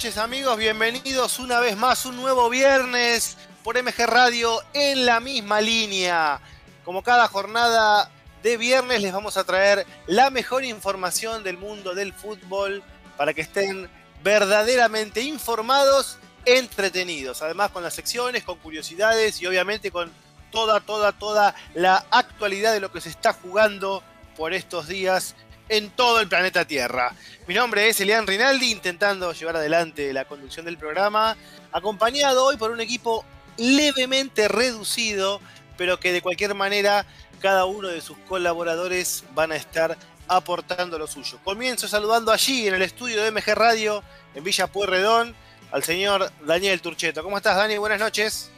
noches amigos, bienvenidos una vez más, un nuevo viernes por MG Radio en la misma línea. Como cada jornada de viernes les vamos a traer la mejor información del mundo del fútbol para que estén verdaderamente informados, entretenidos, además con las secciones, con curiosidades y obviamente con toda, toda, toda la actualidad de lo que se está jugando por estos días en todo el planeta Tierra. Mi nombre es Elian Rinaldi, intentando llevar adelante la conducción del programa, acompañado hoy por un equipo levemente reducido, pero que de cualquier manera cada uno de sus colaboradores van a estar aportando lo suyo. Comienzo saludando allí en el estudio de MG Radio en Villa Pueyrredón al señor Daniel Turcheto. ¿Cómo estás, Dani? Buenas noches.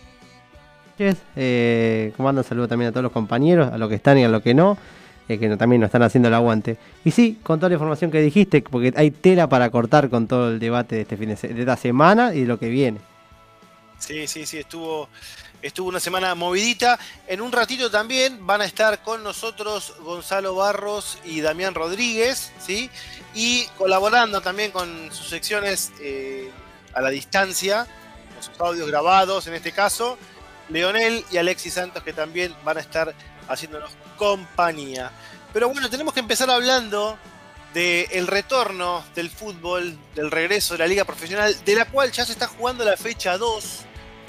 Eh, ¿Cómo? Saludo también a todos los compañeros, a los que están y a los que no. Eh, que también nos están haciendo el aguante. Y sí, con toda la información que dijiste, porque hay tela para cortar con todo el debate de, este fin de, esta semana y de lo que viene. Sí, sí, sí, estuvo, estuvo una semana movidita. En un ratito también van a estar con nosotros Gonzalo Barros y Damián Rodríguez, ¿sí? Y colaborando también con sus secciones eh, a la distancia, con sus audios grabados en este caso, Leonel y Alexis Santos que también van a estar haciéndonos compañía. Pero bueno, tenemos que empezar hablando del retorno del fútbol, del regreso de la liga profesional, de la cual ya se está jugando la fecha 2.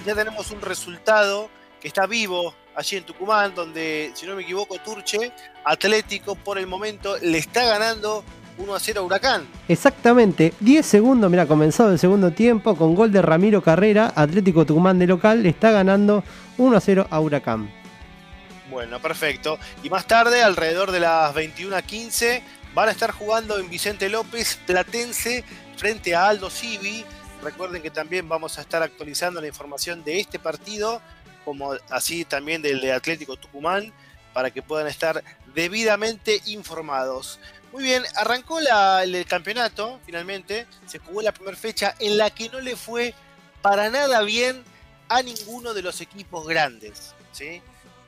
Ya tenemos un resultado que está vivo allí en Tucumán, donde, si no me equivoco, Turche, Atlético por el momento le está ganando 1 a 0 a Huracán. Exactamente, 10 segundos, mira, comenzado el segundo tiempo con gol de Ramiro Carrera, Atlético Tucumán de local le está ganando 1 a 0 a Huracán. Bueno, perfecto. Y más tarde, alrededor de las 21.15, van a estar jugando en Vicente López Platense frente a Aldo Civi. Recuerden que también vamos a estar actualizando la información de este partido, como así también del de Atlético Tucumán, para que puedan estar debidamente informados. Muy bien, arrancó el campeonato, finalmente, se jugó la primera fecha en la que no le fue para nada bien a ninguno de los equipos grandes. ¿sí?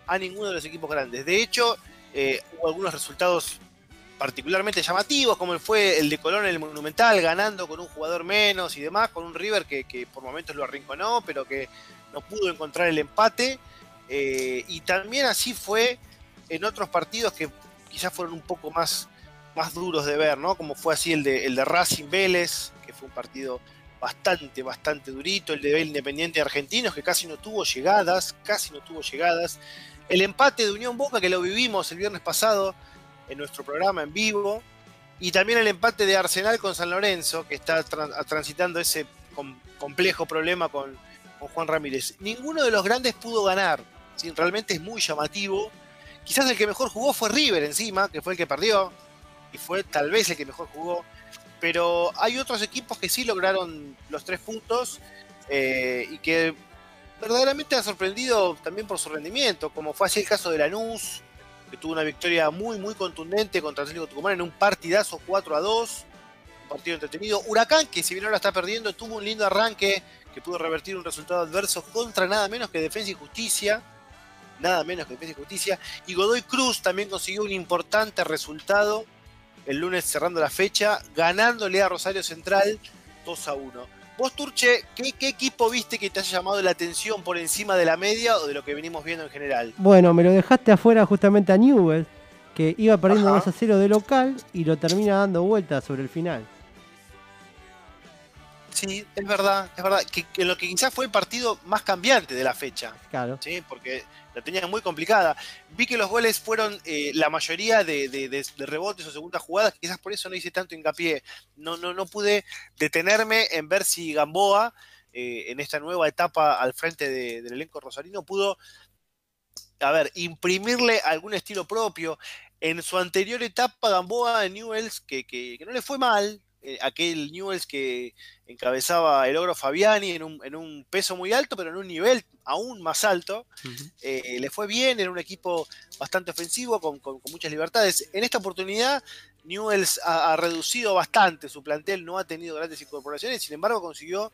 A ninguno de los equipos grandes. De hecho, eh, hubo algunos resultados particularmente llamativos, como fue el de Colón en el Monumental, ganando con un jugador menos y demás, con un River que, por momentos lo arrinconó, pero que no pudo encontrar el empate. Eh, y también así fue en otros partidos que quizás fueron un poco más, más duros de ver, ¿no? Como fue así el de, el de Racing Vélez, que fue un partido bastante, bastante durito, el de Independiente Argentinos, que casi no tuvo llegadas, casi no tuvo llegadas, el empate de Unión Boca que lo vivimos el viernes pasado en nuestro programa en vivo. Y también el empate de Arsenal con San Lorenzo, que está transitando ese complejo problema con, Juan Ramírez. Ninguno de los grandes pudo ganar. Realmente es muy llamativo. Quizás el que mejor jugó fue River encima, que fue el que perdió. Y fue tal vez el que mejor jugó. Pero hay otros equipos que sí lograron los tres puntos. Eh, y que verdaderamente ha sorprendido también por su rendimiento, como fue así el caso de Lanús, que tuvo una victoria muy, muy contundente contra Atlético Tucumán en un partidazo 4 a 2, un partido entretenido. Huracán, que si bien ahora está perdiendo, tuvo un lindo arranque que pudo revertir un resultado adverso contra nada menos que Defensa y Justicia. Nada menos que Defensa y Justicia. Y Godoy Cruz también consiguió un importante resultado el lunes cerrando la fecha, ganándole a Rosario Central 2 a 1. Vos, Turche, ¿qué, equipo viste que te haya llamado la atención por encima de la media o de lo que venimos viendo en general? Bueno, me lo dejaste afuera justamente a Newell, que iba perdiendo 2 a 0 de local y lo termina dando vuelta sobre el final. Sí, es verdad, es verdad. Que, que, lo que quizás fue el partido más cambiante de la fecha. Claro. Sí, porque la tenía muy complicada. Vi que los goles fueron eh, la mayoría de, rebotes o segundas jugadas, quizás por eso no hice tanto hincapié. No, no, no pude detenerme en ver si Gamboa, eh, en esta nueva etapa al frente del elenco rosarino, pudo, a ver, imprimirle algún estilo propio. En su anterior etapa, Gamboa Newells, que, que no le fue mal, eh, aquel Newells que encabezaba el ogro Fabiani en un, peso muy alto, pero en un nivel aún más alto. Eh, le fue bien, era un equipo bastante ofensivo, con, muchas libertades. En esta oportunidad, Newells ha, reducido bastante su plantel, no ha tenido grandes incorporaciones, sin embargo consiguió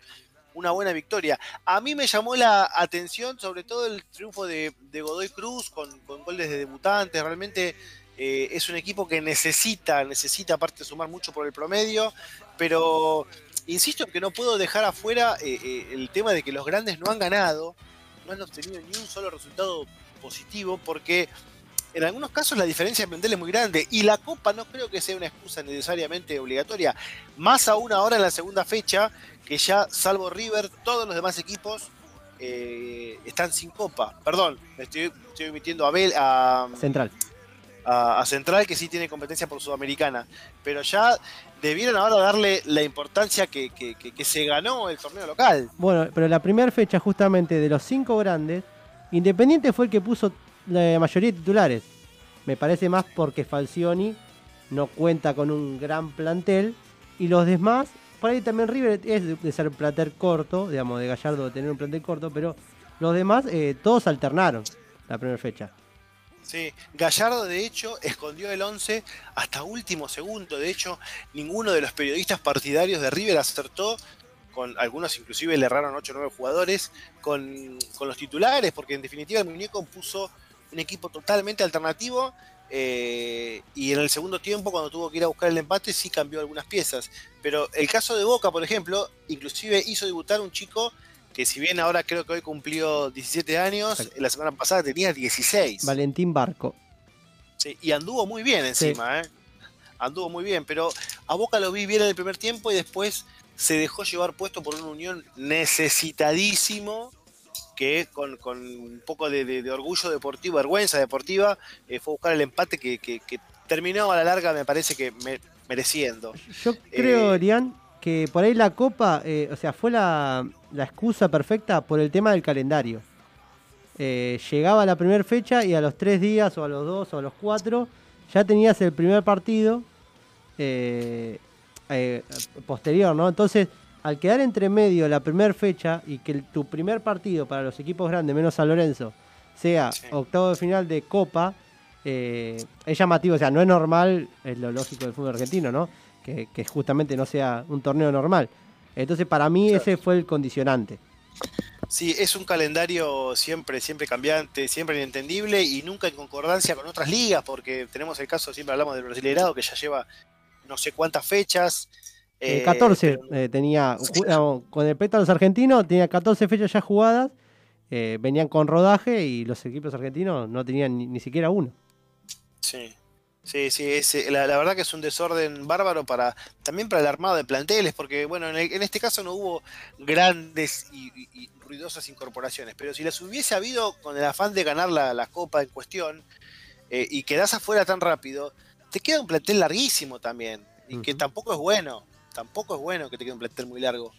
una buena victoria. A mí me llamó la atención sobre todo el triunfo de, Godoy Cruz con, con goles de debutantes, realmente eh, es un equipo que necesita, necesita aparte sumar mucho por el promedio, pero insisto que no puedo dejar afuera eh, eh, el tema de que los grandes no han ganado, no han obtenido ni un solo resultado positivo, porque en algunos casos la diferencia de plantel es muy grande y la Copa no creo que sea una excusa necesariamente obligatoria, más aún ahora en la segunda fecha, que ya salvo River, todos los demás equipos están sin Copa. Perdón, estoy, estoy emitiendo a, Bel, a Central. A, Central, que sí tiene competencia por Sudamericana, pero ya debieron ahora darle la importancia que, que se ganó el torneo local. Bueno, pero la primera fecha justamente de los cinco grandes, Independiente fue el que puso la mayoría de titulares. Me parece más porque Falcioni no cuenta con un gran plantel y los demás, por ahí también River es de ser plantel corto, digamos, de Gallardo de tener un plantel corto, pero los demás eh, todos alternaron la primera fecha. Sí, Gallardo de hecho escondió el 11 hasta último segundo. De hecho, ninguno de los periodistas partidarios de River acertó, con algunos inclusive le erraron 8 o 9 jugadores, con, con, los titulares, porque en definitiva el muñeco puso un equipo totalmente alternativo. Eh, y en el segundo tiempo, cuando tuvo que ir a buscar el empate, sí cambió algunas piezas. Pero el caso de Boca, por ejemplo, inclusive hizo debutar un chico que si bien ahora creo que hoy cumplió 17 años, la semana pasada tenía 16. Valentín Barco. Sí, y anduvo muy bien encima, ¿eh? Anduvo muy bien, pero a Boca lo vi bien en el primer tiempo y después se dejó llevar puesto por una unión necesitadísimo que con, un poco de, orgullo deportivo, vergüenza deportiva, eh, fue a buscar el empate que, terminó a la larga, me parece que mereciendo. Yo creo, eh, que por ahí la Copa, eh, o sea, fue la, excusa perfecta por el tema del calendario. Eh, llegaba la primera fecha y a los tres días, o a los dos, o a los cuatro, ya tenías el primer partido posterior, ¿no? Entonces al quedar entre medio la primera fecha y que tu primer partido para los equipos grandes, menos San Lorenzo, sea octavo de final de Copa, eh, es llamativo. O sea, no es normal, es lo lógico del fútbol argentino, ¿no? Que, justamente no sea un torneo normal. Entonces, para mí, ese fue el condicionante. Sí, es un calendario siempre, siempre cambiante, siempre inentendible y nunca en concordancia con otras ligas, porque tenemos el caso, siempre hablamos del Brasileirado, que ya lleva no sé cuántas fechas, 14 eh, eh, tenía, con el peto a los argentinos, tenía 14 fechas ya jugadas, eh, venían con rodaje y los equipos argentinos no tenían ni, siquiera uno. Sí, sí, sí, la, verdad que es un desorden bárbaro para también para el armado de planteles, porque bueno, en, este caso no hubo grandes y, ruidosas incorporaciones, pero si las hubiese habido con el afán de ganar la, copa en cuestión y quedás afuera tan rápido, te queda un plantel larguísimo también, y que tampoco es bueno tampoco es bueno que te quede un plantel muy largo.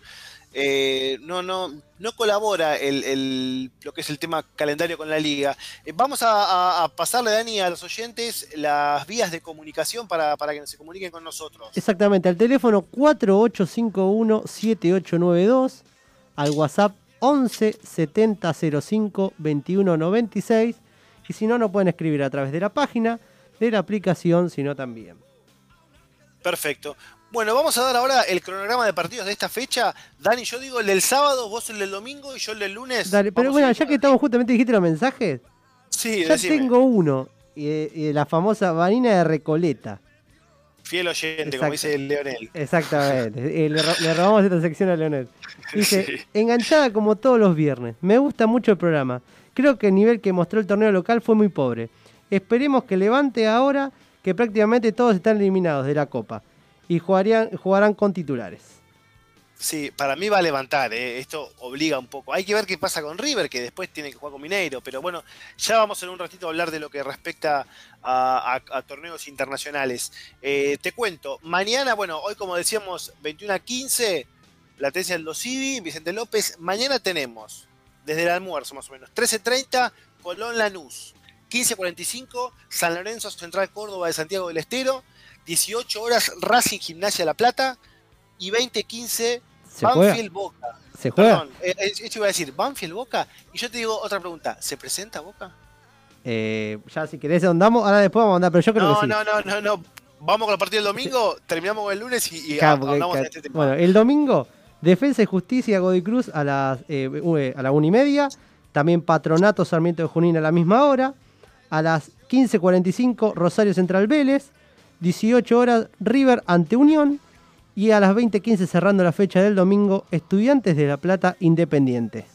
Eh, no, no, no colabora el, lo que es el tema calendario con la liga. Eh, vamos a, pasarle, Dani, a los oyentes las vías de comunicación para, que se comuniquen con nosotros. Exactamente, al teléfono 4851-7892, al WhatsApp 11 70 05 21 96, y si no, no pueden escribir a través de la página, de la aplicación, sino también. Perfecto. Bueno, vamos a dar ahora el cronograma de partidos de esta fecha. Dani, yo digo el del sábado, vos el del domingo y yo el del lunes. Dale, pero bueno, ya que estamos justamente, dijiste los mensajes. Sí, Ya tengo uno, y la famosa Vanina de Recoleta. Fiel oyente, como dice Leonel. Exactamente, eh, le, robamos esta sección a Leonel. Dice, enganchada como todos los viernes. Me gusta mucho el programa. Creo que el nivel que mostró el torneo local fue muy pobre. Esperemos que levante ahora que prácticamente todos están eliminados de la Copa y jugarían, jugarán con titulares. Sí, para mí va a levantar, ¿eh? esto obliga un poco. Hay que ver qué pasa con River, que después tiene que jugar con Mineiro, pero bueno, ya vamos en un ratito a hablar de lo que respecta a, torneos internacionales. Eh, te cuento, mañana, bueno, hoy como decíamos, 21 a 15, Platense del Dosivi, Vicente López. Mañana tenemos, desde el almuerzo más o menos, 13.30, Colón Lanús. 15.45, San Lorenzo Central Córdoba de Santiago del Estero. 18 horas Racing Gimnasia La Plata y 20-15 Banfield Boca. ¿Se juega? Perdón, eh, eh, esto iba a decir, Banfield Boca. Y yo te digo otra pregunta, ¿se presenta Boca? Eh, ya si querés andamos, ahora después vamos a andar, pero yo creo no, que sí. No, no, no, no. Vamos con la partida del domingo, terminamos el lunes y, en este tema. Bueno, el domingo, Defensa y Justicia Godoy Cruz a las, eh, a la una y media. También Patronato Sarmiento de Junín a la misma hora. A las 15.45 Rosario Central Vélez. 18 horas River ante Unión Y a las 20.15 cerrando la fecha del domingo, Estudiantes de La Plata Independiente.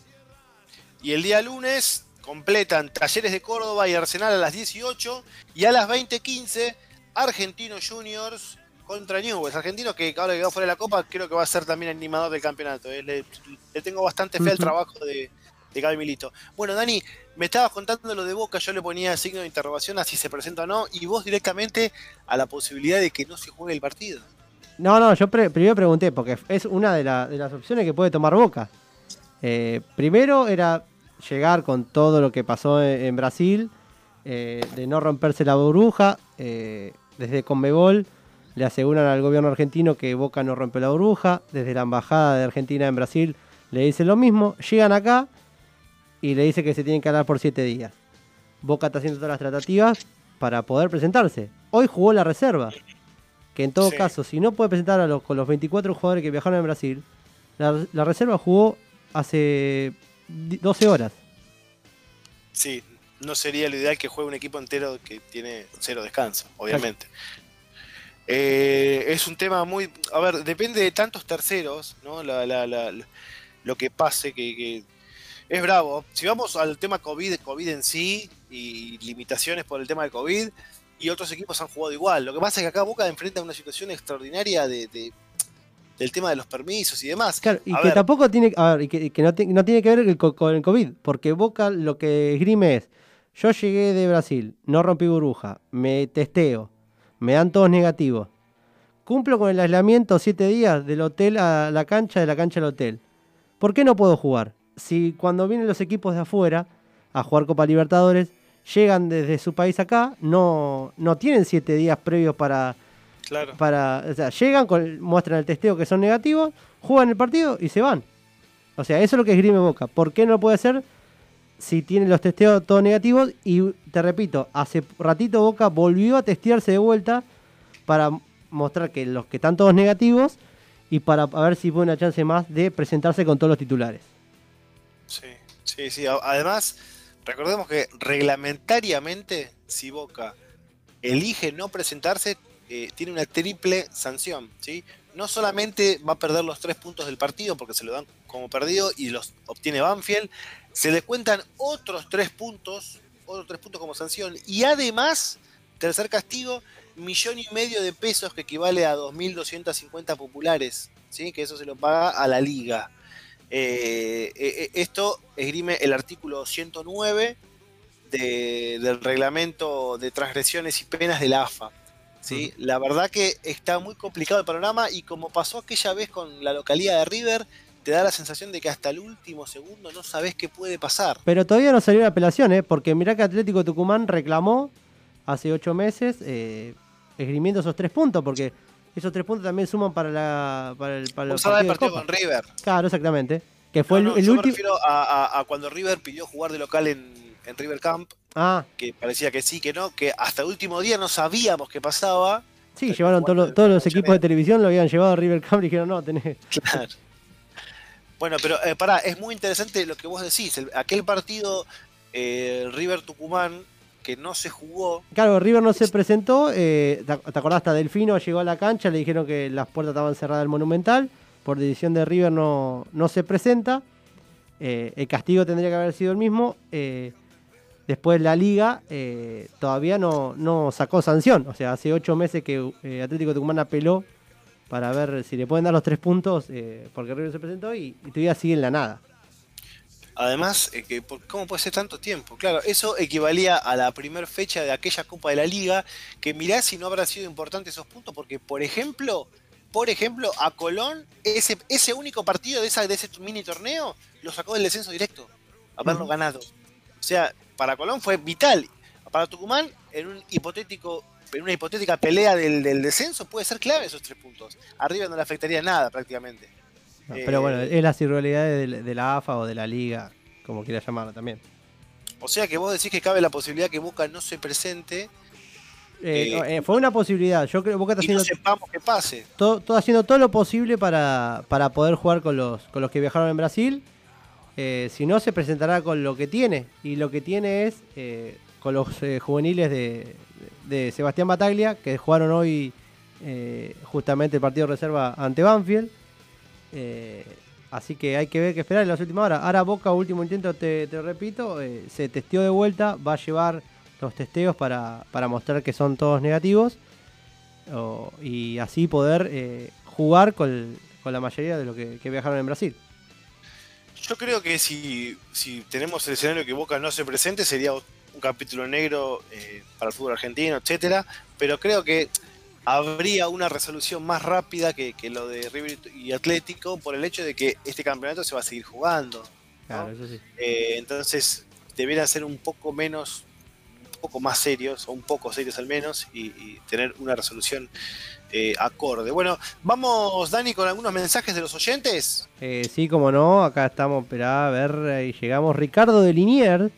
Y el día lunes completan Talleres de Córdoba y Arsenal a las 18 y a las 20.15 Argentinos Juniors contra Newell's. Argentino que ahora que va fuera de la Copa creo que va a ser también animador del campeonato. ¿eh? Le, tengo bastante fe al trabajo de, de Gaby Milito. Bueno, Dani, me estabas contando lo de Boca, yo le ponía signo de interrogación a si se presenta o no, y vos directamente a la posibilidad de que no se juegue el partido. No, no, yo primero pregunté, porque es una de, las opciones que puede tomar Boca. Eh, primero era llegar con todo lo que pasó en, Brasil, eh, de no romperse la burbuja. Eh, desde Conmebol le aseguran al gobierno argentino que Boca no rompe la burbuja. Desde la embajada de Argentina en Brasil le dicen lo mismo. Llegan acá y le dice que se tienen que hablar por siete días. Boca está haciendo todas las tratativas para poder presentarse. Hoy jugó la reserva, que en todo caso, si no puede presentar a los, con los 24 jugadores que viajaron en Brasil, la, reserva jugó hace 12 horas. Sí, no sería lo ideal que juegue un equipo entero que tiene cero descanso, obviamente. Eh, es un tema muy. A ver, depende de tantos terceros, ¿no? lo que pase, que es bravo. Si vamos al tema COVID, COVID en sí y limitaciones por el tema de COVID, y otros equipos han jugado igual. Lo que pasa es que acá Boca enfrenta una situación extraordinaria de, del tema de los permisos y demás. Claro, y que tampoco tiene, a ver, y que, no, tiene que ver con el COVID, porque Boca lo que esgrime es, yo llegué de Brasil, no rompí burbuja, me testeo, me dan todos negativos, cumplo con el aislamiento siete días del hotel a la cancha, de la cancha al hotel. ¿Por qué no puedo jugar? Si cuando vienen los equipos de afuera a jugar Copa Libertadores, llegan desde su país acá, no, no tienen siete días previos para... Claro. para o sea, llegan, muestran el testeo que son negativos, juegan el partido y se van. O sea, eso es lo que esgrime Boca. ¿Por qué no puede ser si tienen los testeos todos negativos? Y te repito, hace ratito Boca volvió a testearse de vuelta para mostrar que los que están todos negativos y para ver si puede una chance más de presentarse con todos los titulares. Sí, sí, sí. Además, recordemos que reglamentariamente, si Boca elige no presentarse, eh, tiene una triple sanción, ¿sí? No solamente va a perder los tres puntos del partido porque se lo dan como perdido y los obtiene Banfield, se le cuentan otros tres puntos, otros tres puntos como sanción y además, tercer castigo, millón y medio de pesos que equivale a 2.250 populares, ¿sí? Que eso se lo paga a la liga. Eh, eh, eh, esto esgrime el artículo 109 del reglamento de transgresiones y penas de la AFA. ¿sí? La verdad que está muy complicado el panorama y como pasó aquella vez con la localidad de River, te da la sensación de que hasta el último segundo no sabes qué puede pasar. Pero todavía no salió la apelación, ¿eh? porque mirá que Atlético Tucumán reclamó hace ocho meses esgrimiendo esos tres puntos, porque esos tres puntos también suman para la para el, para el partido, con River. Claro, exactamente. Que fue el, último. Me refiero a, cuando River pidió jugar de local en, River Camp. Ah. Que parecía que sí, que no, que hasta el último día no sabíamos qué pasaba. Sí, llevaron todos los equipos de televisión, lo habían llevado a River Camp y dijeron, no, tenés. Claro. Bueno, pero eh, pará, es muy interesante lo que vos decís. aquel partido eh, River Tucumán que no se jugó. Claro, River no se presentó, eh, ¿te acordás? Hasta Delfino llegó a la cancha, le dijeron que las puertas estaban cerradas del Monumental, por decisión de River no, no se presenta, eh, el castigo tendría que haber sido el mismo, eh, después la liga todavía no, no sacó sanción, o sea, hace ocho meses que Atlético Tucumán apeló para ver si le pueden dar los tres puntos, porque River se presentó y, y todavía sigue en la nada. Además, eh, que, ¿cómo puede ser tanto tiempo? Claro, eso equivalía a la primera fecha de aquella Copa de la Liga, que mirá si no habrá sido importante esos puntos, porque por ejemplo, por ejemplo, a Colón, ese, ese único partido de, esa, de ese mini torneo, lo sacó del descenso directo, haberlo ganado. O sea, para Colón fue vital. Para Tucumán, en un hipotético en una hipotética pelea del, descenso puede ser clave esos tres puntos. Arriba no le afectaría nada prácticamente pero bueno, eh, es la irregularidad de, la AFA o de la liga, como quiera llamarla también. O sea que vos decís que cabe la posibilidad que Boca no se presente. Eh, eh, fue una posibilidad. Yo creo que Boca está haciendo. sepamos que pase. Todo, haciendo todo lo posible para, poder jugar con los, con los que viajaron en Brasil. si no, se presentará con lo que tiene. Y lo que tiene es con los juveniles de, de Sebastián Bataglia, que jugaron hoy eh, justamente el partido de reserva ante Banfield. Eh, así que hay que ver que esperar en las últimas horas. Ahora Boca, último intento, te, repito, eh, se testeó de vuelta, va a llevar los testeos para, mostrar que son todos negativos y así poder jugar con, la mayoría de los que, viajaron en Brasil. Yo creo que si, si tenemos el escenario que Boca no se presente, sería un capítulo negro para el fútbol argentino, etcétera. Pero creo que habría una resolución más rápida que, lo de River y Atlético por el hecho de que este campeonato se va a seguir jugando. Claro, eso sí. Eh, entonces debieran ser un poco menos, un poco más serios, o un poco serios al menos, y, tener una resolución eh, acorde. Bueno, vamos, Dani, con algunos mensajes de los oyentes. Eh, sí, como no, acá estamos, esperá, a ver, y llegamos. Ricardo de Liniers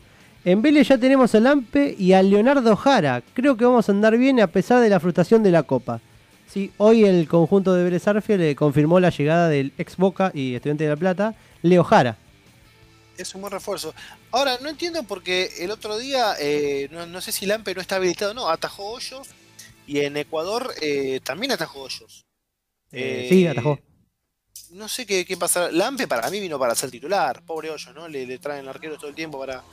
en Vélez ya tenemos al Ampe y a Leonardo Jara. Creo que vamos a andar bien a pesar de la frustración de la Copa. Sí, hoy el conjunto de Vélez le confirmó la llegada del ex Boca y estudiante de La Plata, Leo Jara. Es un buen refuerzo. Ahora, no entiendo porque el otro día, eh, no, sé si el Ampe no está habilitado, no, atajó hoyos y en Ecuador eh, también atajó hoyos. Eh, sí, atajó. No sé qué, qué pasará. Lampe para mí vino para ser titular. Pobre hoyo, ¿no? Le, le traen arqueros todo el tiempo para,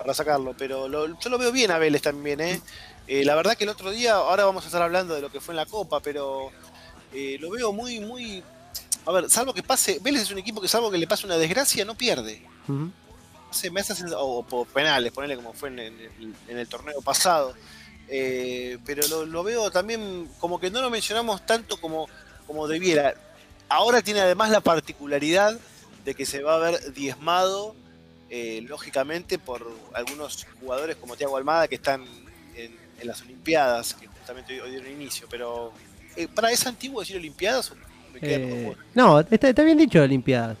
para sacarlo, pero yo lo veo bien a Vélez también, ¿eh? ¿eh? La verdad que el otro día, ahora vamos a estar hablando de lo que fue en la Copa, pero eh, lo veo muy, muy... A ver, salvo que pase, Vélez es un equipo que salvo que le pase una desgracia, no pierde. me hace, o por penales, ponerle como fue en, el, torneo pasado. Eh, pero lo, veo también como que no lo mencionamos tanto como, como debiera. Ahora tiene además la particularidad de que se va a ver diezmado eh, lógicamente por algunos jugadores como Tiago Almada que están en, las Olimpiadas, que justamente hoy, dieron inicio, pero eh, ¿para es antiguo decir Olimpiadas? Eh, no, está, bien dicho Olimpiadas.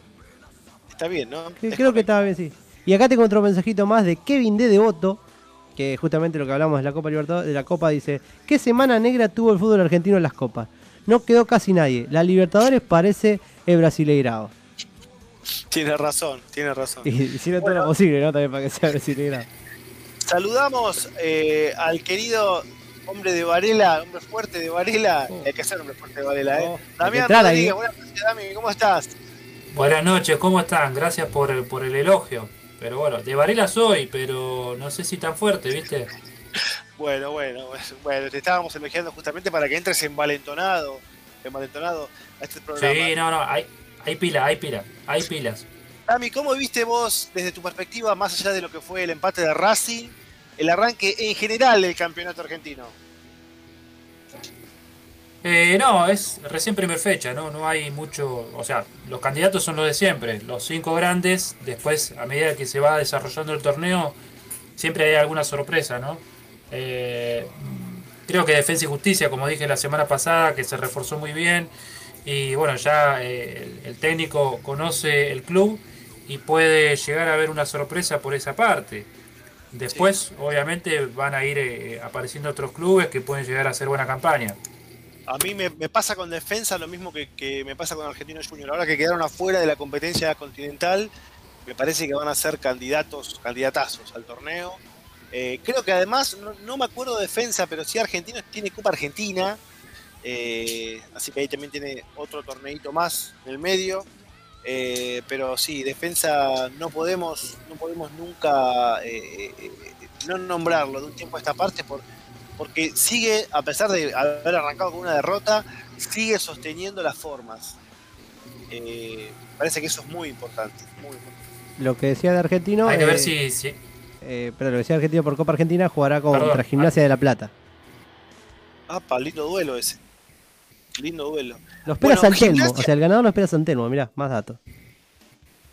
Está bien, ¿no? creo que estaba bien, sí. Y acá tengo otro mensajito más de Kevin de Devoto, que justamente lo que hablamos de la Copa Libertadores, de la Copa dice, ¿qué semana negra tuvo el fútbol argentino en las copas? No quedó casi nadie. La Libertadores parece el brasileirado. Tiene razón, tiene razón. Y hicieron todo lo posible, ¿no? También para que sea brasileña. Saludamos eh, al querido hombre de Varela, hombre fuerte de Varela. Oh. Hay que ser hombre fuerte de Varela, ¿eh? Oh, Damián Rodríguez, buenas noches, Dami, ¿cómo estás? Buenas noches, ¿cómo están? Gracias por el, por el elogio. Pero bueno, de Varela soy, pero no sé si tan fuerte, ¿viste? bueno, bueno, bueno, te estábamos elogiando justamente para que entres envalentonado, envalentonado a este programa. Sí, no, no, hay, hay pila, hay pila, hay pilas. Tami, ¿cómo viste vos desde tu perspectiva, más allá de lo que fue el empate de Racing, el arranque en general del campeonato argentino? Eh, no, es recién primer fecha, ¿no? No hay mucho. O sea, los candidatos son los de siempre, los cinco grandes. Después, a medida que se va desarrollando el torneo, siempre hay alguna sorpresa, ¿no? Eh, creo que Defensa y Justicia, como dije la semana pasada, que se reforzó muy bien y bueno, ya eh, el, técnico conoce el club y puede llegar a haber una sorpresa por esa parte. Después, obviamente, van a ir eh, apareciendo otros clubes que pueden llegar a hacer buena campaña. A mí me, pasa con defensa lo mismo que, me pasa con Argentino Junior. Ahora que quedaron afuera de la competencia continental, me parece que van a ser candidatos, candidatazos al torneo. Eh, creo que además, no, no, me acuerdo de defensa, pero sí Argentinos tiene Copa Argentina eh, así que ahí también tiene otro torneito más en el medio. Eh, pero sí, defensa no podemos, no podemos nunca eh, no nombrarlo de un tiempo a esta parte por, porque sigue, a pesar de haber arrancado con una derrota, sigue sosteniendo las formas. parece que eso es muy importante, Lo que decía de Argentino. Hay que ver si. pero lo que decía Argentino por Copa Argentina jugará contra Gimnasia de la Plata. Ah, palito duelo ese. Lindo duelo. Lo espera Santelmo, o sea, el ganador lo espera Santelmo, mirá, más datos.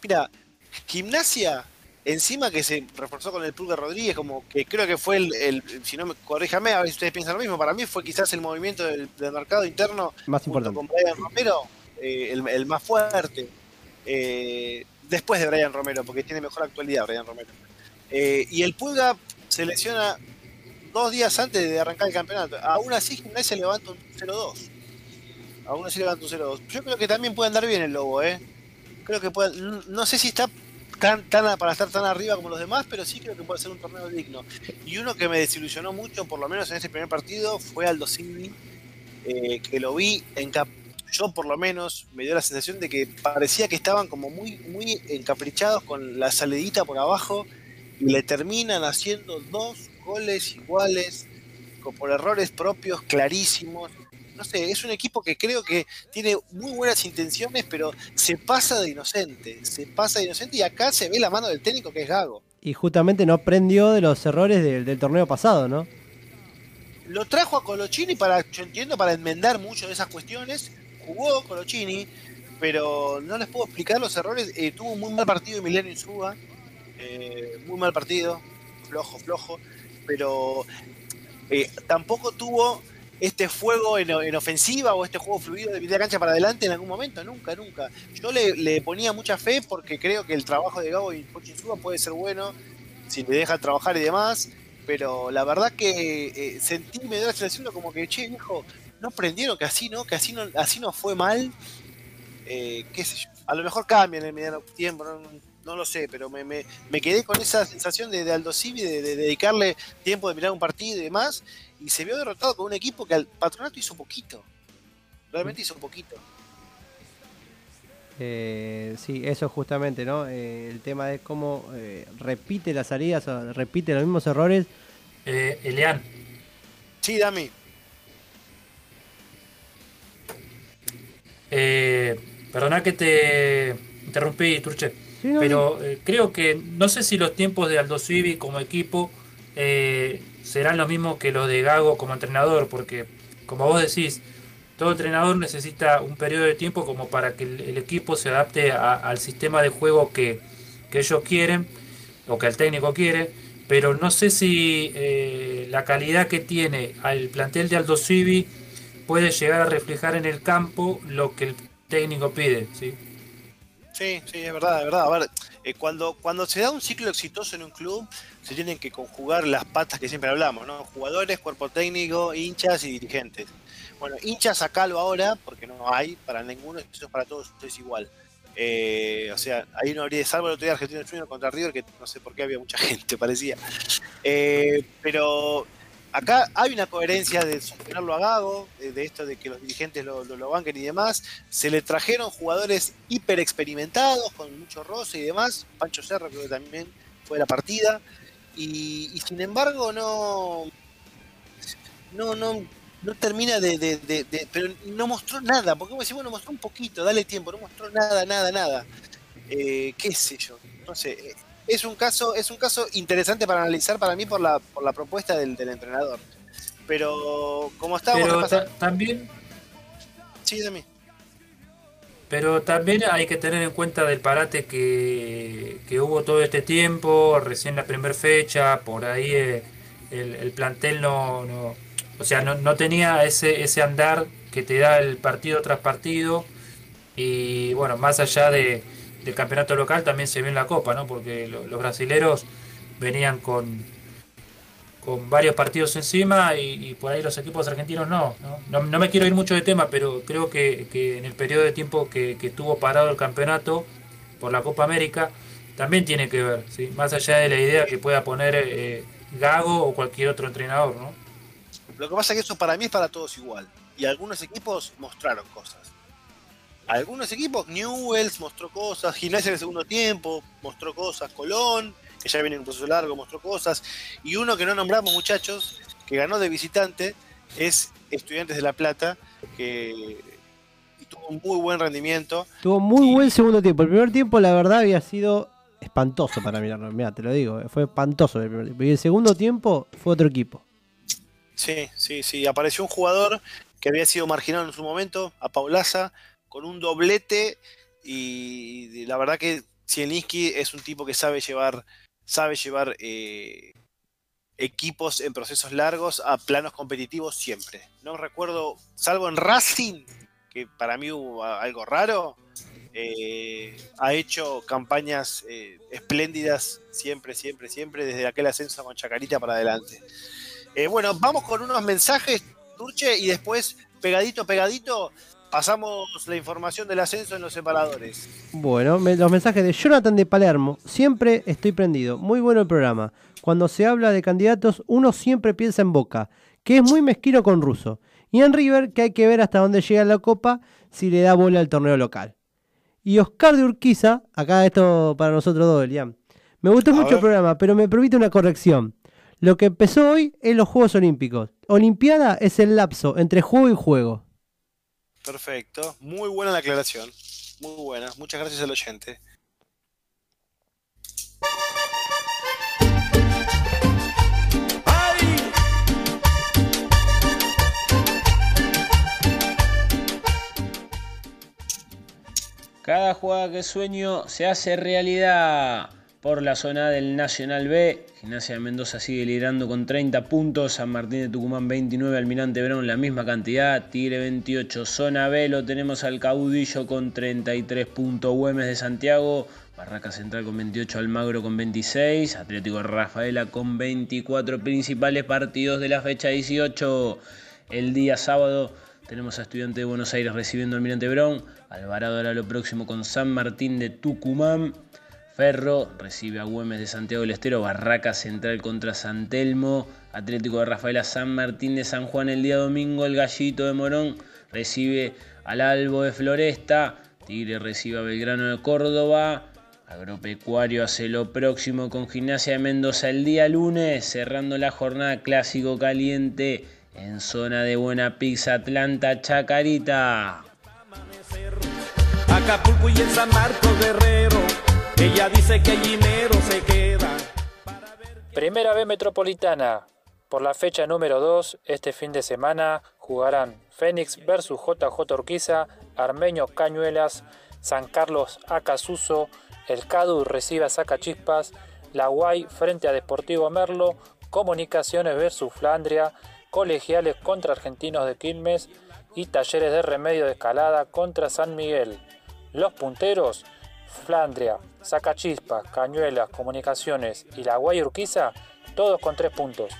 Mira, Gimnasia, encima que se reforzó con el Pulga Rodríguez, como que creo que fue el, si no me corríjame, a ver si ustedes piensan lo mismo, para mí fue quizás el movimiento del, mercado interno más importante. con Brian Romero, eh, el, más fuerte. Eh, después de Brian Romero, porque tiene mejor actualidad Brian Romero. Eh, y el Pulga se lesiona dos días antes de arrancar el campeonato. Aún así, Gimnasia levanta un 0-2 aún así levanta un 0-2. Yo creo que también puede andar bien el Lobo, ¿eh? Creo que puede. No sé si está tan, para estar tan arriba como los demás, pero sí creo que puede ser un torneo digno. Y uno que me desilusionó mucho, por lo menos en ese primer partido, fue Aldo Civi, eh, que lo vi en yo por lo menos me dio la sensación de que parecía que estaban como muy, muy encaprichados con la salidita por abajo y le terminan haciendo dos goles iguales por errores propios clarísimos. No sé, es un equipo que creo que tiene muy buenas intenciones, pero se pasa de inocente, se pasa de inocente y acá se ve la mano del técnico que es Gago. Y justamente no aprendió de los errores del, torneo pasado, ¿no? Lo trajo a Colochini para, yo entiendo, para enmendar mucho de esas cuestiones. Jugó Colochini, pero no les puedo explicar los errores. Eh, tuvo un muy mal partido Emiliano Insúa, eh, muy mal partido, flojo, flojo. Pero eh, tampoco tuvo este fuego en, ofensiva o este juego fluido de media cancha para adelante en algún momento, nunca, nunca. Yo le, ponía mucha fe porque creo que el trabajo de Gabo y Suba puede ser bueno si le deja trabajar y demás, pero la verdad que eh, sentí, me dio la sensación como que, che, viejo, no aprendieron que así no, que así no, así no fue mal, eh, qué sé yo, a lo mejor cambia en el mediano tiempo, no, no lo sé, pero me, me, quedé con esa sensación de, Aldo Civi, de, dedicarle tiempo de mirar un partido y demás, y se vio derrotado con un equipo que al patronato hizo poquito. Realmente hizo un poquito. Eh, sí, eso justamente, ¿no? Eh, el tema de cómo eh, repite las salidas, repite los mismos errores. Eh, Elian. Sí, Dami. Eh, perdona que te interrumpí, Turche pero eh, creo que no sé si los tiempos de Aldo Civi como equipo eh, serán los mismos que los de Gago como entrenador, porque como vos decís, todo entrenador necesita un periodo de tiempo como para que el, equipo se adapte al sistema de juego que, ellos quieren o que el técnico quiere, pero no sé si eh, la calidad que tiene al plantel de Aldo Civi puede llegar a reflejar en el campo lo que el técnico pide, ¿sí? Sí, sí, es verdad, es verdad. A ver, eh, cuando, cuando se da un ciclo exitoso en un club, se tienen que conjugar las patas que siempre hablamos, ¿no? Jugadores, cuerpo técnico, hinchas y dirigentes. Bueno, hinchas sacalo ahora, porque no hay para ninguno, eso es para todos, es igual. Eh, o sea, ahí no habría, salvo el otro día Argentino Junior contra River, que no sé por qué había mucha gente, parecía. Eh, pero acá hay una coherencia de sostenerlo a Gago, de, esto de que los dirigentes lo, lo, banquen y demás. Se le trajeron jugadores hiper experimentados, con mucho roce y demás. Pancho Cerro creo que también fue la partida. Y, sin embargo no, no, no, no termina de, Pero no mostró nada, porque como decimos, no mostró un poquito, dale tiempo, no mostró nada, nada, nada. Eh, ¿Qué sé yo? No sé. Es un caso, es un caso interesante para analizar para mí por la, por la propuesta del, entrenador. Pero como estábamos Pero también Sí, mí. Pero también hay que tener en cuenta del parate que, hubo todo este tiempo, recién la primera fecha, por ahí eh, el, plantel no, no, o sea, no, no, tenía ese, ese andar que te da el partido tras partido. Y bueno, más allá de, del campeonato local también se ve en la Copa, ¿no? Porque los brasileros venían con, con varios partidos encima y, por ahí los equipos argentinos no, no. No, me quiero ir mucho de tema, pero creo que, en el periodo de tiempo que, estuvo parado el campeonato por la Copa América también tiene que ver, ¿sí? más allá de la idea que pueda poner eh, Gago o cualquier otro entrenador. ¿no? Lo que pasa es que eso para mí es para todos igual. Y algunos equipos mostraron cosas algunos equipos, Newells mostró cosas, Gimnasia en el segundo tiempo mostró cosas, Colón, que ya viene en un proceso largo, mostró cosas, y uno que no nombramos muchachos, que ganó de visitante, es Estudiantes de La Plata, que tuvo un muy buen rendimiento. Tuvo muy buen segundo tiempo. El primer tiempo, la verdad, había sido espantoso para mirarlo. Mira, te lo digo, fue espantoso el primer tiempo. Y el segundo tiempo fue otro equipo. Sí, sí, sí. Apareció un jugador que había sido marginado en su momento, a Paulaza, con un doblete y la verdad que Zielinski es un tipo que sabe llevar, sabe llevar eh, equipos en procesos largos a planos competitivos siempre. No recuerdo, salvo en Racing, que para mí hubo algo raro, eh, ha hecho campañas eh, espléndidas siempre, siempre, siempre, desde aquel ascenso con Chacarita para adelante. bueno, vamos con unos mensajes, Turche, y después, pegadito, pegadito, Pasamos la información del ascenso en los separadores. Bueno, los mensajes de Jonathan de Palermo. Siempre estoy prendido. Muy bueno el programa. Cuando se habla de candidatos, uno siempre piensa en Boca, que es muy mezquino con Russo. Y en River, que hay que ver hasta dónde llega la copa si le da bola al torneo local. Y Oscar de Urquiza, acá esto para nosotros dos, Elian. Me gustó mucho el programa, pero me permite una corrección. Lo que empezó hoy es los Juegos Olímpicos. Olimpiada es el lapso entre juego y juego. Perfecto, muy buena la aclaración. Muy buena, muchas gracias al oyente. Cada jugada que sueño se hace realidad. Por la zona del Nacional B, Gimnasia de Mendoza sigue liderando con 30 puntos, San Martín de Tucumán 29, Almirante Verón la misma cantidad, Tigre 28, zona B lo tenemos al Caudillo con 33 puntos, Güemes de Santiago, Barraca Central con 28, Almagro con 26, Atlético Rafaela con 24 principales partidos de la fecha 18. El día sábado tenemos a Estudiantes de Buenos Aires recibiendo al Almirante Brown. Alvarado era lo próximo con San Martín de Tucumán. Ferro recibe a Güemes de Santiago del Estero. Barraca Central contra San Telmo. Atlético de Rafaela San Martín de San Juan el día domingo. El Gallito de Morón recibe al Albo de Floresta. Tigre recibe a Belgrano de Córdoba. Agropecuario hace lo próximo con Gimnasia de Mendoza el día lunes, cerrando la jornada clásico caliente en zona de buena pizza Atlanta Chacarita. Acapulco y el San Marcos Guerrero, ella dice que el dinero se queda. Primera B Metropolitana. Por la fecha número 2, este fin de semana jugarán Fénix versus JJ Orquiza, Armeño Cañuelas, San Carlos Acasuso, El Cadu recibe a Sacachispas, La Guay frente a Deportivo Merlo, Comunicaciones versus Flandria, Colegiales contra Argentinos de Quilmes y Talleres de Remedio de Escalada contra San Miguel. Los punteros, Flandria, Sacachispas, Cañuelas, Comunicaciones y La Guay Urquiza, todos con tres puntos.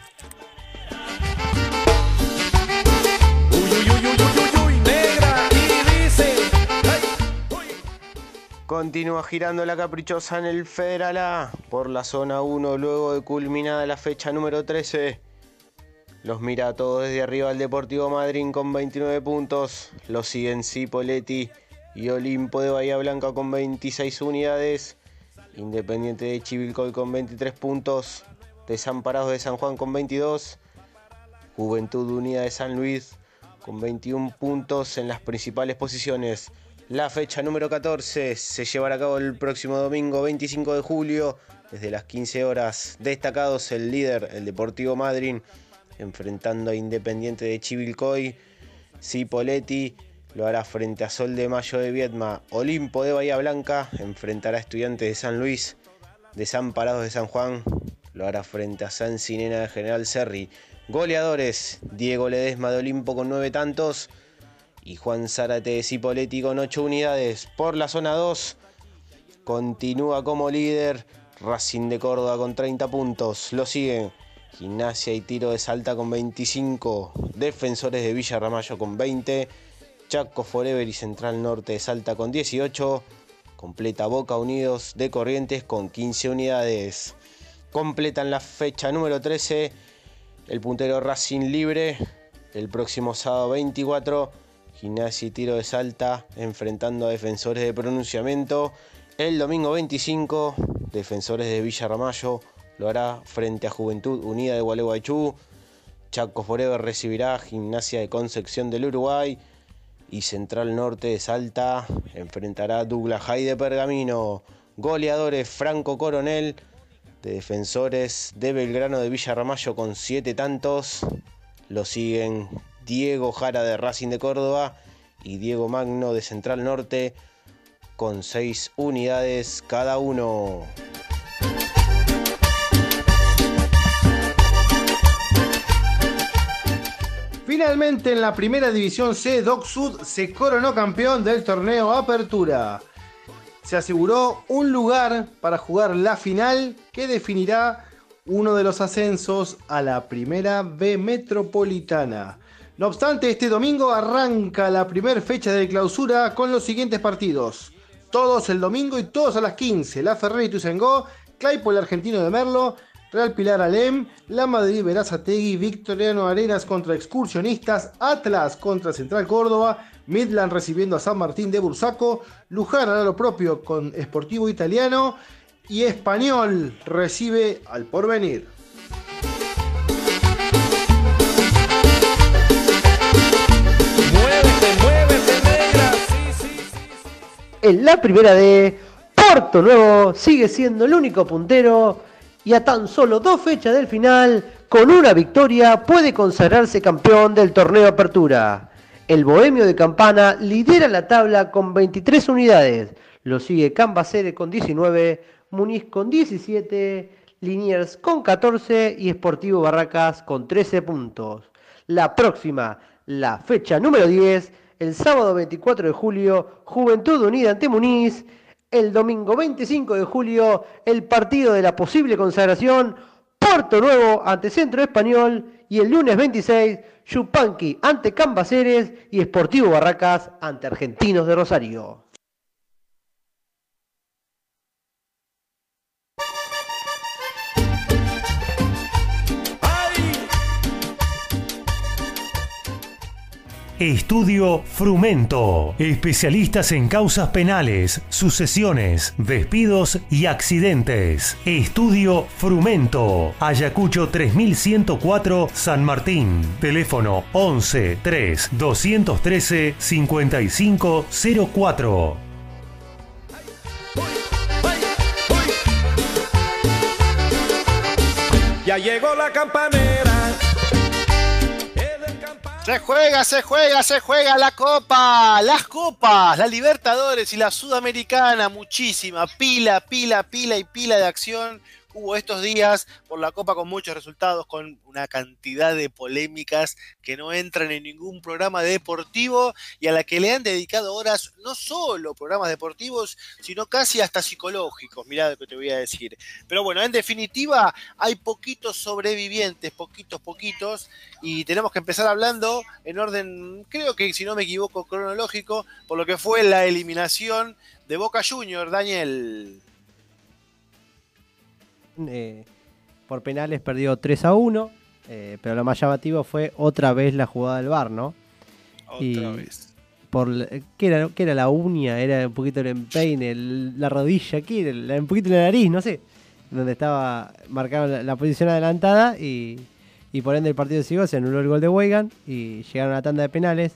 Continúa girando la caprichosa en el Federal A por la zona 1 luego de culminada la fecha número 13. Los mira a todos desde arriba el Deportivo Madryn con 29 puntos. Los siguen Cipoletti y Olimpo de Bahía Blanca con 26 unidades. Independiente de Chivilcoy con 23 puntos. Desamparados de San Juan con 22. Juventud Unida de San Luis con 21 puntos en las principales posiciones. La fecha número 14 se llevará a cabo el próximo domingo 25 de julio desde las 15 horas. Destacados el líder, el Deportivo Madryn enfrentando a Independiente de Chivilcoy. Cipoletti lo hará frente a Sol de Mayo de Viedma. Olimpo de Bahía Blanca enfrentará a Estudiantes de San Luis. Desamparados de San Juan lo hará frente a San Sinena de General Serri. Goleadores: Diego Ledesma de Olimpo con nueve tantos y Juan Zárate de Cipoletti con ocho unidades. Por la zona 2 continúa como líder Racing de Córdoba con 30 puntos. Lo siguen Gimnasia y Tiro de Salta con 25, Defensores de Villa con 20, Chaco Forever y Central Norte de Salta con 18, completa Boca Unidos de Corrientes con 15 unidades. Completan la fecha número 13 el puntero Racing Libre el próximo sábado 24, Gimnasia y Tiro de Salta enfrentando a Defensores de Pronunciamiento. El domingo 25, Defensores de Villa Ramallo lo hará frente a Juventud Unida de Gualeguaychú. Chaco Forever recibirá Gimnasia de Concepción del Uruguay. Y Central Norte de Salta enfrentará a Douglas High de Pergamino. Goleadores Franco Coronel de Defensores de Belgrano de Villarramayo con siete tantos. Lo siguen Diego Jara de Racing de Córdoba y Diego Magno de Central Norte con seis unidades cada uno. Finalmente en la primera división C, Doc Sud se coronó campeón del torneo Apertura. Se aseguró un lugar para jugar la final que definirá uno de los ascensos a la primera B metropolitana. No obstante, este domingo arranca la primera fecha de clausura con los siguientes partidos. Todos el domingo y todos a las 15. La Ferrari Tuzengó, Claypole Argentino de Merlo, Real Pilar Alem, La Madrid Verazategui, Victoriano Arenas contra Excursionistas, Atlas contra Central Córdoba, Midland recibiendo a San Martín de Bursaco, Luján hará lo propio con Sportivo Italiano y Español recibe al Porvenir. En la primera de Porto Nuevo sigue siendo el único puntero y a tan solo dos fechas del final, con una victoria, puede consagrarse campeón del torneo Apertura. El Bohemio de Campana lidera la tabla con 23 unidades. Lo sigue Cambacere con 19, Muniz con 17, Liniers con 14 y Sportivo Barracas con 13 puntos. La próxima, la fecha número 10, el sábado 24 de julio, Juventud Unida ante Muniz. El domingo 25 de julio, el partido de la posible consagración, Porto Nuevo ante Centro Español. Y el lunes 26, Yupanqui ante Cambaceres y Sportivo Barracas ante Argentinos de Rosario. Estudio Frumento. Especialistas en causas penales, sucesiones, despidos y accidentes. Estudio Frumento. Ayacucho 3104 San Martín. Teléfono 11 3 213 5504. Ya llegó la campanera. Se juega, se juega, se juega la Copa, las Copas, la Libertadores y la Sudamericana, muchísima, pila, pila, pila y pila de acción hubo estos días por la Copa con muchos resultados, con una cantidad de polémicas que no entran en ningún programa deportivo y a la que le han dedicado horas no solo programas deportivos, sino casi hasta psicológicos, mirá lo que te voy a decir. Pero bueno, en definitiva, hay poquitos sobrevivientes, poquitos, poquitos, y tenemos que empezar hablando en orden, creo que si no me equivoco, cronológico, por lo que fue la eliminación de Boca Junior, Daniel. Eh, por penales perdió 3 a 1, eh, pero lo más llamativo fue otra vez la jugada del bar, ¿no? Otra Y- vez. Por, la- ¿qué, era, qué era la uña? Era un poquito el empeine, el- la rodilla, ¿qué era? La- un poquito la nariz, no sé. Donde estaba marcada la, la posición adelantada y, y por ende el partido siguió, se anuló el gol de Weigan y llegaron a la tanda de penales.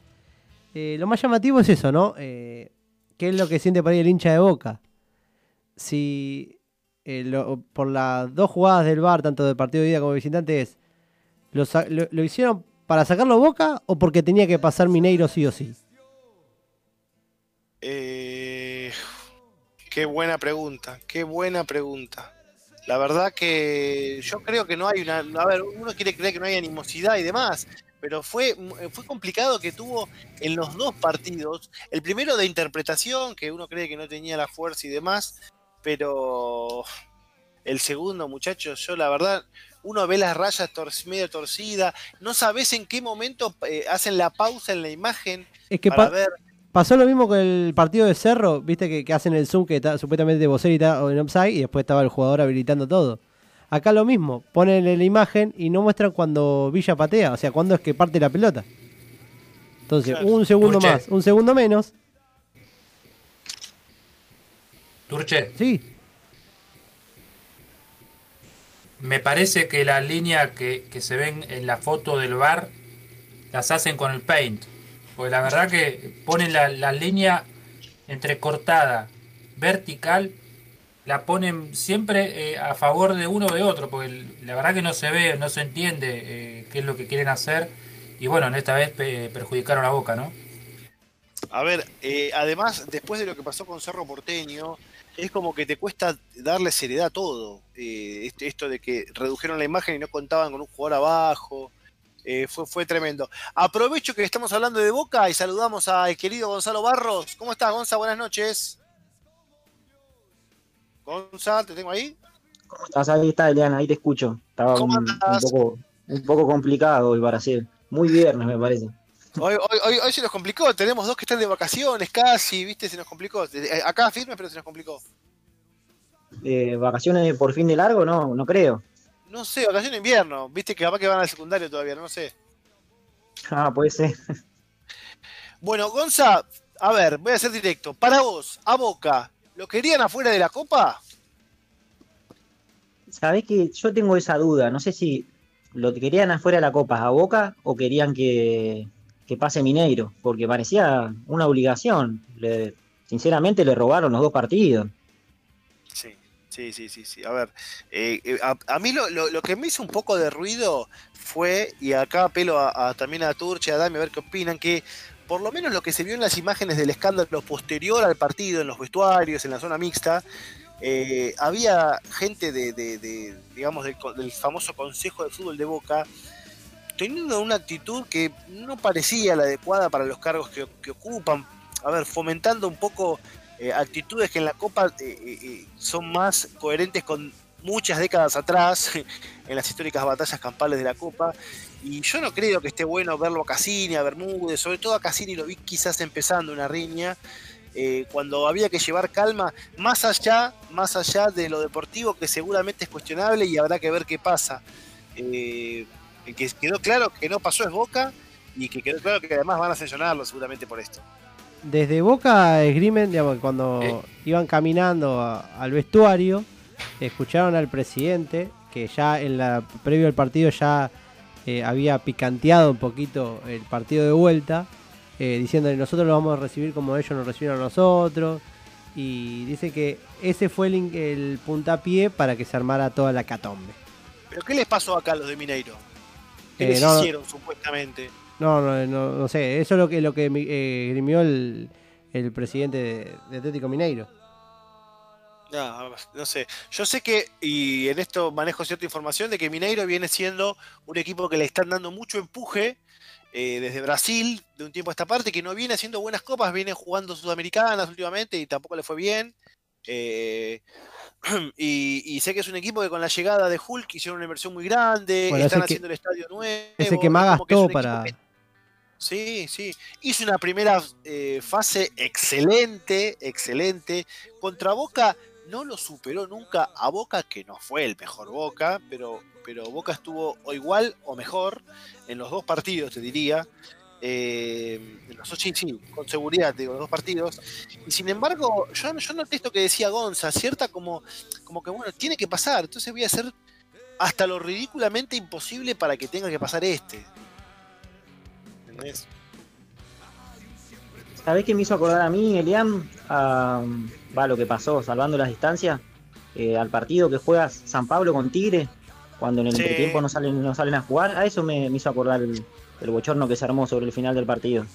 Eh, lo más llamativo es eso, ¿no? Eh, ¿Qué es lo que siente por ahí el hincha de Boca? Si eh, por las dos jugadas del VAR, tanto de partido de ida como de visitante, es ¿lo, sa- lo- lo hicieron para sacarlo Boca o porque tenía que pasar Mineiro sí o sí? Eh, qué buena pregunta, qué buena pregunta. La verdad que yo creo que no hay una... A ver, uno quiere creer que no hay animosidad y demás, pero fue, fue complicado que tuvo en los dos partidos. El primero de interpretación, que uno cree que no tenía la fuerza y demás, pero el segundo, muchachos, yo la verdad, uno ve las rayas tor medio torcidas, no sabes en qué momento eh, hacen la pausa en la imagen Es que para pa- ver... pasó lo mismo con el partido de Cerro, viste que, que hacen el zoom que está, supuestamente Boselli está en offside y después estaba el jugador habilitando todo. Acá lo mismo, ponen la imagen y no muestran cuando Villa patea, o sea, cuándo es que parte la pelota. Entonces, Claro. un segundo más, un segundo menos, Turche, sí. me parece que las líneas que, que se ven en la foto del bar las hacen con el paint. Porque la verdad que ponen la, la línea entrecortada, vertical, la ponen siempre eh, a favor de uno o de otro, porque el- la verdad que no se ve, no se entiende eh, qué es lo que quieren hacer. Y bueno, en esta vez pe- perjudicaron a Boca, ¿no? A ver, eh, además, después de lo que pasó con Cerro Porteño, es como que te cuesta darle seriedad a todo. Eh, esto de que redujeron la imagen y no contaban con un jugador abajo. eh, fue, fue tremendo. Aprovecho que estamos hablando de Boca y saludamos al querido Gonzalo Barros. ¿Cómo estás, Gonza? Buenas noches. Gonza, ¿te tengo ahí? Estás ahí, está Eliana, ahí te escucho. Estaba ¿Cómo un, un poco, un poco complicado hoy para hacer. Muy viernes, me parece. Hoy, hoy, hoy, hoy se nos complicó. Tenemos dos que están de vacaciones casi, ¿viste? Se nos complicó. Eh, Acá firme, pero se nos complicó. Eh, ¿Vacaciones por fin de largo? No, no creo. No sé, vacaciones de invierno. Viste que capaz que van al secundario todavía, no sé. Ah, puede ser. Bueno, Gonza, a ver, voy a ser directo. Para vos, a Boca, ¿lo querían afuera de la Copa? Sabés que yo tengo esa duda. No sé si lo querían afuera de la Copa a Boca o querían que, que pase Mineiro, porque parecía una obligación. Le- sinceramente le robaron los dos partidos. Sí, sí, sí, sí, sí. A ver, eh, eh, a, a mí lo, lo- lo que me hizo un poco de ruido fue, y acá apelo a, también a Turche, a Dami, a ver qué opinan, que por lo menos lo que se vio en las imágenes del escándalo posterior al partido, en los vestuarios, en la zona mixta, eh, había gente de, de- digamos, del, del famoso Consejo de Fútbol de Boca teniendo una actitud que no parecía la adecuada para los cargos que, ocupan. A ver, fomentando un poco eh, actitudes que en la Copa eh, eh, son más coherentes con muchas décadas atrás, en las históricas batallas campales de la Copa. Y yo no creo que esté bueno verlo a Cassini, a Bermúdez, sobre todo a Cassini lo vi quizás empezando una riña, cuando había que llevar calma, más allá, más allá de lo deportivo, que seguramente es cuestionable y habrá que ver qué pasa. El que quedó claro que no pasó es Boca y que quedó claro que además van a sancionarlo seguramente por esto. Desde Boca esgrimen, digamos, que cuando Eh. iban caminando a- al vestuario, escucharon al presidente que ya en la previo al partido ya eh, había picanteado un poquito el partido de vuelta, eh, diciendo nosotros lo vamos a recibir como ellos nos recibieron a nosotros. Y dice que ese fue el, el puntapié para que se armara toda la catombe. ¿Pero qué les pasó acá a los de Mineiro? ¿Qué Eh, les no, no. hicieron supuestamente? No, no, no, no sé, eso es lo que, lo que eh, grimió el, el presidente de, de Atlético Mineiro. No, no sé. Yo sé que, y en esto manejo cierta información, de que Mineiro viene siendo un equipo que le están dando mucho empuje eh, desde Brasil, de un tiempo a esta parte, que no viene haciendo buenas copas, viene jugando sudamericanas últimamente y tampoco le fue bien. Eh, y, y sé que es un equipo que con la llegada de Hulk hicieron una inversión muy grande, Bueno, están que- haciendo el estadio nuevo. Ese que más que gastó para... que- Sí, sí. Hizo una primera eh, fase excelente, excelente. Contra Boca no lo superó nunca a Boca, que no fue el mejor Boca, pero, pero Boca estuvo o igual o mejor en los dos partidos, te diría. Eh, los, sí, con seguridad, digo, los dos partidos. Y sin embargo, yo, yo noté esto que decía Gonza, cierta como, como que bueno, tiene que pasar. Entonces voy a hacer hasta lo ridículamente imposible para que tenga que pasar este. ¿Entendés? ¿Sabés qué me hizo acordar a mí, Elian? A, va, lo que pasó, salvando las distancias, eh, al partido que juega San Pablo con Tigre, cuando en el Sí. entretiempo no salen, no salen a jugar. A eso me, me hizo acordar el, el bochorno que se armó sobre el final del partido.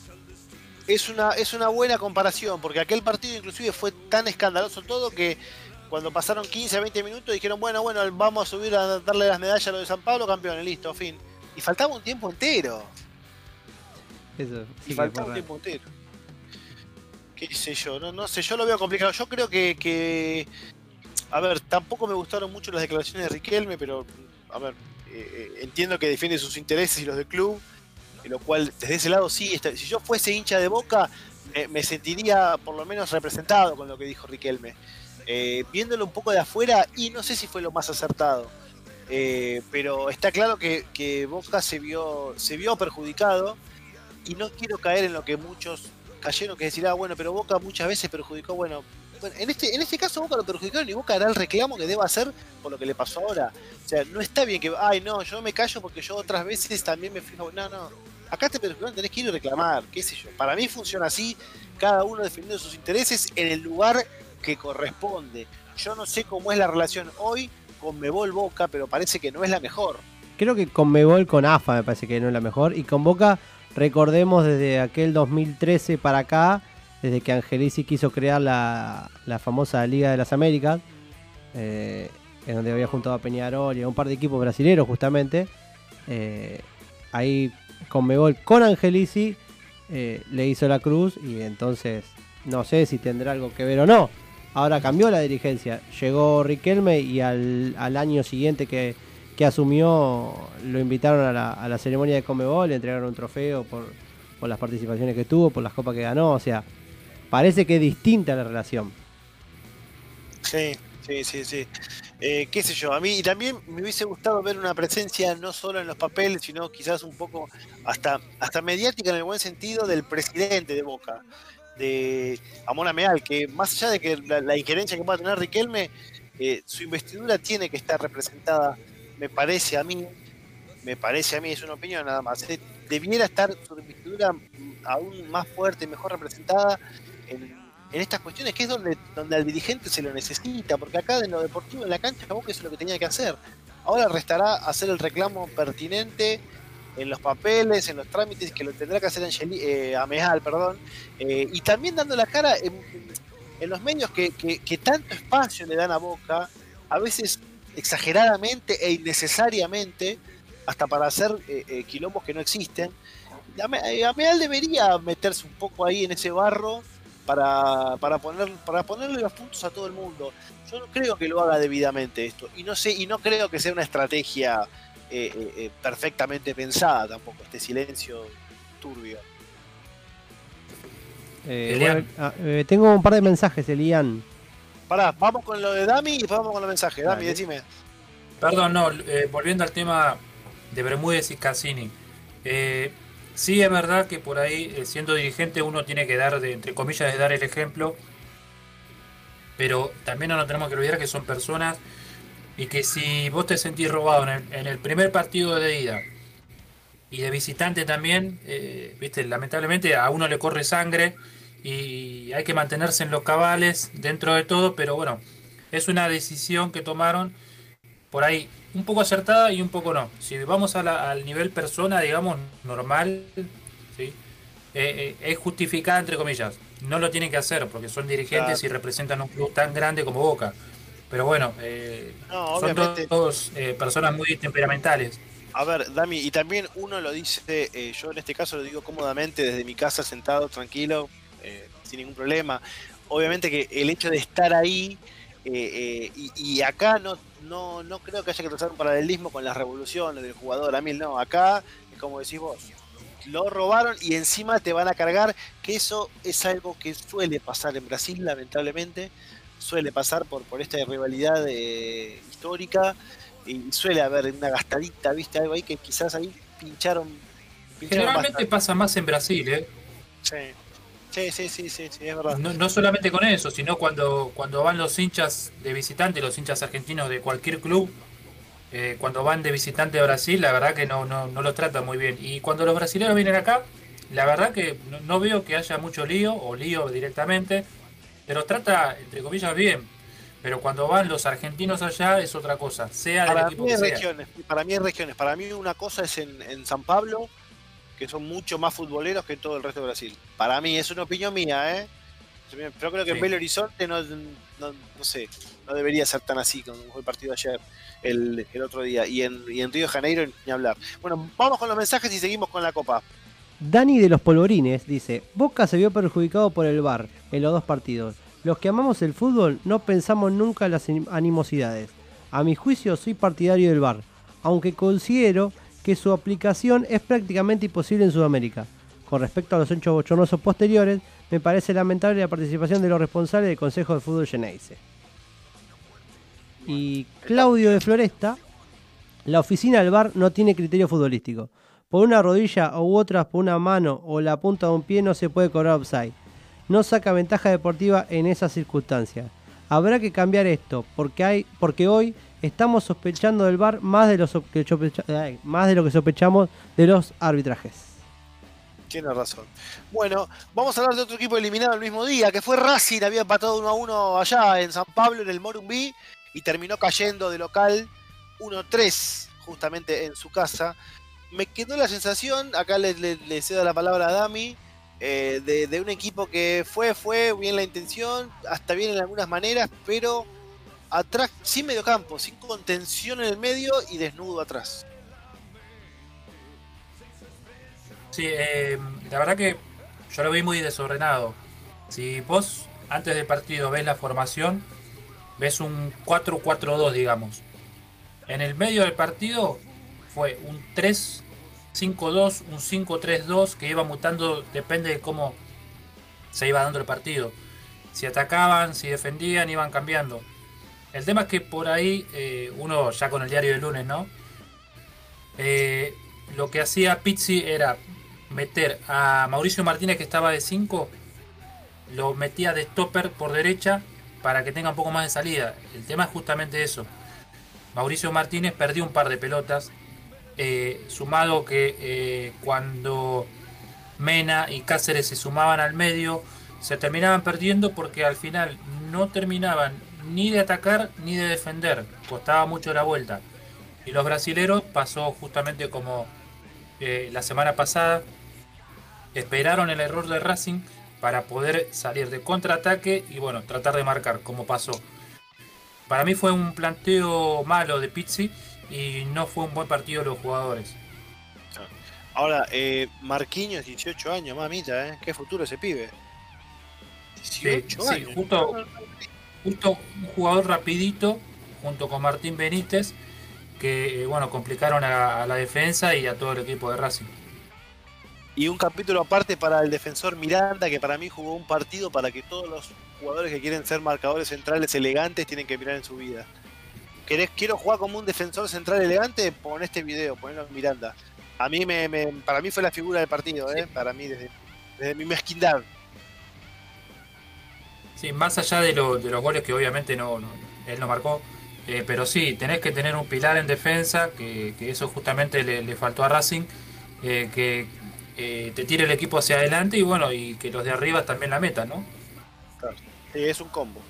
Es una, es una buena comparación, porque aquel partido inclusive fue tan escandaloso todo que cuando pasaron 15 a 20 minutos dijeron, bueno, bueno, vamos a subir a darle las medallas a los de San Pablo, campeones, listo, fin. Y faltaba un tiempo entero. Eso, Y sí faltaba un tiempo entero. ¿Qué sé yo? No, no sé, yo lo veo complicado. Yo creo que, que- A ver, tampoco me gustaron mucho las declaraciones de Riquelme, pero. A ver, eh, eh, entiendo que defiende sus intereses y los del club. Lo cual, desde ese lado, sí. si yo fuese hincha de boca, me- sentiría por lo menos representado con lo que dijo Riquelme. Eh, viéndolo un poco de afuera, y no sé si fue lo más acertado. Eh, pero está claro que, Boca se vio, se vio perjudicado y no quiero caer en lo que muchos cayeron, que decir, ah, bueno, pero Boca muchas veces perjudicó, bueno, bueno, en este, en este caso Boca lo perjudicaron y Boca hará el reclamo que deba hacer por lo que le pasó ahora. O sea, no está bien que, ay, no, yo me callo porque yo otras veces también me fijo, no, no, acá te perjudicaron, tenés que ir a reclamar, qué sé yo. Para mí funciona así, cada uno defendiendo sus intereses en el lugar que corresponde. Yo no sé cómo es la relación hoy con Mebol Boca, pero parece que no es la mejor. Creo que con Mebol, con AFA me parece que no es la mejor. Y con Boca, recordemos desde aquel 2013 para acá, desde que Angelici quiso crear la, la famosa Liga de las Américas, eh, en donde había juntado a Peñarol y a un par de equipos brasileños justamente. eh, ahí con Mebol, con Angelici, eh, le hizo la cruz y entonces no sé si tendrá algo que ver o no. Ahora cambió la dirigencia, llegó Riquelme y al, al año siguiente que, que asumió lo invitaron a la, a la ceremonia de Comebol, le entregaron un trofeo por, por las participaciones que tuvo, por las copas que ganó, o sea, parece que es distinta la relación. Sí, Sí, sí, sí. Eh, qué sé yo, a mí y también me hubiese gustado ver una presencia no solo en los papeles, sino quizás un poco hasta, hasta mediática en el buen sentido del presidente de Boca, de Amona Meal, que más allá de que la, injerencia que pueda tener Riquelme, eh, su investidura tiene que estar representada, me parece a mí, me parece a mí, es una opinión nada más, eh, debiera estar su investidura aún más fuerte y mejor representada en en estas cuestiones, que es donde, donde al dirigente se lo necesita, porque acá en lo deportivo, en la cancha, Boca es lo que tenía que hacer. Ahora restará hacer el reclamo pertinente en los papeles, en los trámites, que lo tendrá que hacer Angeli, eh, Amejal, perdón, eh, y también dando la cara en, los medios que, que, tanto espacio le dan a Boca, a veces exageradamente e innecesariamente, hasta para hacer eh, quilombos que no existen. Ameal debería meterse un poco ahí en ese barro para, para, poner, para ponerle los puntos a todo el mundo. Yo no creo que lo haga debidamente esto. Y no sé, y no creo que sea una estrategia eh, eh, eh, perfectamente pensada tampoco, este silencio turbio. Ah, tengo un par de mensajes, Elian. Pará, vamos con lo de Dami y vamos con los mensajes. Dami, decime. Perdón, no, volviendo al tema de Bermúdez y Cassini. Eh, Sí, es verdad que por ahí, eh, siendo dirigente, uno tiene que dar, de, entre comillas, de dar el ejemplo. Pero también no nos tenemos que olvidar que son personas y que si vos te sentís robado en el, primer partido de ida y de visitante también, eh, viste, lamentablemente a uno le corre sangre y hay que mantenerse en los cabales dentro de todo, pero bueno, es una decisión que tomaron por ahí un poco acertada y un poco no. Si vamos al nivel persona, digamos, normal, ¿sí? Eh, eh, es justificada, entre comillas. No lo tienen que hacer porque son dirigentes y representan un club tan grande como Boca. Pero bueno, eh, son todos personas muy temperamentales. A ver, Dami, y también uno lo dice, yo en este caso lo digo cómodamente desde mi casa sentado, tranquilo, sin ningún problema. Obviamente que el hecho de estar ahí y, y, acá no, no, no creo que haya que trazar un paralelismo con las revoluciones del jugador. A mí no, acá es como decís vos, lo robaron y encima te van a cargar, que eso es algo que suele pasar en Brasil, lamentablemente, suele pasar por, por esta rivalidad eh, histórica y suele haber una gastadita, viste, algo ahí que quizás ahí pincharon. Generalmente pasa más en Brasil, ¿eh? Sí. Sí, sí, sí, sí, es verdad. No, solamente con eso, sino cuando, cuando van los hinchas de visitante, los hinchas argentinos de cualquier club, eh, cuando van de visitante a Brasil, la verdad que no, no, no los tratan muy bien. Y cuando los brasileños vienen acá, la verdad que no, veo que haya mucho lío o lío directamente, pero trata, entre comillas, bien. Pero cuando van los argentinos allá es otra cosa, sea para del equipo mí que regiones, Para mí es regiones. Para mí una cosa es en, en San Pablo que son mucho más futboleros que todo el resto de Brasil. Para mí, es una opinión mía, ¿eh? Yo creo que en Belo Horizonte no, no, sé, no debería ser tan así como fue el partido ayer, el, otro día. Y en, y en Río de Janeiro ni hablar. Bueno, vamos con los mensajes y seguimos con la copa. Dani de los Polvorines dice, Boca se vio perjudicado por el VAR en los dos partidos. Los que amamos el fútbol no pensamos nunca en las animosidades. A mi juicio soy partidario del VAR, aunque considero que su aplicación es prácticamente imposible en Sudamérica. Con respecto a los hechos bochornosos posteriores, me parece lamentable la participación de los responsables del Consejo de Fútbol Geneise. Y Claudio de Floresta, la oficina del bar no tiene criterio futbolístico. Por una rodilla u otras por una mano o la punta de un pie no se puede cobrar offside. No saca ventaja deportiva en esas circunstancias. Habrá que cambiar esto, porque, hay, porque hoy estamos sospechando del VAR más de, que más de lo que sospechamos de los arbitrajes. Tiene razón. Bueno, vamos a hablar de otro equipo eliminado el mismo día, que fue Racing, había empatado 1 a 1 allá en San Pablo, en el Morumbí, y terminó cayendo de local 1-3, justamente en su casa. Me quedó la sensación, acá le, le, cedo la palabra a Dami, eh, de, un equipo que fue, fue bien la intención, hasta bien en algunas maneras, pero atrás, sin mediocampo, sin contención en el medio y desnudo atrás. Sí, eh, la verdad que yo lo vi muy desordenado. Si vos antes del partido ves la formación, ves un 4-4-2, digamos. En el medio del partido fue un 3-5-2, un 5-3-2 que iba mutando, depende de cómo se iba dando el partido. Si atacaban, si defendían, iban cambiando. El tema es que por ahí, eh, uno ya con el diario del lunes, ¿no? Eh, lo que hacía Pizzi era meter a Mauricio Martínez, que estaba de 5, lo metía de stopper por derecha para que tenga un poco más de salida. El tema es justamente eso. Mauricio Martínez perdió un par de pelotas, eh, sumado que cuando Mena y Cáceres se sumaban al medio, se terminaban perdiendo porque al final no terminaban ni de atacar ni de defender, costaba mucho la vuelta. Y los brasileros pasó justamente como eh, la semana pasada, esperaron el error de Racing para poder salir de contraataque y bueno, tratar de marcar como pasó. Para mí fue un planteo malo de Pizzi y no fue un buen partido de los jugadores. Ahora, eh, Marquinhos, 18 años, mamita, ¿eh? Qué futuro ese pibe. 18 sí, años. justo, justo un jugador rapidito junto con Martín Benítez que eh, bueno complicaron a, a, la defensa y a todo el equipo de Racing. Y un capítulo aparte para el defensor Miranda, que para mí jugó un partido para que todos los jugadores que quieren ser marcadores centrales elegantes tienen que mirar en su vida. ¿Querés, quiero jugar como un defensor central elegante? Pon este video, ponelo en Miranda. A mí me, me, para mí fue la figura del partido, ¿eh? para mí desde, desde mi mezquindad. Sí, más allá de, lo, de los goles que obviamente no, no él no marcó, eh, pero sí, tenés que tener un pilar en defensa, que, que eso justamente le, le, faltó a Racing, eh, que eh, te tire el equipo hacia adelante y bueno, y que los de arriba también la metan, ¿no? Claro, sí, es un combo,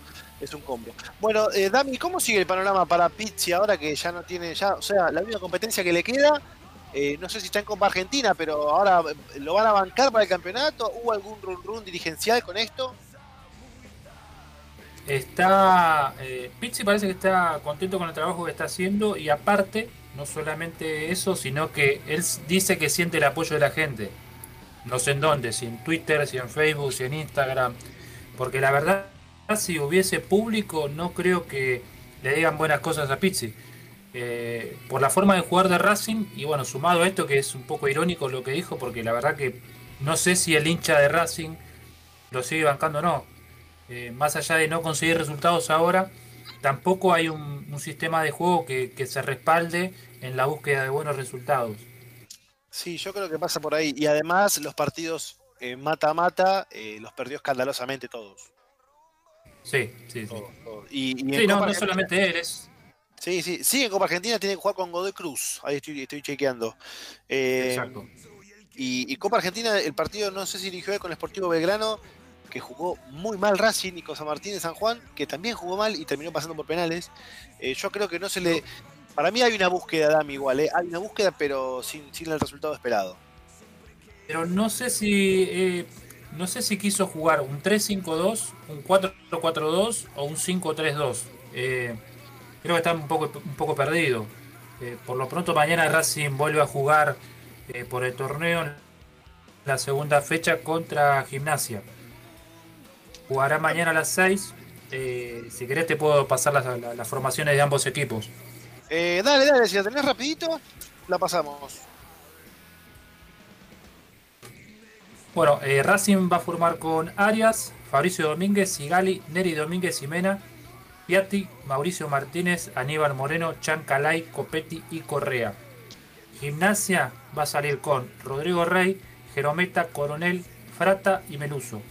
es un combo. Bueno, eh, Dami, ¿cómo sigue el panorama para Pizzi ahora que ya no tiene, ya, o sea, la única competencia que le queda? No sé si está en Copa Argentina, pero ahora lo van a bancar para el campeonato. ¿Hubo algún run run dirigencial con esto? Está. Eh, Pizzi parece que está contento con el trabajo que está haciendo y aparte, no solamente eso, sino que él dice que siente el apoyo de la gente. No sé en dónde, si en Twitter, si en Facebook, si en Instagram. Porque la verdad, si hubiese público, no creo que le digan buenas cosas a Pizzi. Eh, por la forma de jugar de Racing y bueno, sumado a esto que es un poco irónico lo que dijo, porque la verdad que no sé si el hincha de Racing lo sigue bancando o no. Eh, más allá de no conseguir resultados ahora, tampoco hay un, un sistema de juego que, que, se respalde en la búsqueda de buenos resultados. Sí, yo creo que pasa por ahí. Y además los partidos mata-mata eh, los perdió escandalosamente todos. Sí, sí, sí. Y, y sí, no, no solamente él, es, Sí, sí, sí, en Copa Argentina tiene que jugar con Godoy Cruz. Ahí estoy, estoy chequeando. Eh, Exacto. Y, y, Copa Argentina, el partido no sé si dirigió con el Sportivo Belgrano, que jugó muy mal Racing y Cosa Martínez San Juan, que también jugó mal y terminó pasando por penales. Eh, yo creo que no se le. Para mí hay una búsqueda, Dami, igual, ¿eh? Hay una búsqueda, pero sin, sin el resultado esperado. Pero no sé si. Eh, no sé si quiso jugar un 3-5-2, un 4-4-2 o un 5-3-2. Eh, creo que está un poco, un poco perdido. Por lo pronto mañana Racing vuelve a jugar por el torneo en la segunda fecha contra Gimnasia. Jugará mañana a las 6. Eh, si querés te puedo pasar las, las, las formaciones de ambos equipos. Eh, dale, dale, si la tenés rapidito, la pasamos. Bueno, eh, Racing va a formar con Arias, Fabricio Domínguez, Sigali, Neri Domínguez y Mena, Piatti, Mauricio Martínez, Aníbal Moreno, Chancalay, Copetti y Correa. Gimnasia va a salir con Rodrigo Rey, Jerometa, Coronel, Frata y Meluso.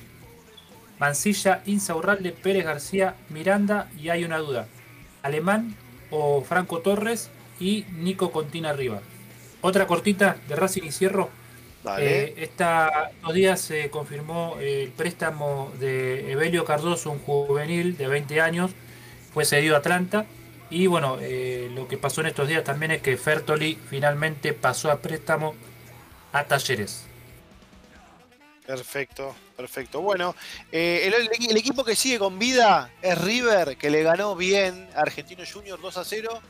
Mancilla, Insaurralde, Pérez García, Miranda y hay una duda. Alemán o Franco Torres y Nico Contina arriba. Otra cortita de Racing y Cierro. Eh, esta, estos días se confirmó el préstamo de Evelio Cardoso, un juvenil de 20 años, fue cedido a Atlanta. Y bueno, eh, lo que pasó en estos días también es que Fertoli finalmente pasó a préstamo a Talleres. Perfecto, perfecto. Bueno, eh, el, equipo que sigue con vida es River, que le ganó bien a Argentino Junior 2 a 0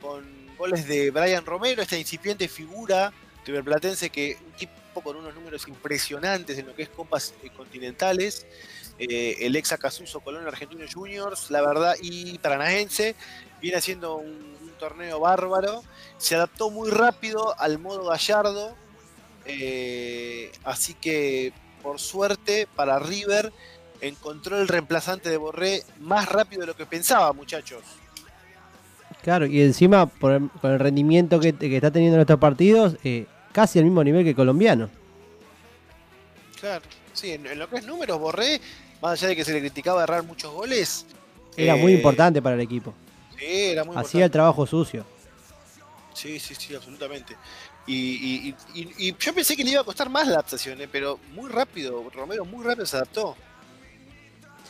con goles de Brian Romero, esta incipiente figura riverplatense que un tipo con unos números impresionantes en lo que es copas continentales. Eh, el ex Acasuso Colón Argentino Juniors, la verdad, y Paranaense, viene haciendo un, torneo bárbaro. Se adaptó muy rápido al modo gallardo. Eh, así que, por suerte, para River, encontró el reemplazante de Borré más rápido de lo que pensaba, muchachos. Claro, y encima por el, con el rendimiento que, que está teniendo en estos partidos, eh, casi al mismo nivel que el colombiano. Claro, sí, en, en lo que es números, Borré, más allá de que se le criticaba errar muchos goles. Era muy eh, importante para el equipo. Sí, era muy Hacía el trabajo sucio. Sí, sí, sí, absolutamente. Y, y- y- y- yo pensé que le iba a costar más la adaptación, eh, pero muy rápido, Romero muy rápido se adaptó.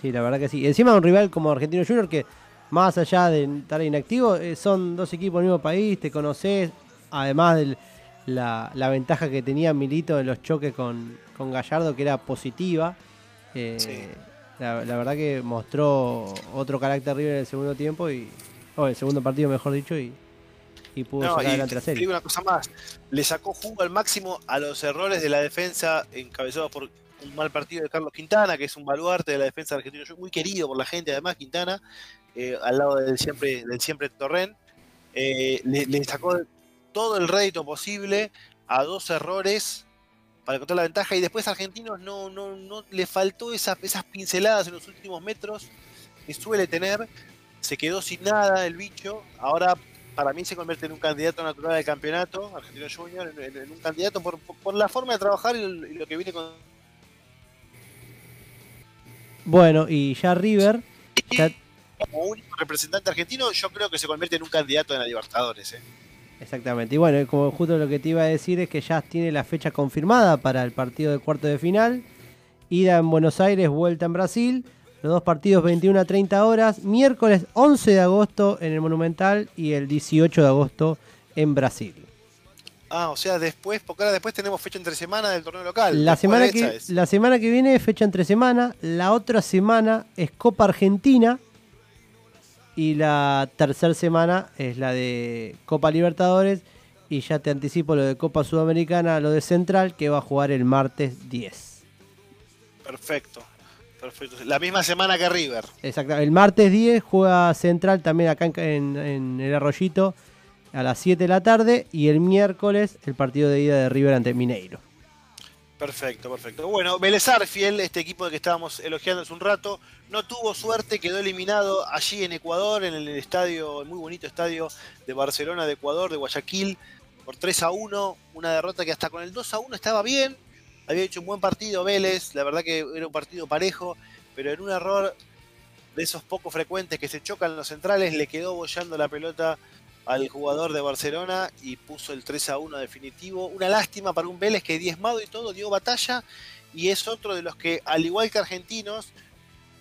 Sí, la verdad que sí. Encima un rival como Argentino Junior que más allá de estar inactivo, eh, son dos equipos del mismo país, te conoces, además de la, la ventaja que tenía Milito en los choques con, con Gallardo, que era positiva. Eh, Sí. la, la verdad que mostró otro carácter River en el segundo tiempo y o el segundo partido mejor dicho y, y pudo No, sacar y adelante la te serie. digo una cosa más, le sacó jugo al máximo a los errores de la defensa encabezados por un mal partido de Carlos Quintana, que es un baluarte de la defensa argentina, muy querido por la gente, además Quintana, eh, al lado del siempre, del siempre Torren, eh, le, le sacó todo el rédito posible a dos errores para encontrar la ventaja y después Argentinos no, no, no le faltó esas, esas pinceladas en los últimos metros que suele tener, se quedó sin nada el bicho, ahora para mí se convierte en un candidato natural al campeonato, Argentino Junior, en, en- un candidato por, la forma de trabajar y, lo que viene con... Bueno, y ya River, ya- Como único representante argentino, yo creo que se convierte en un candidato en la Libertadores. ¿eh? Exactamente. Y bueno, como justo lo que te iba a decir es que ya tiene la fecha confirmada para el partido de cuarto de final. Ida en Buenos Aires, vuelta en Brasil. Los dos partidos 21 a 30 horas. Miércoles 11 de agosto en el Monumental y el 18 de agosto en Brasil. Ah, o sea, después, porque ahora después tenemos fecha entre semana del torneo local. La semana, que, la semana que viene es fecha entre semana. La otra semana es Copa Argentina. Y la tercera semana es la de Copa Libertadores. Y ya te anticipo lo de Copa Sudamericana, lo de Central, que va a jugar el martes 10. Perfecto. Perfecto. La misma semana que River. Exacto. El martes 10 juega Central también acá en, el Arroyito a las 7 de la tarde. Y el miércoles el partido de ida de River ante Mineiro. Perfecto, perfecto. Bueno, Vélez Arfiel, este equipo de que estábamos elogiando hace un rato, no tuvo suerte, quedó eliminado allí en Ecuador, en el estadio, el muy bonito estadio de Barcelona de Ecuador, de Guayaquil, por 3 a 1, una derrota que hasta con el 2 a 1 estaba bien, había hecho un buen partido Vélez, la verdad que era un partido parejo, pero en un error de esos poco frecuentes que se chocan los centrales, le quedó bollando la pelota al jugador de Barcelona y puso el 3 a 1 definitivo. Una lástima para un Vélez que diezmado y todo dio batalla y es otro de los que, al igual que argentinos,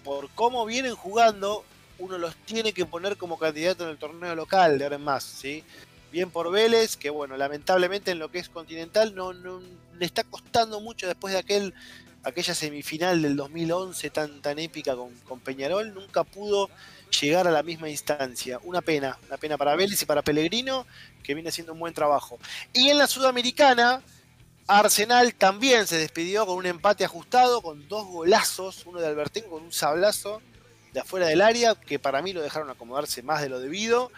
por cómo vienen jugando, uno los tiene que poner como candidato en el torneo local de ahora en más, ¿sí? Bien por Vélez, que bueno, lamentablemente en lo que es continental no, no le está costando mucho después de aquel aquella semifinal del 2011 tan tan épica con, con Peñarol, nunca pudo llegar a la misma instancia. Una pena, una pena para Vélez y para Pellegrino, que viene haciendo un buen trabajo. Y en la Sudamericana, Arsenal también se despidió con un empate ajustado, con dos golazos, uno de Albertín con un sablazo de afuera del área, que para mí lo dejaron acomodarse más de lo debido.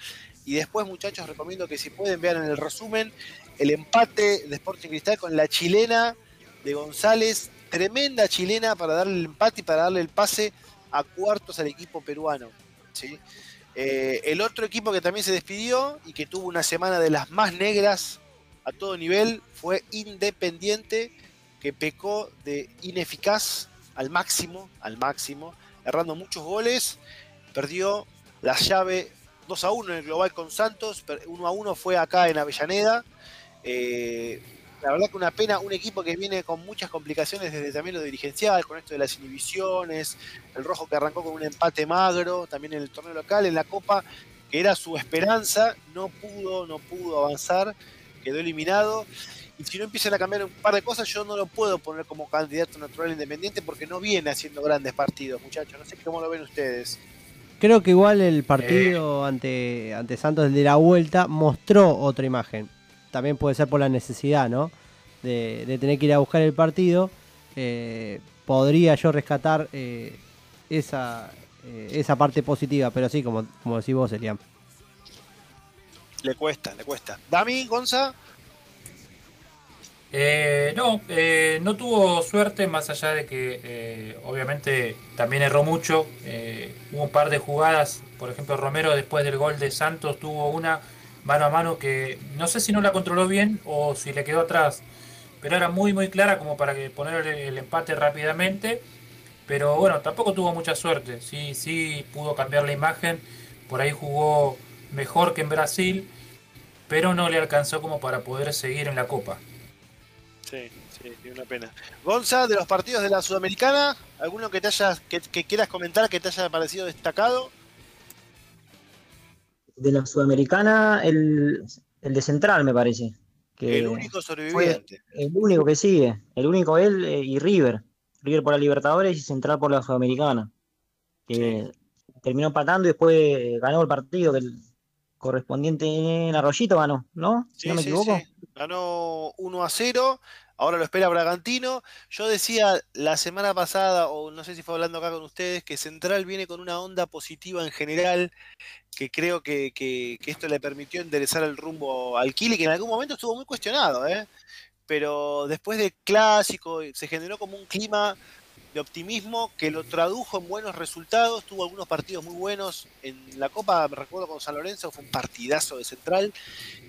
Y después, muchachos, recomiendo que si pueden vean en el resumen el empate de Sporting Cristal con la chilena de González, tremenda chilena para darle el empate y para darle el pase a cuartos al equipo peruano. ¿sí? Eh, el otro equipo que también se despidió y que tuvo una semana de las más negras a todo nivel fue Independiente, que pecó de ineficaz al máximo, al máximo, errando muchos goles, perdió la llave 2 a 1 en el global con Santos, 1 a 1 fue acá en Avellaneda. Eh, la verdad que una pena, un equipo que viene con muchas complicaciones desde también lo dirigencial, con esto de las inhibiciones, el rojo que arrancó con un empate magro, también en el torneo local, en la Copa, que era su esperanza, no pudo, no pudo avanzar, quedó eliminado. Y si no empiezan a cambiar un par de cosas, yo no lo puedo poner como candidato natural independiente porque no viene haciendo grandes partidos, muchachos. No sé cómo lo ven ustedes. Creo que igual el partido ante, ante Santos, de la vuelta, mostró otra imagen. También puede ser por la necesidad, ¿no? De, de tener que ir a buscar el partido. Eh, podría yo rescatar eh, esa, eh, esa parte positiva, pero sí, como, como decís vos, Elian. Le cuesta, le cuesta. Dami, Gonza. Eh, no, eh, no tuvo suerte más allá de que eh, obviamente también erró mucho. Eh, hubo un par de jugadas, por ejemplo Romero después del gol de Santos tuvo una mano a mano que no sé si no la controló bien o si le quedó atrás, pero era muy muy clara como para que poner el, empate rápidamente. Pero bueno, tampoco tuvo mucha suerte. Sí, sí pudo cambiar la imagen. Por ahí jugó mejor que en Brasil, pero no le alcanzó como para poder seguir en la Copa. Sí, sí, una pena. Gonza, de los partidos de la Sudamericana, ¿alguno que te hayas, que, que quieras comentar que te haya parecido destacado? De la Sudamericana, el, el de Central, me parece. Que El único sobreviviente. el único que sigue. El único él eh, y River. River por la Libertadores y Central por la Sudamericana. Que terminó empatando y después eh, ganó el partido que el correspondiente en Arroyito ganó, ¿no? Si no me sí, equivoco. sí. Ganó 1 a 0. Ahora lo espera Bragantino. Yo decía la semana pasada, o no sé si fue hablando acá con ustedes, que Central viene con una onda positiva en general, que creo que, que- que esto le permitió enderezar el rumbo al Kili, que en algún momento estuvo muy cuestionado, ¿eh? Pero después del clásico se generó como un clima de optimismo que lo tradujo en buenos resultados. Tuvo algunos partidos muy buenos en la Copa, me recuerdo con San Lorenzo, fue un partidazo de Central.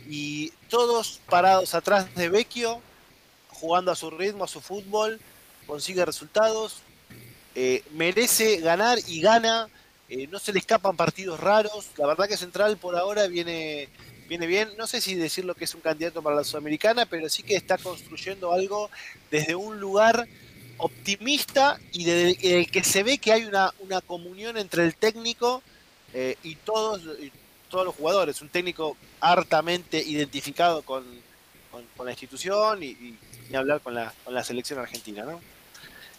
Y todos parados atrás de Vecchio, jugando a su ritmo, a su fútbol, consigue resultados, eh, merece ganar y gana. eh, no se le escapan partidos raros. La verdad que Central por ahora viene, viene bien. No sé si decirlo que es un candidato para la Sudamericana, pero sí que está construyendo algo desde un lugar optimista y desde el que se ve que hay una, una comunión entre el técnico eh, y todos y todos los jugadores. Un técnico hartamente identificado con, con, con la institución y, y, y hablar con la, con la selección argentina, ¿no?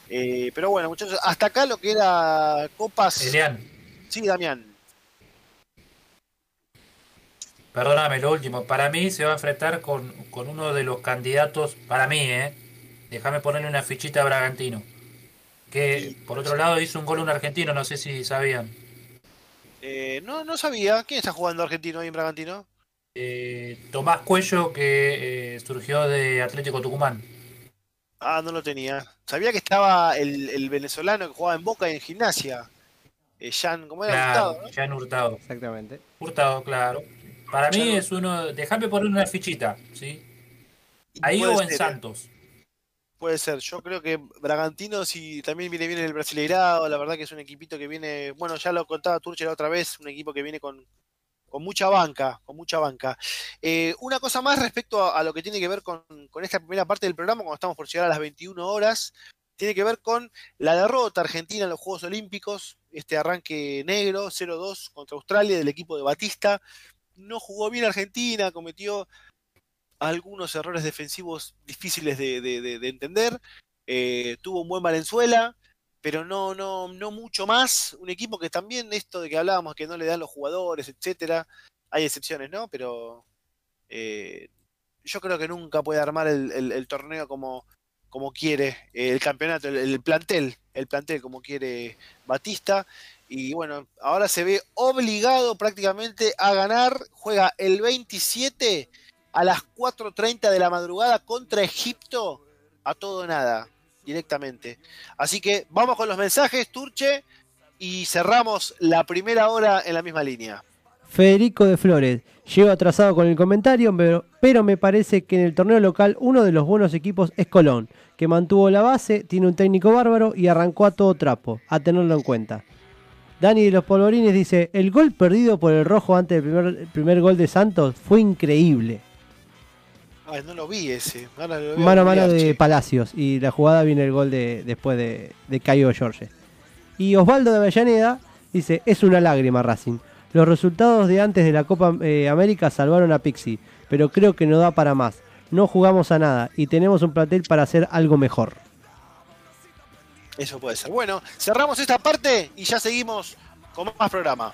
Eh, pero bueno, muchachos, hasta acá lo que era Copas. Elian, Sí, Damián. perdóname lo último. Para mí se va a enfrentar con, con uno de los candidatos, para mí, ¿eh? Déjame ponerle una fichita a Bragantino. Que por otro lado hizo un gol un argentino, no sé si sabían. Eh, no, no sabía. ¿Quién está jugando argentino ahí en Bragantino? Eh, Tomás Cuello, que eh, surgió de Atlético Tucumán. Ah, no lo tenía. Sabía que estaba el, el venezolano que jugaba en Boca y en gimnasia. Eh, Jan, ¿cómo era? Claro, Hurtado, ¿no? Jan Hurtado. Exactamente. Hurtado, claro. Para mí es uno. Déjame poner una fichita, ¿sí? Ahí o en ser, ¿eh? Santos. Puede ser. Yo creo que Bragantino, si también viene bien en el Brasileirado, la verdad que es un equipito que viene. Bueno, ya lo contaba Turche la otra vez, un equipo que viene con, con mucha banca, con mucha banca. Eh, una cosa más respecto a, a lo que tiene que ver con, con esta primera parte del programa, cuando estamos por llegar a las 21 horas, tiene que ver con la derrota argentina en los Juegos Olímpicos, este arranque negro, 0-2 contra Australia del equipo de Batista. No jugó bien Argentina, cometió algunos errores defensivos difíciles de, de- de- de entender. Eh, tuvo un buen Valenzuela, pero no, no, no mucho más. Un equipo que también esto de que hablábamos que no le dan los jugadores, etcétera. Hay excepciones, ¿no? Pero eh, yo creo que nunca puede armar el torneo como, como quiere, eh, el campeonato, el, el plantel, el plantel como quiere Batista. Y bueno, ahora se ve obligado prácticamente a ganar. Juega el 27 a las 4.30 de la madrugada contra Egipto a todo nada, directamente. Así que vamos con los mensajes, Turche, y cerramos la primera hora en la misma línea. Federico de Flores. Llego atrasado con el comentario, pero, pero me parece que en el torneo local uno de los buenos equipos es Colón, que mantuvo la base, tiene un técnico bárbaro y arrancó a todo trapo, a tenerlo en cuenta. Dani de los Polvorines dice, el gol perdido por el rojo antes del primer, primer gol de Santos fue increíble. Ay, no lo vi ese. Ahora lo voy Mano a mano de che. Palacios y la jugada viene el gol de, después de, de Caio Jorge. Y Osvaldo de Avellaneda dice, es una lágrima Racing. Los resultados de antes de la Copa eh, América salvaron a Pixie, pero creo que no da para más. No jugamos a nada y tenemos un plantel para hacer algo mejor. Eso puede ser. Bueno, cerramos esta parte y ya seguimos con más programa.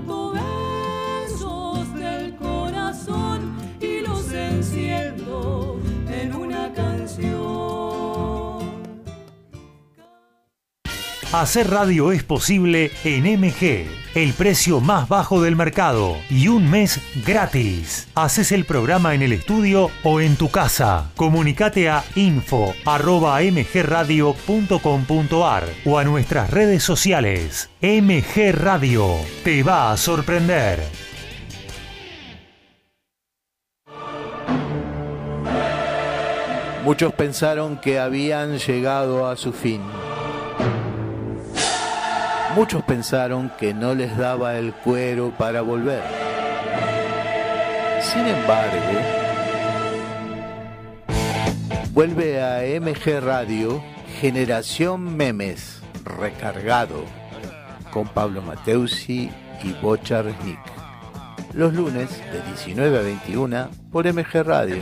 Hacer radio es posible en MG. El precio más bajo del mercado y un mes gratis. Haces el programa en el estudio o en tu casa. Comunicate a info.mgradio.com.ar o a nuestras redes sociales. MG Radio te va a sorprender. Muchos pensaron que habían llegado a su fin. Muchos pensaron que no les daba el cuero para volver. Sin embargo, vuelve a MG Radio Generación Memes recargado con Pablo Mateusi y Bochar Nick. Los lunes de 19 a 21 por MG Radio.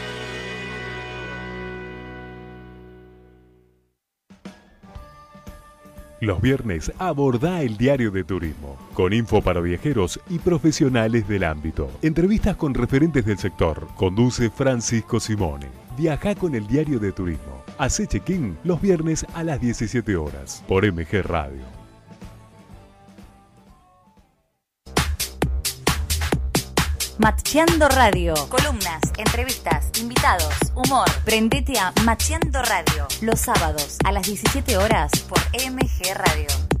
Los viernes aborda el diario de turismo, con info para viajeros y profesionales del ámbito. Entrevistas con referentes del sector. Conduce Francisco Simone. Viaja con el diario de turismo. Hace check-in los viernes a las 17 horas por MG Radio. Macheando Radio. Columnas, entrevistas, invitados, humor. Prendete a Macheando Radio. Los sábados a las 17 horas por MG Radio.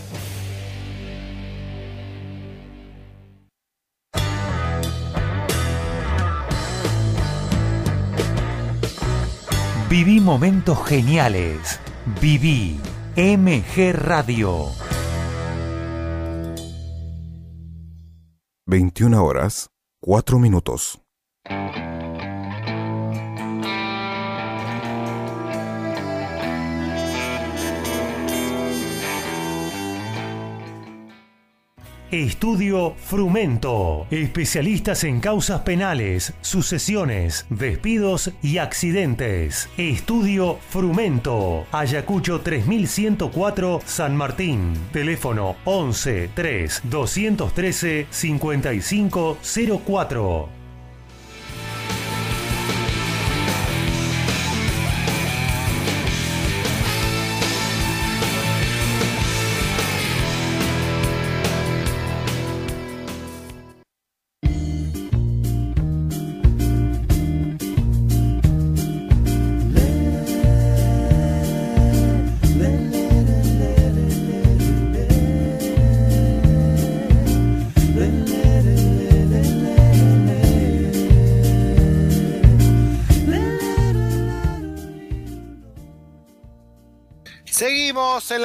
Viví momentos geniales. Viví MG Radio. 21 horas, 4 minutos. Estudio Frumento. Especialistas en causas penales, sucesiones, despidos y accidentes. Estudio Frumento. Ayacucho 3104 San Martín. Teléfono 11 3 213 5504.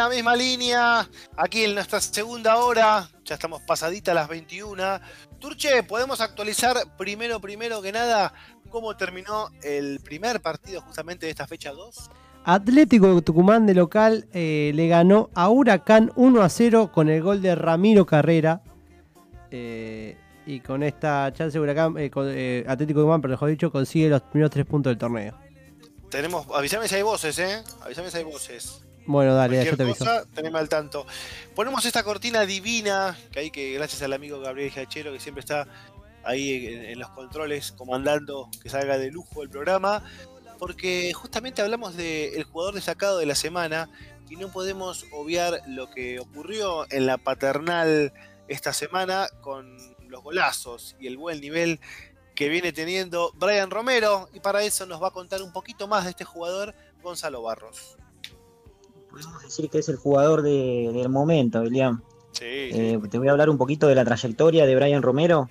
La misma línea, aquí en nuestra segunda hora, ya estamos pasadita a las 21. Turche, ¿podemos actualizar primero, primero que nada, cómo terminó el primer partido justamente de esta fecha 2? Atlético de Tucumán de local eh, le ganó a Huracán 1 a 0 con el gol de Ramiro Carrera. Eh, y con esta chance Huracán, eh, con, eh, Atlético de Tucumán, pero mejor dicho, consigue los primeros tres puntos del torneo. Tenemos, avísame si hay voces, ¿eh? Avísame si hay voces. Bueno, dale, Cualquier yo te aviso. cosa, teneme al tanto. Ponemos esta cortina divina, que hay que, gracias al amigo Gabriel Giachero, que siempre está ahí en, en los controles, comandando que salga de lujo el programa, porque justamente hablamos del jugador destacado de la semana y no podemos obviar lo que ocurrió en la paternal esta semana con los golazos y el buen nivel que viene teniendo Brian Romero, y para eso nos va a contar un poquito más de este jugador, Gonzalo Barros. Podemos decir que es el jugador de- del momento, William. Sí, Eh, te voy a hablar un poquito de la trayectoria de Brian Romero.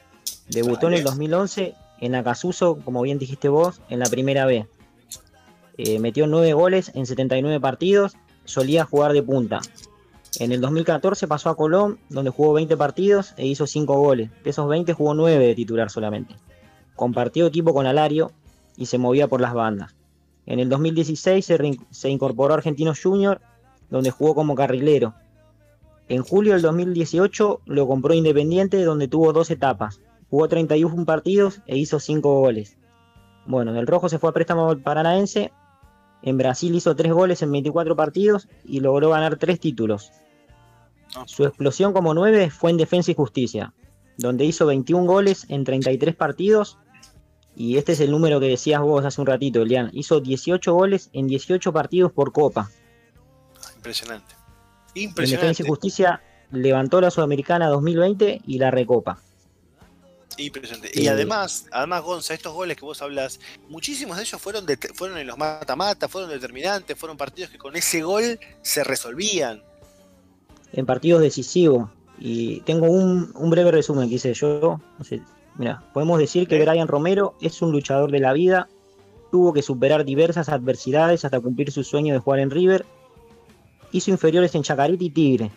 Debutó en el Dale. 2011 en Acasuso, como bien dijiste vos, en la primera B. Eh, metió 9 goles en 79 partidos, solía jugar de punta. En el 2014 pasó a Colón, donde jugó 20 partidos e hizo 5 goles. De esos 20 jugó 9 de titular solamente. Compartió equipo con Alario y se movía por las bandas. En el 2016 se, se incorporó a Argentinos Junior, donde jugó como carrilero. En julio del 2018 lo compró Independiente, donde tuvo dos etapas. Jugó 31 partidos e hizo 5 goles. Bueno, del Rojo se fue a préstamo al Paranaense. En Brasil hizo 3 goles en 24 partidos y logró ganar 3 títulos. Su explosión como 9 fue en Defensa y Justicia, donde hizo 21 goles en 33 partidos. Y este es el número que decías vos hace un ratito, Elian. Hizo 18 goles en 18 partidos por Copa. Impresionante. En Impresionante. Defensa y Justicia levantó la Sudamericana 2020 y la Recopa. Impresionante. Eh, Y además, además, Gonza, estos goles que vos hablas, muchísimos de ellos fueron, de- fueron en los mata-mata, fueron determinantes, fueron partidos que con ese gol se resolvían. en partidos decisivos. Y tengo un, un breve resumen que hice yo. No sé, mira, podemos decir que Brian Romero es un luchador de la vida. Tuvo que superar diversas adversidades hasta cumplir su sueño de jugar en River. Hizo inferiores en Chacarita y Tigre.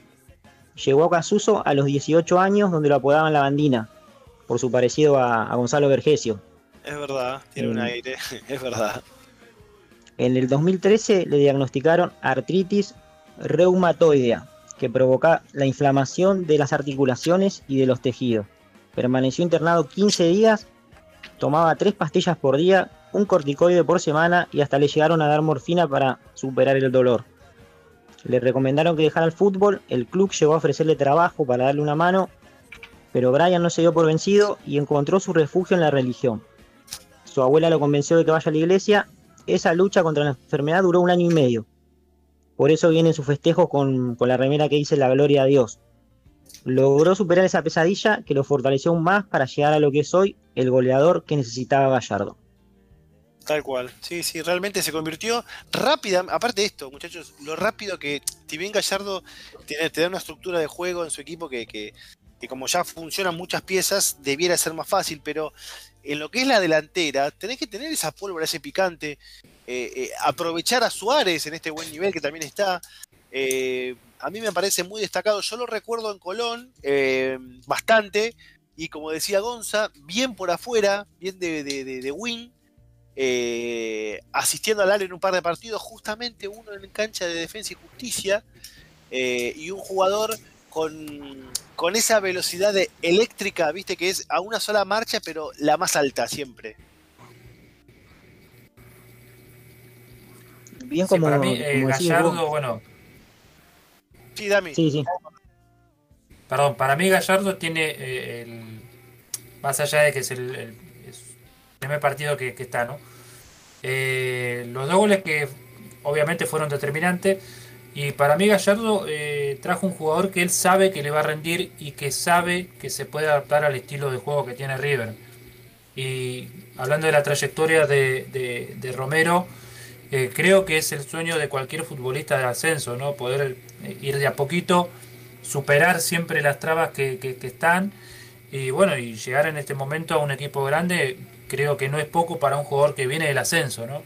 Llegó a Casuso a los 18 años, donde lo apodaban la bandina, por su parecido a, a Gonzalo Vergesio. Es verdad, tiene un Mm. aire, es verdad. En el 2013 le diagnosticaron artritis reumatoidea, que provoca la inflamación de las articulaciones y de los tejidos. Permaneció internado 15 días, tomaba 3 pastillas por día, un corticoide por semana y hasta le llegaron a dar morfina para superar el dolor. Le recomendaron que dejara el fútbol, el club llegó a ofrecerle trabajo para darle una mano, pero Brian no se dio por vencido y encontró su refugio en la religión. Su abuela lo convenció de que vaya a la iglesia esa lucha contra la enfermedad duró un año y medio. Por eso viene su festejo con, con la remera que dice la gloria a Dios. Logró superar esa pesadilla que lo fortaleció aún más para llegar a lo que es hoy el goleador que necesitaba Gallardo. Tal cual. Sí, sí, realmente se convirtió rápida. Aparte de esto, muchachos, lo rápido que, si bien Gallardo tiene, te da una estructura de juego en su equipo que, que, como ya funcionan muchas piezas, debiera ser más fácil, pero en lo que es la delantera, tenés que tener esa pólvora, ese picante, eh, eh, aprovechar a Suárez en este buen nivel que también está. Eh, a mí me parece muy destacado. Yo lo recuerdo en Colón bastante. Y como decía Gonza, bien por afuera, bien de, de, de, de eh, asistiendo al área en un par de partidos, justamente uno en cancha de defensa y justicia, eh, y un jugador con, con esa velocidad de eléctrica, viste, que es a una sola marcha, pero la más alta siempre. Bien Sí, como, para mí, eh, como Gallardo, bueno, Sí, Dami. Sí, sí. perdón, para mí Gallardo tiene eh, el. Más allá de que es el, el- es el primer partido que, está, ¿no? Eh, los dos goles que obviamente fueron determinantes. Y para mí Gallardo eh, trajo un jugador que él sabe que le va a rendir y que sabe que se puede adaptar al estilo de juego que tiene River. Y hablando de la trayectoria de, Romero, eh, creo que es el sueño de cualquier futbolista de ascenso, ¿no? Poder ir de a poquito, superar siempre las trabas que- que están y bueno, y llegar en este momento a un equipo grande, creo que no es poco para un jugador que viene del ascenso, ¿no?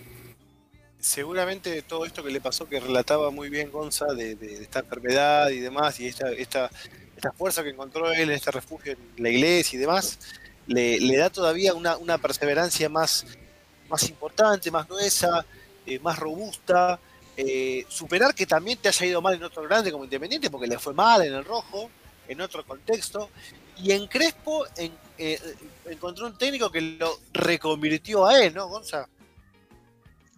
seguramente todo esto que le pasó, que relataba muy bien Gonza, de, esta enfermedad y demás, y esta, esta, fuerza que encontró él en este refugio en la iglesia y demás, le, le da todavía una, una perseverancia más, más importante, más gruesa, eh, más robusta. eh, superar que también te haya ido mal en otro grande como Independiente, porque le fue mal en el rojo, en otro contexto. Y en Crespo en- eh, encontró un técnico que lo reconvirtió a él, ¿no, Gonza?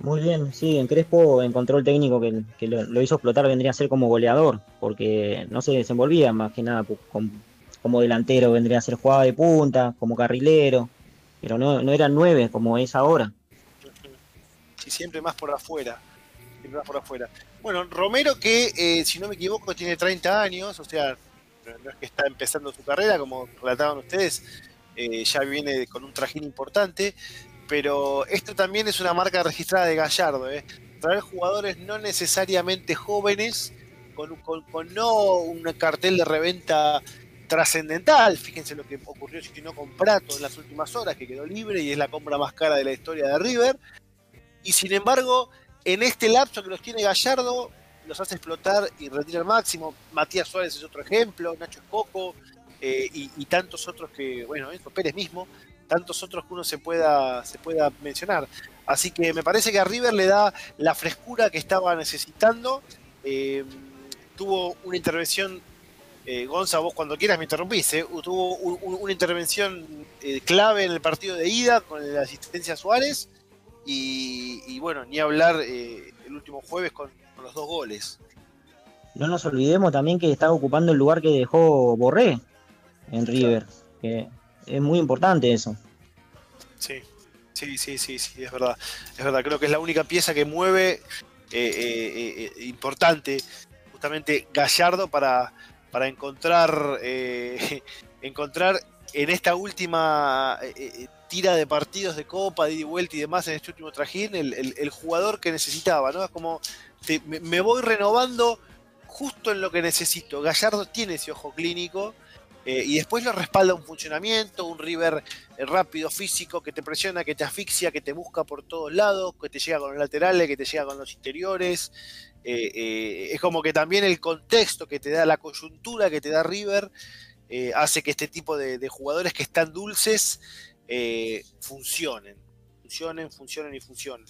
Muy bien, sí, en Crespo encontró el técnico que, que lo, lo hizo explotar, vendría a ser como goleador, porque no se desenvolvía más que nada pu- com- como delantero, vendría a ser jugada de punta, como carrilero, pero no, no eran nueve como es ahora. y siempre más por afuera. Siempre más por afuera. Bueno, Romero que, eh, si no me equivoco, tiene 30 años, o sea, no es que está empezando su carrera, como relataban ustedes, eh, ya viene con un trajín importante, pero esto también es una marca registrada de Gallardo, ¿eh? traer jugadores no necesariamente jóvenes, con, con- no un cartel de reventa trascendental, fíjense lo que ocurrió si no con Prato en las últimas horas, que quedó libre y es la compra más cara de la historia de River, y sin embargo, en este lapso que los tiene Gallardo, los hace explotar y retira al máximo. Matías Suárez es otro ejemplo, Nacho Escoco eh, y, tantos otros que, bueno, Enzo Pérez mismo, tantos otros que uno se pueda, se pueda mencionar. Así que me parece que a River le da la frescura que estaba necesitando. Eh, tuvo una intervención, eh, Gonza, vos cuando quieras me interrumpís, eh, tuvo un- un- una intervención clave en el partido de ida con la asistencia a Suárez. Y, y bueno, ni hablar el último jueves con, con los dos goles. No nos olvidemos también que está ocupando el lugar que dejó Borré en River, que es muy importante eso. Sí, sí, sí, sí, sí, es verdad. Es verdad, creo que es la única pieza que mueve eh, eh, eh, importante, justamente Gallardo, para, para encontrar, encontrar en esta última tira de partidos de Copa, de vuelta y demás en este último trajín, el, el- el jugador que necesitaba, ¿no? Es como, te- me, me voy renovando justo en lo que necesito. Gallardo tiene ese ojo clínico. Eh, y después lo respalda un funcionamiento, un River eh, rápido, físico, que te presiona, que te asfixia, que te busca por todos lados, que te llega con los laterales, que te llega con los interiores. Eh, eh, es como que también el contexto que te da, la coyuntura que te da River, hace que este tipo de, de jugadores que están dulces funcionen. Funcionen, funcionen y funcionen.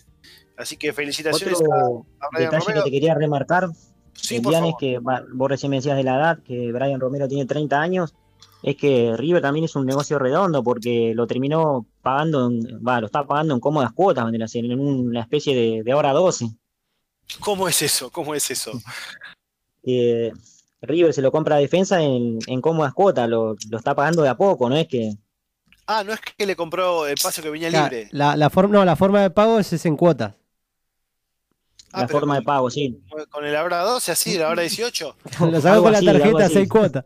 Así que felicitaciones Otro a, detalle Romero. que te quería remarcar, Sí, por favor. que vos recién me decías de la edad, que Brian Romero tiene 30 años, es que River también es un negocio redondo porque lo terminó pagando, en- va, lo está pagando en cómodas cuotas, en una especie de, de hora 12. ¿Cómo es eso? ¿Cómo es eso? Eh, River se lo compra a defensa en, en cómodas cuotas, lo, lo está pagando de a poco, no es que Ah, no es que le compró el paso que venía Claro, libre. la, la, forma, no, la forma de pago es, es en cuotas. Ah, la forma de pago, sí. Con el hora 12, así, la hora 18. Lo saco Algo con la tarjeta así. 6 cuotas.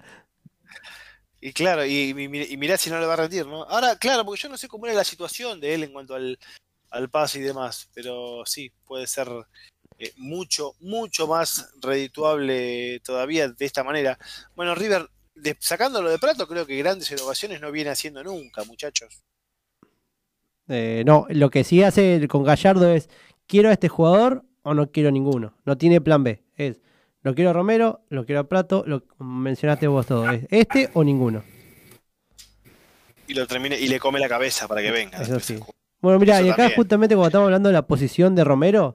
Y claro, y, y, mi- y mirá si no le va a rendir, ¿no? Ahora, claro, porque yo no sé cómo era la situación de él en cuanto al, al pase y demás, pero sí, puede ser eh, mucho, mucho más redituable todavía de esta manera. Bueno, River, sacándolo de plato, creo que grandes innovaciones no viene haciendo nunca, muchachos. Eh, no, lo que sí hace con Gallardo es, ¿quiero a este jugador o no quiero ninguno? No tiene plan B. Es, lo quiero a Romero, lo quiero a Prato, lo mencionaste vos todo. Es este o ninguno. Y lo termina, y le come la cabeza para que venga. Eso sí. Bueno, mira, y acá también. justamente cuando estamos hablando de la posición de Romero,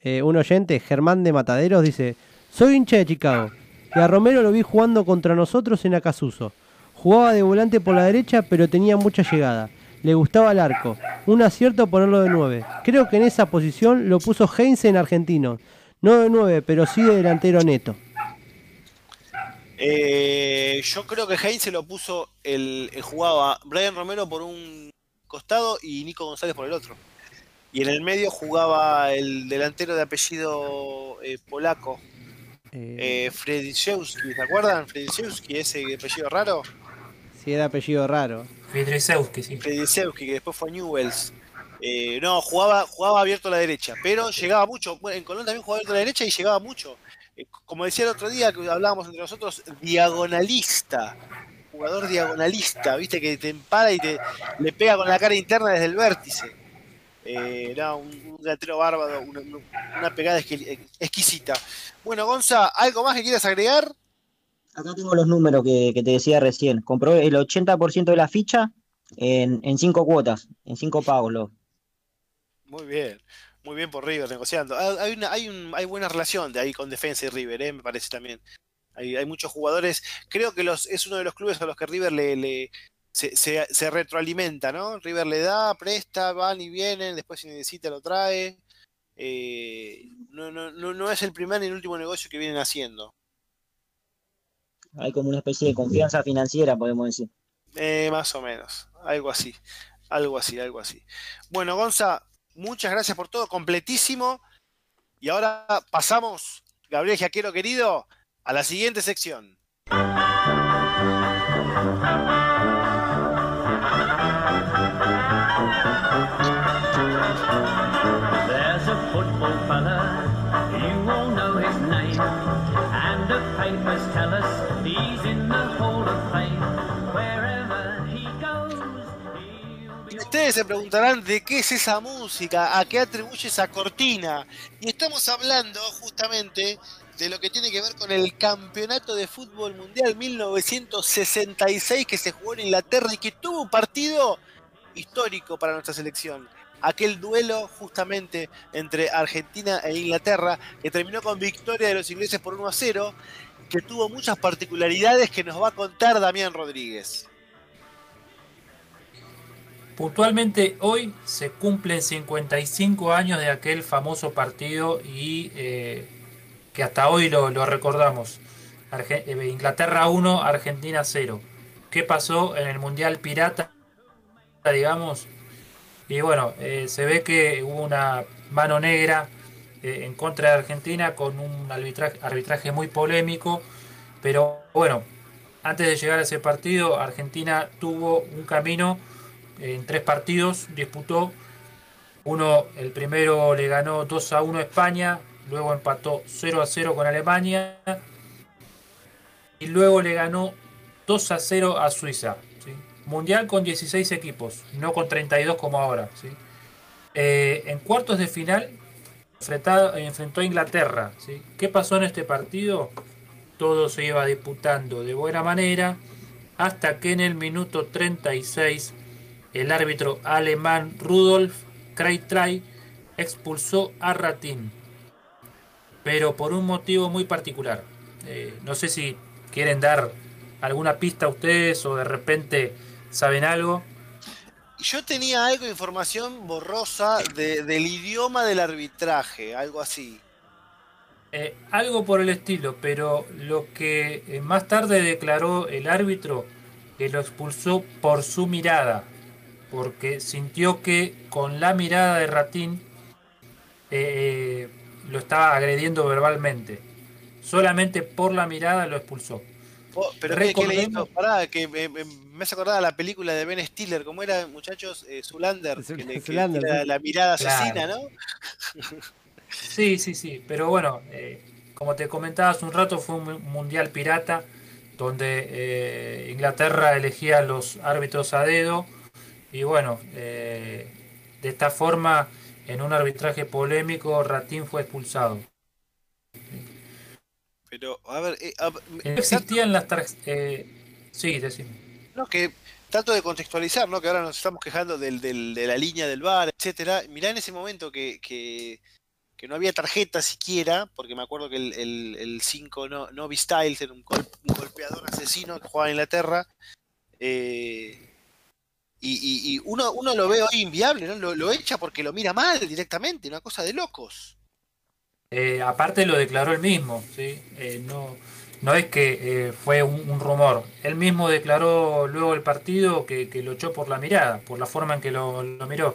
eh, un oyente, Germán de Mataderos, dice, soy hincha de Chicago y a Romero lo vi jugando contra nosotros en Acasuso. Jugaba de volante por la derecha, pero tenía mucha llegada. Le gustaba el arco. Un acierto ponerlo de 9. Creo que en esa posición lo puso Heinze en argentino. No de 9, pero sí de delantero neto. Eh, yo creo que Heinz se lo puso, el, el jugaba Brian Romero por un costado y Nico González por el otro. Y en el medio jugaba el delantero de apellido eh, polaco, eh, Frediszewski, ¿se acuerdan? Frediszewski, ese apellido raro. Si era apellido raro. Friedrichsewski, sí. Frediszewski, que después fue Newells. Eh, no, jugaba, jugaba abierto a la derecha, pero llegaba mucho. En Colón también jugaba abierto a la derecha y llegaba mucho. Eh, como decía el otro día que hablábamos entre nosotros, diagonalista. Jugador diagonalista, viste, que te empara y te le pega con la cara interna desde el vértice. Eh, era un, un delantero bárbaro, una, pegada exqui- exquisita. Bueno, Gonza, ¿algo más que quieras agregar? Acá tengo los números que, que te decía recién. Compró el 80% de la ficha en, en cinco cuotas, en cinco pagos. Lo. Muy bien, muy bien por River negociando. Ah, Hay, una, hay, un, hay buena relación de ahí con Defensa y River, eh, me parece también. Hay, hay muchos jugadores. Creo que los, es uno de los clubes a los que River le, le- se, se- se retroalimenta, ¿no? River le da, presta, van y vienen, después si necesita lo trae. Eh, no, no, no, no es el primer ni el último negocio que vienen haciendo. Hay como una especie de confianza financiera, podemos decir. Eh, más o menos, algo así, algo así, algo así. Bueno, Gonza, muchas gracias por todo, completísimo. Y ahora pasamos, Gabriel Jaquero querido, a la siguiente sección. Se preguntarán de qué es esa música, a qué atribuye esa cortina. Y estamos hablando justamente de lo que tiene que ver con el Campeonato de Fútbol Mundial 1966 que se jugó en Inglaterra y que tuvo un partido histórico para nuestra selección. Aquel duelo justamente entre Argentina e Inglaterra que terminó con victoria de los ingleses por 1 a 0, que tuvo muchas particularidades que nos va a contar Damián Rodríguez. Puntualmente hoy se cumplen 55 años de aquel famoso partido y eh, que hasta hoy lo, recordamos. Eh, Inglaterra 1, Argentina 0. ¿Qué pasó en el Mundial Pirata? Digamos. Y bueno, eh, se ve que hubo una mano negra en contra de Argentina con un arbitraje, arbitraje muy polémico. Pero bueno, antes de llegar a ese partido, Argentina tuvo un camino en tres partidos, disputó. Uno, el primero le ganó 2 a 1 a España, luego empató 0 a 0 con Alemania y luego le ganó 2 a 0 a Suiza. ¿sí? Mundial con 16 equipos, no con 32 como ahora. ¿sí? Eh, en cuartos de final enfrentó a Inglaterra. ¿sí? ¿Qué pasó en este partido? Todo se iba disputando de buena manera hasta que en el minuto 36 el árbitro alemán Rudolf Kreitrey expulsó a Ratín, pero por un motivo muy particular. Eh, no sé si quieren dar alguna pista a ustedes o de repente saben algo. Yo tenía algo de información borrosa de- del idioma del arbitraje, algo así. Eh, algo por el estilo, pero lo que eh, más tarde declaró el árbitro que lo expulsó por su mirada, porque sintió que con la mirada de Ratín eh, lo estaba agrediendo verbalmente. Solamente por la mirada lo expulsó. Oh, pero ¿qué, qué le Recordemos-? Pará, que me, me- me hace acordar a la película de Ben Stiller, ¿cómo era, muchachos? Eh, Zulander, que le que la mirada Claro. asesina, ¿no? Sí, sí, sí, pero bueno, eh, como te comentaba hace un rato, fue un mu- mundial pirata donde eh, Inglaterra elegía a los árbitros a dedo y bueno, eh, de esta forma, en un arbitraje polémico, Ratín fue expulsado. Pero, a ver, eh, a- me- existían las tarjetas... sí, decime. no, que trato de contextualizar, ¿no? Que ahora nos estamos quejando del, del- de la línea del bar, etcétera. Mirá en ese momento que, que, que no había tarjeta siquiera, porque me acuerdo que el 5 no, no Styles era un, gol- un golpeador asesino que jugaba en Inglaterra. eh, y, y- y uno, uno lo ve hoy inviable, ¿no? Lo, lo echa porque lo mira mal directamente, una cosa de locos. Eh, aparte lo declaró él mismo, ¿sí? Eh, no, no es que eh, fue un, un rumor. Él mismo declaró luego el partido que, que lo echó por la mirada, por la forma en que lo, lo miró.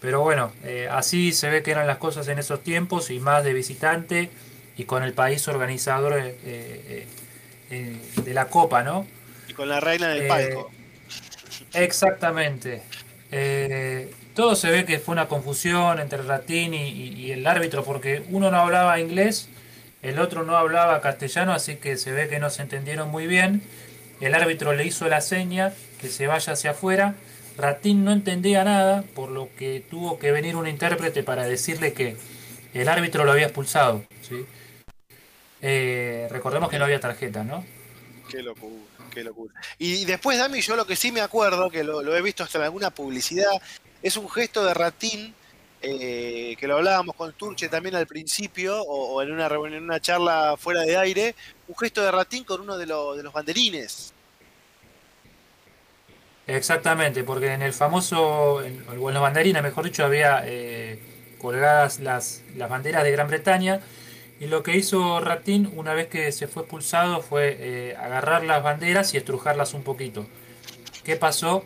Pero bueno, eh, así se ve que eran las cosas en esos tiempos y más de visitante y con el país organizador eh, eh, eh, de la Copa, ¿no? Y con la reina del Eh, palco. Exactamente. Eh, todo se ve que fue una confusión entre Ratín y, y- y el árbitro porque uno no hablaba inglés, el otro no hablaba castellano, así que se ve que no se entendieron muy bien. El árbitro le hizo la seña que se vaya hacia afuera. Ratín no entendía nada, por lo que tuvo que venir un intérprete para decirle que el árbitro lo había expulsado. ¿sí? Eh, recordemos que no había tarjeta, ¿no? Qué locura, qué locura. Y después, Dami, yo lo que sí me acuerdo, que lo, lo he visto hasta en alguna publicidad, es un gesto de Ratín, eh, que lo hablábamos con Turche también al principio, o, o en una reunión, en una charla fuera de aire, un gesto de Ratín con uno de, los de los banderines. Exactamente, porque en el famoso, en, o en los banderines, mejor dicho, había eh, colgadas las, las banderas de Gran Bretaña. Y lo que hizo Ratín una vez que se fue expulsado fue eh, agarrar las banderas y estrujarlas un poquito. ¿Qué pasó?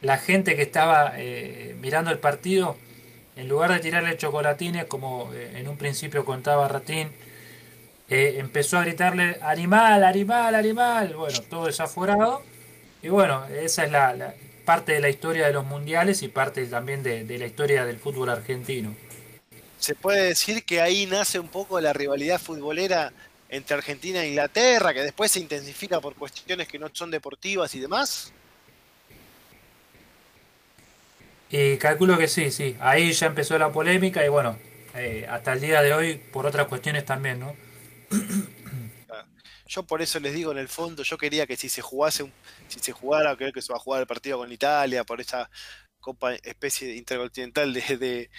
La gente que estaba eh, mirando el partido, en lugar de tirarle chocolatines, como eh, en un principio contaba Ratín, empezó a gritarle animal, animal, animal. Bueno, todo desaforado. Y bueno, esa es la, parte de la historia de los mundiales y parte también de la historia del fútbol argentino. Se puede decir que ahí nace un poco la rivalidad futbolera entre Argentina e Inglaterra, que después se intensifica por cuestiones que no son deportivas y demás. Y calculo que sí, sí. Ahí ya empezó la polémica y bueno, eh, hasta el día de hoy por otras cuestiones también, ¿no? Yo por eso les digo en el fondo, yo quería que si se jugase, un- si se jugara, creo que se va a jugar el partido con Italia, por esa Copa especie intercontinental de, de,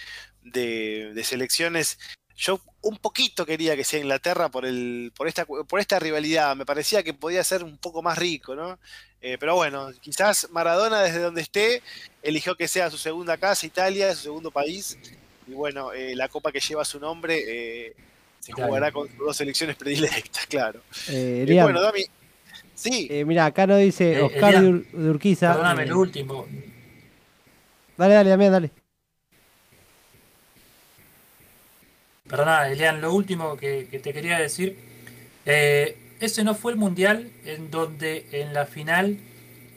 de- de selecciones, yo un poquito quería que sea Inglaterra por el, por esta, cu- por esta rivalidad. Me parecía que podía ser un poco más rico, ¿no? Eh, pero bueno, quizás Maradona desde donde esté eligió que sea su segunda casa, Italia, su segundo país. Y bueno, eh, la copa que lleva su nombre eh, se Italia. jugará con sus dos selecciones predilectas, claro. Eh, Elian, bueno, Dami, sí, eh, mira, acá nos dice Oscar de, Elian, Ur- de Urquiza. Perdóname, lo último. dale, dale, Damián, dale. Perdona, Elian, lo último que, que te quería decir. eh, ese no fue el mundial en donde en la final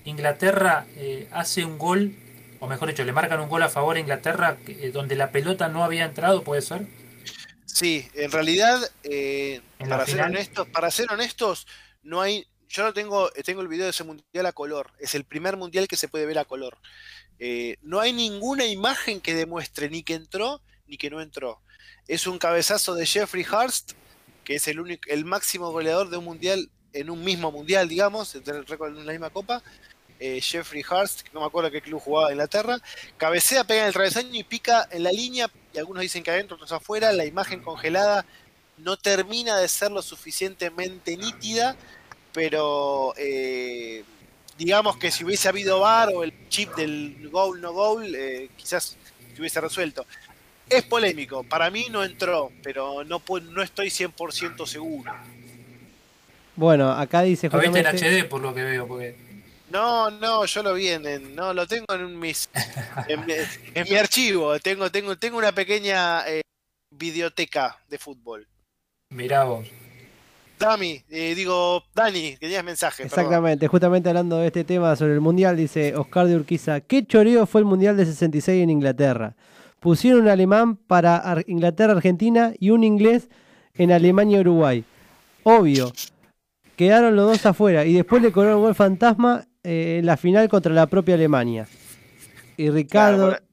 Inglaterra eh, hace un gol, o mejor dicho, le marcan un gol a favor a Inglaterra, eh, donde la pelota no había entrado, ¿puede ser? sí, en realidad, eh, ¿En la para ser honestos, para ser honestos, no hay, yo no tengo, tengo el video de ese mundial a color, es el primer mundial que se puede ver a color. No hay ninguna imagen que demuestre ni que entró ni que no entró. Es un cabezazo de Jeffrey Hurst, que es el único, el máximo goleador de un mundial en un mismo mundial, digamos, el récord en la misma copa. Eh, Jeffrey Hurst, no me acuerdo qué club jugaba en Inglaterra, cabecea, pega en el travesaño y pica en la línea, y algunos dicen que adentro, otros afuera, la imagen congelada no termina de ser lo suficientemente nítida, pero eh, digamos que si hubiese habido VAR o el chip del goal no goal, eh, quizás se hubiese resuelto. Es polémico, para mí no entró, pero no, no estoy 100% seguro. Bueno, acá dice Lo viste en justamente. HD por lo que veo, porque No, no, yo lo vi en, en- no, lo tengo en mis, en, mi- en mi archivo. Tengo, tengo, tengo una pequeña eh, videoteca de fútbol. mirá vos. Dami, eh, digo, Dani, tenías mensaje. perdón. Exactamente, justamente hablando de este tema sobre el Mundial, dice Oscar de Urquiza, ¿qué choreo fue el Mundial de 66 en Inglaterra? Pusieron un alemán para Ar- Inglaterra-Argentina y un inglés en Alemania-Uruguay. Obvio, quedaron los dos afuera y después le cobraron gol fantasma eh, en la final contra la propia Alemania. Y Ricardo... Claro,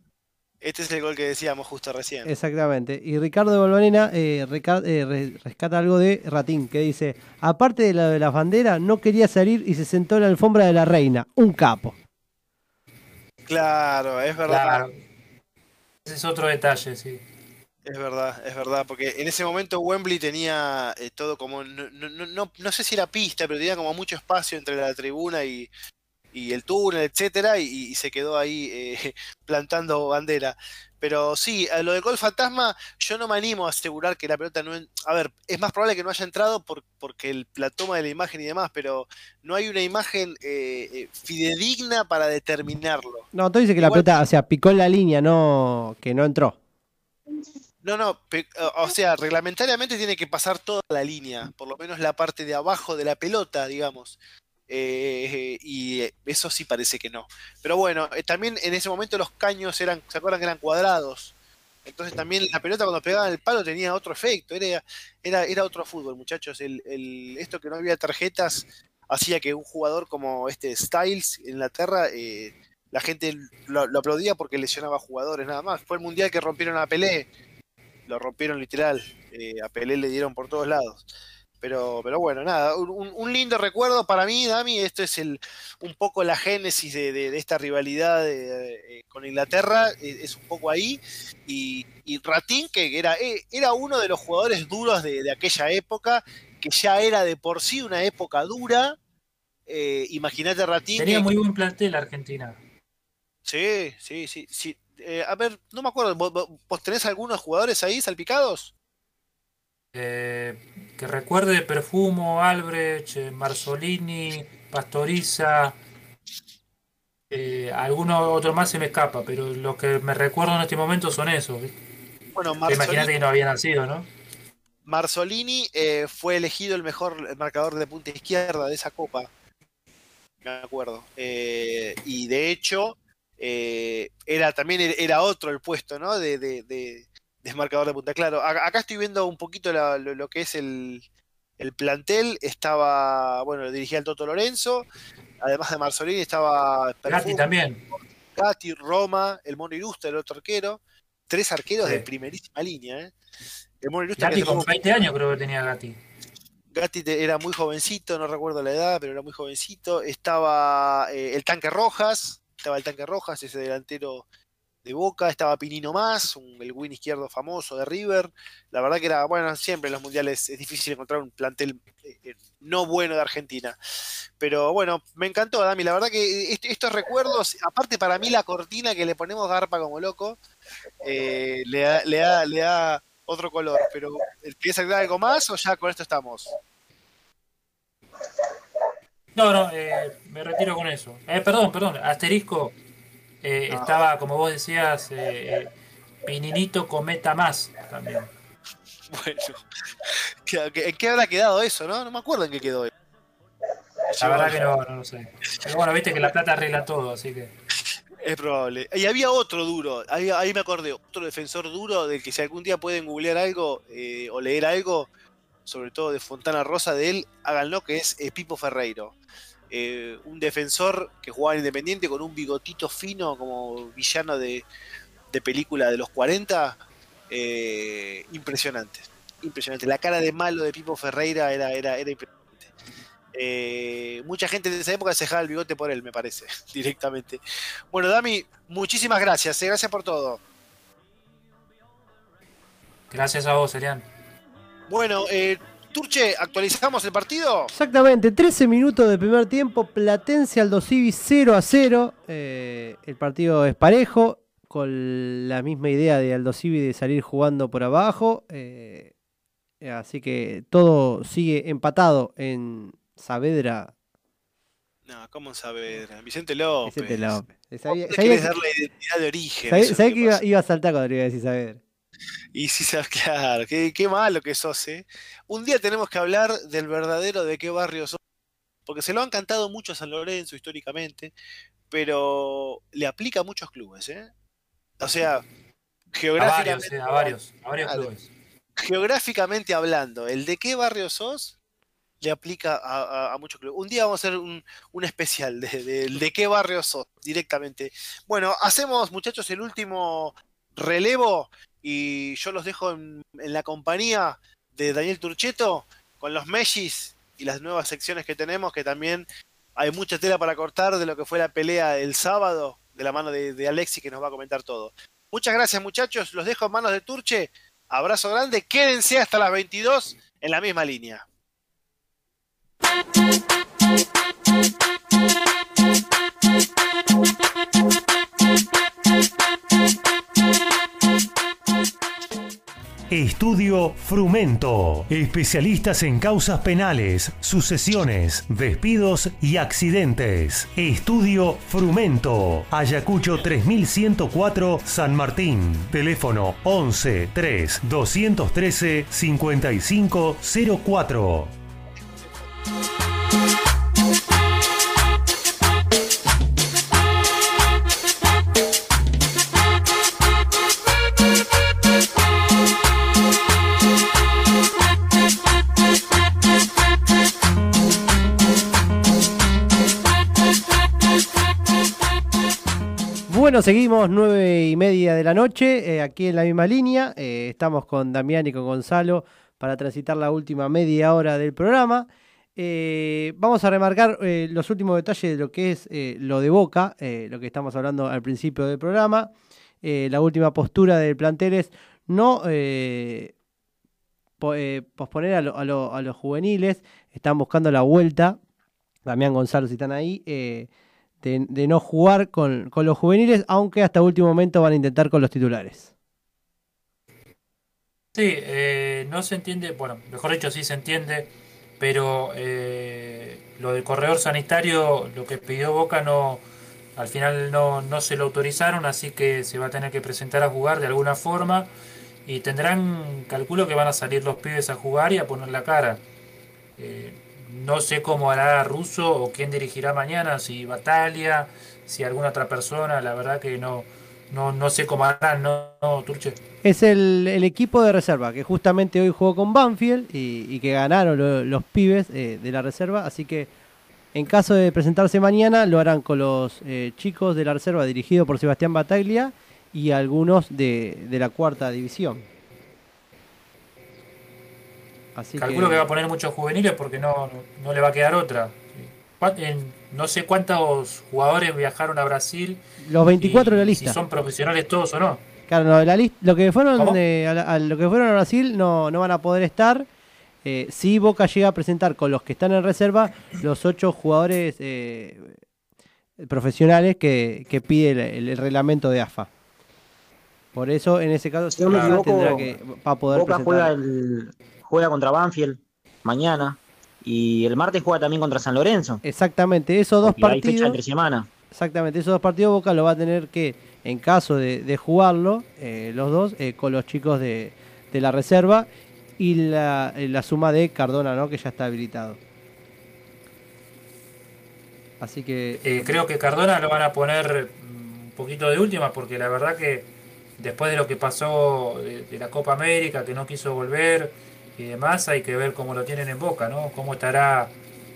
Este es el gol que decíamos justo recién. Exactamente. Y Ricardo de Valvanena eh, reca- eh, re- rescata algo de Ratín, que dice, aparte de la de las banderas, no quería salir y se sentó en la alfombra de la reina. Un capo. Claro, es verdad. Claro. Ese es otro detalle, sí. Es verdad, es verdad, porque en ese momento Wembley tenía eh, todo como, no, no, no, no- sé si era pista, pero tenía como mucho espacio entre la tribuna y, y el túnel, etcétera, y, y se quedó ahí eh, plantando bandera. Pero sí, lo del gol fantasma, yo no me animo a asegurar que la pelota no... en- A ver, es más probable que no haya entrado por, porque el- la toma de la imagen y demás, pero no hay una imagen eh, eh, fidedigna para determinarlo. No, tú dices que la pelota, o sea, picó en la línea, no que no entró. No, no, o sea, reglamentariamente tiene que pasar toda la línea, por lo menos la parte de abajo de la pelota, digamos. Eh, y eh, eso sí parece que no. Pero bueno, eh, también en ese momento los caños eran, ¿se acuerdan que eran cuadrados? Entonces también la pelota cuando pegaba en el palo tenía otro efecto, era, era, era otro fútbol, muchachos. El, el- esto que no había tarjetas hacía que un jugador como este Styles en Inglaterra eh, la gente lo, lo aplaudía porque lesionaba jugadores nada más. Fue el mundial que rompieron a Pelé, lo rompieron literal, a Pelé le dieron por todos lados. Pero, pero bueno, nada, un, un- lindo recuerdo para mí, Dami. Esto es el, un poco la génesis de, de- de esta rivalidad de- eh, con Inglaterra, eh, es un poco ahí. Y, y Ratín, que era, eh, era uno de los jugadores duros de, de aquella época, que ya era de por sí una época dura. Eh, Imagínate Ratín. Tenía muy buen plantel Argentina. Sí, sí, sí. sí. Eh, a ver, no me acuerdo, ¿vos, vos- vos tenés algunos jugadores ahí salpicados? Eh, que recuerde Perfumo, Albrecht, eh, Marzolini, Pastoriza. Eh, alguno otro más se me escapa, pero los que me recuerdo en este momento son esos. Bueno, Imagínate que no había nacido, ¿no? Marzolini eh, fue elegido el mejor marcador de punta izquierda de esa copa. Me acuerdo. Eh, y de hecho, eh, era también era- era otro el puesto, ¿no? De, de, de- de marcador de punta. Claro, acá estoy viendo un poquito la- lo, lo que es el, el plantel. Estaba, bueno, dirigía el Toto Lorenzo. Además de Marzolini estaba Gatti también. Gatti, Roma, el Mono Irusta, el otro arquero. Tres arqueros Sí. de primerísima línea, ¿eh? El Mono Irusta Gatti con jugó- 20 años creo que tenía Gatti. Gatti era muy jovencito, no recuerdo la edad, pero era muy jovencito. Estaba eh, el Tanque Rojas, estaba el Tanque Rojas, ese delantero de Boca, estaba Pinino Más, el win izquierdo famoso de River. La verdad que era, bueno, siempre en los mundiales es difícil encontrar un plantel eh, eh, no bueno de Argentina. Pero bueno, me encantó, Dami. La verdad que est- estos recuerdos, aparte para mí la cortina que le ponemos garpa como loco, eh, le, da, le, da, le da otro color. Pero, ¿quieres agregar algo más o ya con esto estamos? No, no, eh, me retiro con eso. Eh, perdón, perdón, asterisco. Eh, Ah. Estaba, como vos decías, eh, eh, Pininito Cometa Más también. Bueno, ¿qué- qué- ¿en qué habrá quedado eso, no? No me acuerdo en qué quedó. La verdad que no, no lo sé. Pero bueno, viste que la plata arregla todo, así que. Es probable. Y había otro duro, ahí, ahí me acordé, otro defensor duro del que si algún día pueden googlear algo eh, o leer algo, sobre todo de Fontana Rosa de él, háganlo, que es eh, Pipo Ferreiro. Eh, un defensor que jugaba en Independiente con un bigotito fino como villano de, de película de los 40. eh, impresionante. Impresionante. La cara de malo de Pipo Ferreira era, era, era impresionante. Eh, mucha gente de esa época se dejaba el bigote por él, me parece, directamente. Bueno, Dami, muchísimas gracias. eh, Gracias por todo. Gracias a vos, Elian. Bueno, eh, Turche, ¿actualizamos el partido? Exactamente, 13 minutos de primer tiempo, Platense Aldo Civi 0 a 0. eh, el partido es parejo, con la misma idea de Aldo Civi de salir jugando por abajo. eh, así que todo sigue empatado en Saavedra. No, ¿cómo saber? Vicente López. Vicente López. Sabía, Vos sabía que- dar la identidad de origen. sabía- que iba, iba a saltar cuando le iba a decir Saavedra. Y sí, sabes, claro, qué, qué malo que sos, ¿eh? Un día tenemos que hablar del verdadero de qué barrio sos, porque se lo han cantado mucho a San Lorenzo históricamente, pero le aplica a muchos clubes, ¿eh? O sea, A geográficamente, varios, eh, a varios, a varios clubes. geográficamente hablando, el de qué barrio sos le aplica a, a- a muchos clubes. Un día vamos a hacer un, un especial de, de- de qué barrio sos directamente. Bueno, hacemos, muchachos, el último relevo y yo los dejo en, la compañía de Daniel Turcheto con los Mellis y las nuevas secciones que tenemos, que también hay mucha tela para cortar de lo que fue la pelea el sábado, de la mano de, de Alexi, que nos va a comentar todo. Muchas gracias, muchachos. Los dejo en manos de Turche. Abrazo grande. Quédense hasta las 22 en la misma línea. Estudio Frumento. Especialistas en causas penales, sucesiones, despidos y accidentes. Estudio Frumento. Ayacucho 3104 San Martín. Teléfono 11 3 213 5504. Bueno, seguimos nueve y media de la noche, eh, aquí en la misma línea. Eh, estamos con Damián y con Gonzalo para transitar la última media hora del programa. Eh, vamos a remarcar los últimos detalles de lo que es lo de Boca, lo que estamos hablando al principio del programa. La última postura del plantel es no po- posponer a, a los juveniles. Están buscando la vuelta. Damián Gonzalo, si están ahí. De, de no jugar con, con los juveniles, aunque hasta último momento van a intentar con los titulares. Sí, eh, no se entiende, bueno, mejor dicho, sí se entiende, pero eh, lo del corredor sanitario, lo que pidió Boca no, al final no, no se lo autorizaron, así que se va a tener que presentar a jugar de alguna forma y tendrán, calculo que van a salir los pibes a jugar y a poner la cara. Eh, no sé cómo hará Russo o quién dirigirá mañana, si Batalia, si alguna otra persona, la verdad que no, no, no sé cómo harán, ¿no, no, Turche? Es el, el equipo de reserva que justamente hoy jugó con Banfield y, que ganaron lo- los pibes eh, de la reserva. Así que en caso de presentarse mañana, lo harán con los eh, chicos de la reserva dirigido por Sebastián Bataglia y algunos de, de la cuarta división. Así Calculo que va a poner muchos juveniles porque no, no, le va a quedar otra. ¿Cuán- en- no sé cuántos jugadores viajaron a Brasil. Los 24 de la y lista. Si son profesionales todos o no. Claro, no, la lis- lo que fueron a, la- a lo que fueron a Brasil no, no van a poder estar. Eh, si Boca llega a presentar con los que están en reserva los ocho jugadores eh, profesionales que, que pide el, el reglamento de AFA. Por eso, en ese caso, Si no me AFA equivoco, tendrá que va a poder Boca presentar. juega, el, juega contra Banfield mañana y el martes juega también contra San Lorenzo. Exactamente, esos dos Y hay fecha partidos. entre semana. Exactamente, esos dos partidos Boca lo va a tener que, en caso de, de jugarlo, eh, los dos, eh, con los chicos de, de la reserva y la, eh, la suma de Cardona, ¿no? Que ya está habilitado. Así que Eh, creo que Cardona lo van a poner mm, un poquito de última porque la verdad que después de lo que pasó de, de la Copa América, que no quiso volver y demás, hay que ver cómo lo tienen en boca, ¿no? Cómo estará,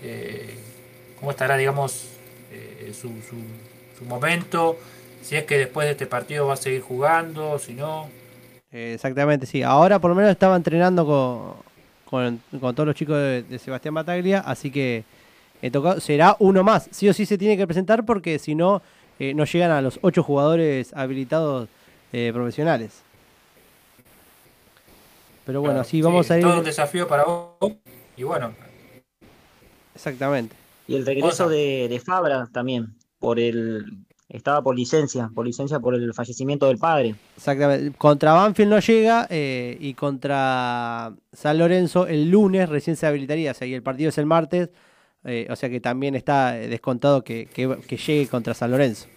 eh, cómo estará, digamos, eh, su, su, su momento, si es que después de este partido va a seguir jugando, si no. Exactamente, sí. Ahora por lo menos estaba entrenando con, con, con todos los chicos de, Sebastián Bataglia, así que caso, será uno más. Sí o sí se tiene que presentar porque si no, eh, no llegan a los ocho jugadores habilitados eh, profesionales. Pero bueno, Claro, sí, vamos sí, a ir. Todo un desafío para vos. Y bueno, Exactamente. Y el regreso de, de Fabra también, por el estaba por licencia, por licencia por el fallecimiento del padre. Exactamente. Contra Banfield no llega eh, y contra San Lorenzo el lunes recién se habilitaría. O sea, y el partido es el martes. eh, o sea que también está descontado que, que- que llegue contra San Lorenzo.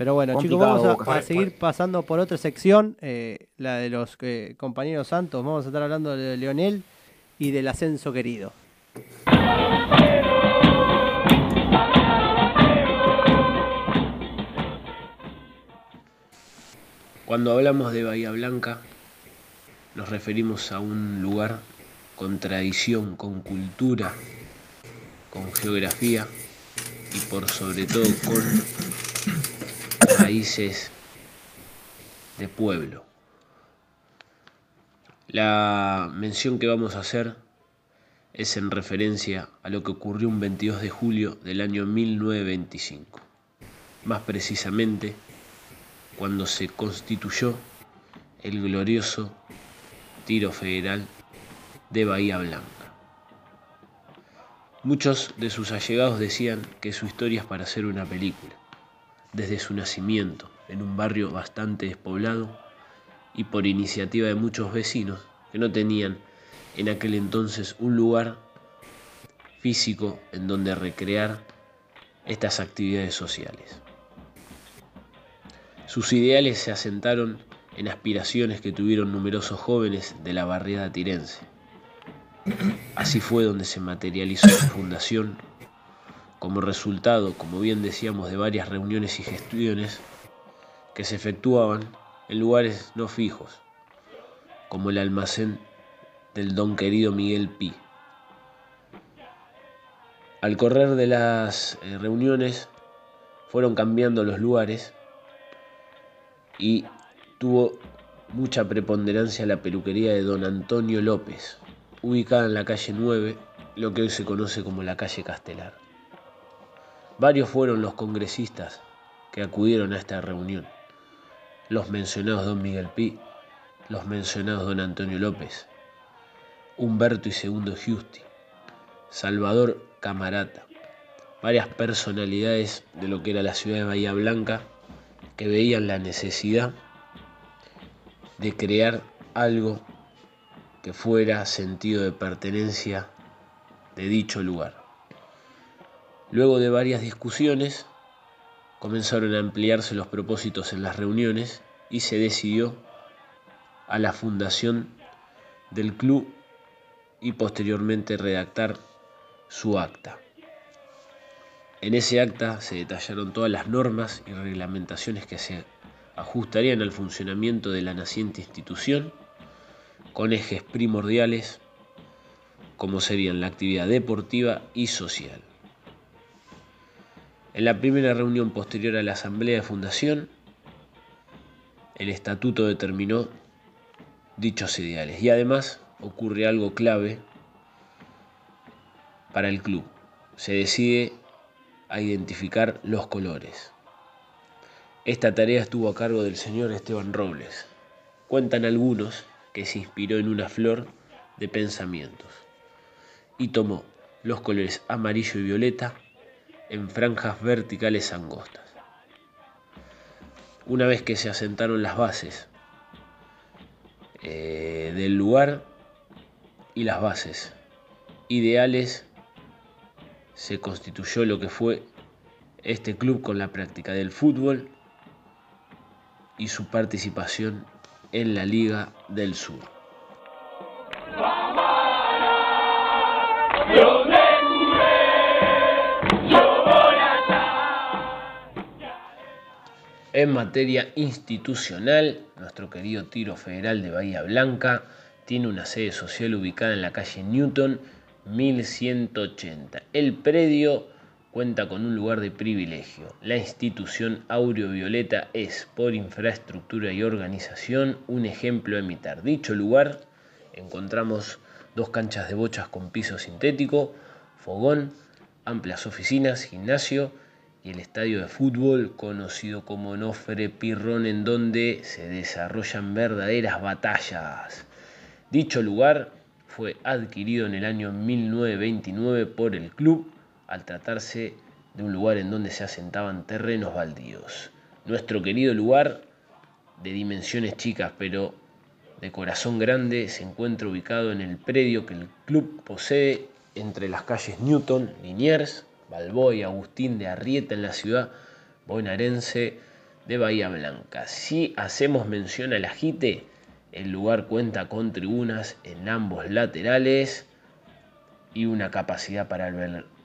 Pero bueno, chicos, vamos a seguir pasando por otra sección, eh, la de los eh, compañeros santos. Vamos a estar hablando de Leonel y del ascenso querido. Cuando hablamos de Bahía Blanca, nos referimos a un lugar con tradición, con cultura, con geografía y por sobre todo con raíces de pueblo. La mención que vamos a hacer es en referencia a lo que ocurrió un 22 de julio del año 1925. Más precisamente, cuando se constituyó el glorioso tiro federal de Bahía Blanca. Muchos de sus allegados decían que su historia es para hacer una película, desde su nacimiento en un barrio bastante despoblado y por iniciativa de muchos vecinos que no tenían en aquel entonces un lugar físico en donde recrear estas actividades sociales. Sus ideales se asentaron en aspiraciones que tuvieron numerosos jóvenes de la barriada tirense. Así fue donde se materializó su fundación como resultado, como bien decíamos, de varias reuniones y gestiones que se efectuaban en lugares no fijos, como el almacén del don querido Miguel Pi. Al correr de las eh, reuniones fueron cambiando los lugares y tuvo mucha preponderancia la peluquería de don Antonio López, ubicada en la calle 9, lo que hoy se conoce como la calle Castelar. Varios fueron los congresistas que acudieron a esta reunión. Los mencionados don Miguel Pi, los mencionados don Antonio López, Humberto y Segundo Giusti, Salvador Camarata, varias personalidades de lo que era la ciudad de Bahía Blanca que veían la necesidad de crear algo que fuera sentido de pertenencia de dicho lugar. Luego de varias discusiones, comenzaron a ampliarse los propósitos en las reuniones y se decidió a la fundación del club y posteriormente redactar su acta. En ese acta se detallaron todas las normas y reglamentaciones que se ajustarían al funcionamiento de la naciente institución, con ejes primordiales como serían la actividad deportiva y social. En la primera reunión posterior a la asamblea de fundación, el estatuto determinó dichos ideales y además ocurre algo clave para el club. Se decide a identificar los colores. Esta tarea estuvo a cargo del señor Esteban Robles. Cuentan algunos que se inspiró en una flor de pensamientos y tomó los colores amarillo y violeta en franjas verticales angostas. Una vez que se asentaron las bases eh, del lugar y las bases ideales, se constituyó lo que fue este club con la práctica del fútbol y su participación en la Liga del Sur. En materia institucional, nuestro querido Tiro Federal de Bahía Blanca tiene una sede social ubicada en la calle Newton 1180. El predio cuenta con un lugar de privilegio. La institución Aureo Violeta es, por infraestructura y organización, un ejemplo a imitar. Dicho lugar encontramos dos canchas de bochas con piso sintético, fogón, amplias oficinas, gimnasio y el estadio de fútbol conocido como Nofre Pirrón en donde se desarrollan verdaderas batallas. Dicho lugar fue adquirido en el año 1929 por el club al tratarse de un lugar en donde se asentaban terrenos baldíos. Nuestro querido lugar, de dimensiones chicas pero de corazón grande, se encuentra ubicado en el predio que el club posee entre las calles Newton, Liniers, Balboa y Agustín de Arrieta en la ciudad bonaerense de Bahía Blanca. Si hacemos mención al ajite, el lugar cuenta con tribunas en ambos laterales y una capacidad para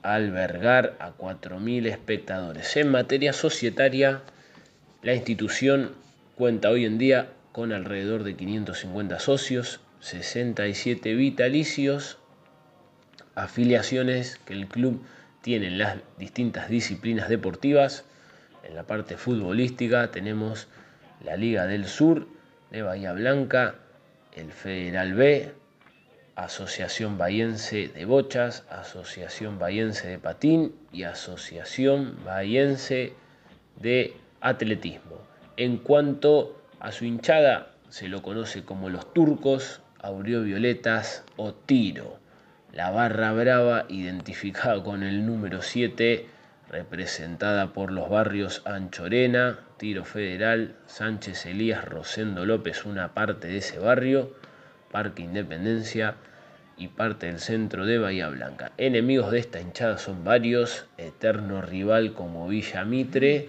albergar a 4.000 espectadores. En materia societaria, la institución cuenta hoy en día con alrededor de 550 socios, 67 vitalicios, afiliaciones que el club tiene en las distintas disciplinas deportivas. En la parte futbolística tenemos la Liga del Sur de Bahía Blanca, el Federal B, Asociación Bahiense de Bochas, Asociación Bahiense de Patín y Asociación Bahiense de Atletismo. En cuanto a su hinchada, se lo conoce como los turcos, violetas o tiro. La barra brava, identificada con el número 7, representada por los barrios Anchorena, Tiro Federal, Sánchez Elías, Rosendo López, una parte de ese barrio, Parque Independencia y parte del centro de Bahía Blanca. Enemigos de esta hinchada son varios, eterno rival como Villa Mitre,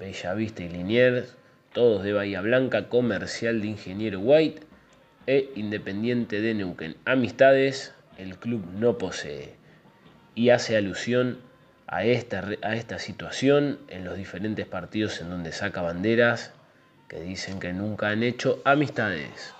Bella Vista y Liniers, todos de Bahía Blanca, Comercial de Ingeniero White e Independiente de Neuquén. Amistades, el club no posee y hace alusión a esta, a esta situación en los diferentes partidos en donde saca banderas que dicen que nunca han hecho amistades.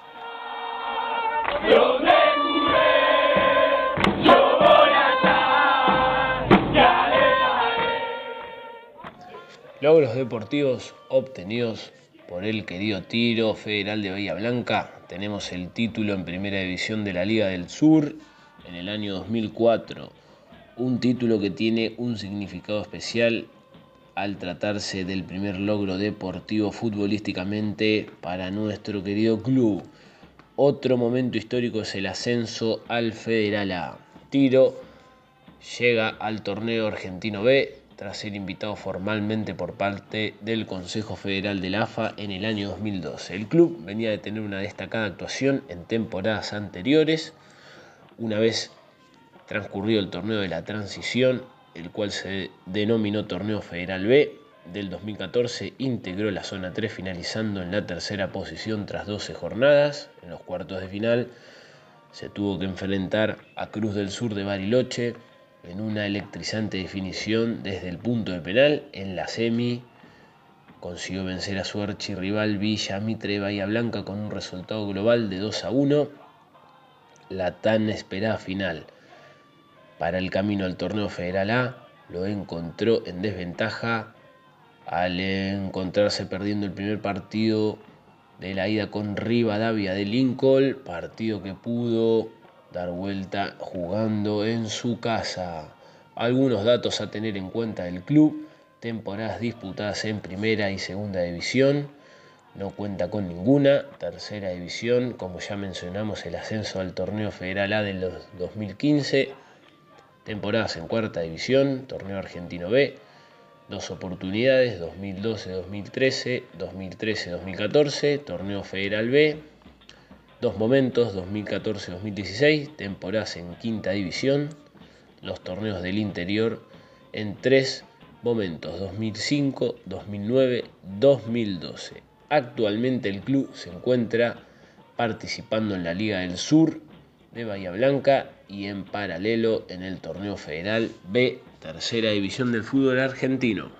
Logros deportivos obtenidos por el querido Tiro Federal de Bahía Blanca. Tenemos el título en Primera División de la Liga del Sur en el año 2004. Un título que tiene un significado especial al tratarse del primer logro deportivo futbolísticamente para nuestro querido club. Otro momento histórico es el ascenso al Federal A. Tiro llega al torneo argentino B tras ser invitado formalmente por parte del Consejo Federal del AFA en el año 2012. El club venía de tener una destacada actuación en temporadas anteriores. Una vez transcurrido el torneo de la transición, el cual se denominó Torneo Federal B, del 2014 integró la zona 3 finalizando en la tercera posición tras 12 jornadas. En los cuartos de final se tuvo que enfrentar a Cruz del Sur de Bariloche en una electrizante definición desde el punto de penal. En la semi consiguió vencer a su archirrival Villa Mitre Bahía Blanca con un resultado global de 2 a 1. La tan esperada final para el camino al torneo federal A lo encontró en desventaja al encontrarse perdiendo el primer partido de la ida con Rivadavia de Lincoln, partido que pudo dar vuelta jugando en su casa. Algunos datos a tener en cuenta del club, temporadas disputadas en primera y segunda división, no cuenta con ninguna, tercera división, como ya mencionamos el ascenso al torneo federal A del 2015, temporadas en cuarta división, torneo argentino B, dos oportunidades, 2012-2013, 2013-2014, torneo federal B, dos momentos, 2014-2016, temporadas en quinta división, los torneos del interior en tres momentos, 2005, 2009, 2012. Actualmente el club se encuentra participando en la Liga del Sur de Bahía Blanca y en paralelo en el torneo federal B, tercera división del fútbol argentino.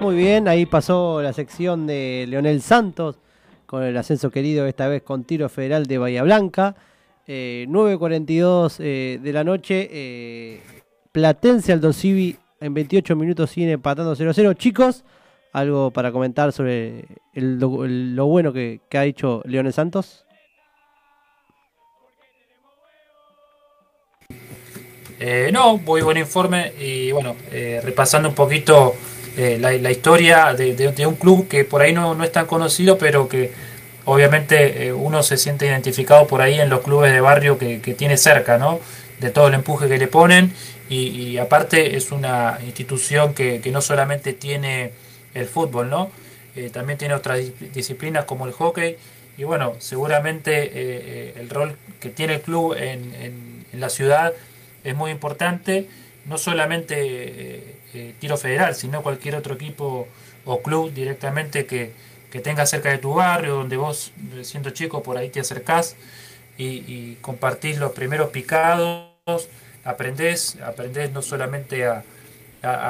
Muy bien, ahí pasó la sección de Leonel Santos con el ascenso querido, esta vez con tiro federal de Bahía Blanca. Eh, 9.42 eh, de la noche, eh, Platense Aldo Civi en 28 minutos sigue empatando 0-0. Chicos, algo para comentar sobre lo, bueno que, ha hecho Leonel Santos. Eh, no, muy buen informe y bueno, eh, repasando un poquito la, historia de, de- de un club que por ahí no, no es tan conocido, pero que obviamente eh, uno se siente identificado por ahí en los clubes de barrio que, que tiene cerca, ¿no? De todo el empuje que le ponen y, aparte es una institución que, que no solamente tiene el fútbol, ¿no? Eh, también tiene otras dis- disciplinas como el hockey y bueno, seguramente eh, el rol que tiene el club en, en- la ciudad es muy importante, no solamente tiro federal, sino cualquier otro equipo o club directamente que, que tenga cerca de tu barrio, donde vos, siendo chico, por ahí te acercás y, compartís los primeros picados, aprendés, aprendés no solamente a,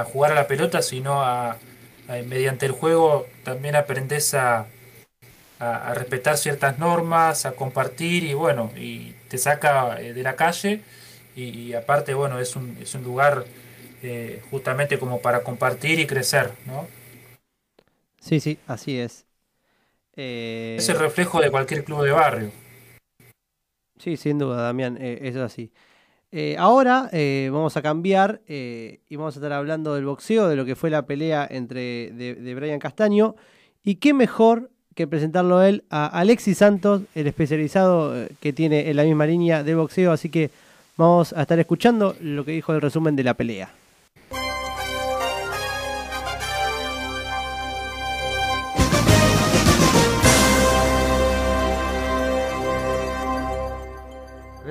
jugar a la pelota, sino a, mediante el juego también aprendés a, respetar ciertas normas, a compartir y bueno, y te saca eh, de la calle y, y aparte, bueno, es un, es un lugar eh, justamente como para compartir y crecer, ¿no? Sí, sí, así es. Eh, Es el reflejo de cualquier club de barrio. Sí, sin duda, Damián, eh, eso es así. Eh, ahora eh, vamos a cambiar eh, y vamos a estar hablando del boxeo, de lo que fue la pelea entre de, de Brian Castaño. Y qué mejor que presentarlo a él a Alexis Santos, el especializado que tiene en la misma línea de boxeo. Así que vamos a estar escuchando lo que dijo el resumen de la pelea.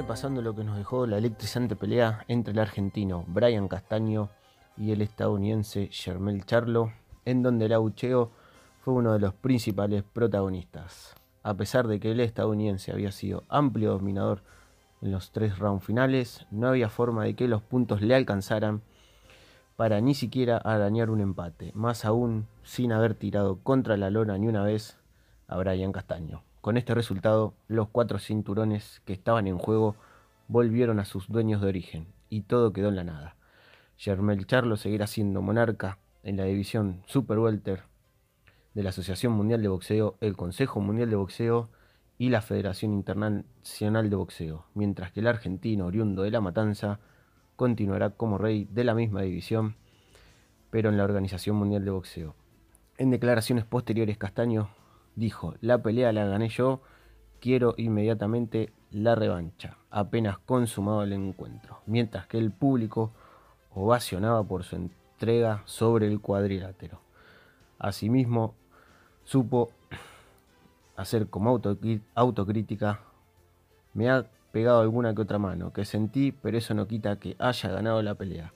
Repasando lo que nos dejó la electrizante pelea entre el argentino Brian Castaño y el estadounidense Jermel Charlo, en donde el abucheo fue uno de los principales protagonistas. A pesar de que el estadounidense había sido amplio dominador en los tres rounds finales, no había forma de que los puntos le alcanzaran para ni siquiera arañar un empate, más aún sin haber tirado contra la lona ni una vez a Brian Castaño. Con este resultado, los cuatro cinturones que estaban en juego volvieron a sus dueños de origen y todo quedó en la nada. Germel Charlo seguirá siendo monarca en la división Super Welter de la Asociación Mundial de Boxeo, el Consejo Mundial de Boxeo y la Federación Internacional de Boxeo, mientras que el argentino oriundo de La Matanza continuará como rey de la misma división, pero en la Organización Mundial de Boxeo. En declaraciones posteriores, Castaño dijo, la pelea la gané yo, quiero inmediatamente la revancha, apenas consumado el encuentro, mientras que el público ovacionaba por su entrega sobre el cuadrilátero. Asimismo, supo hacer como autocrítica, me ha pegado alguna que otra mano, que sentí, pero eso no quita que haya ganado la pelea.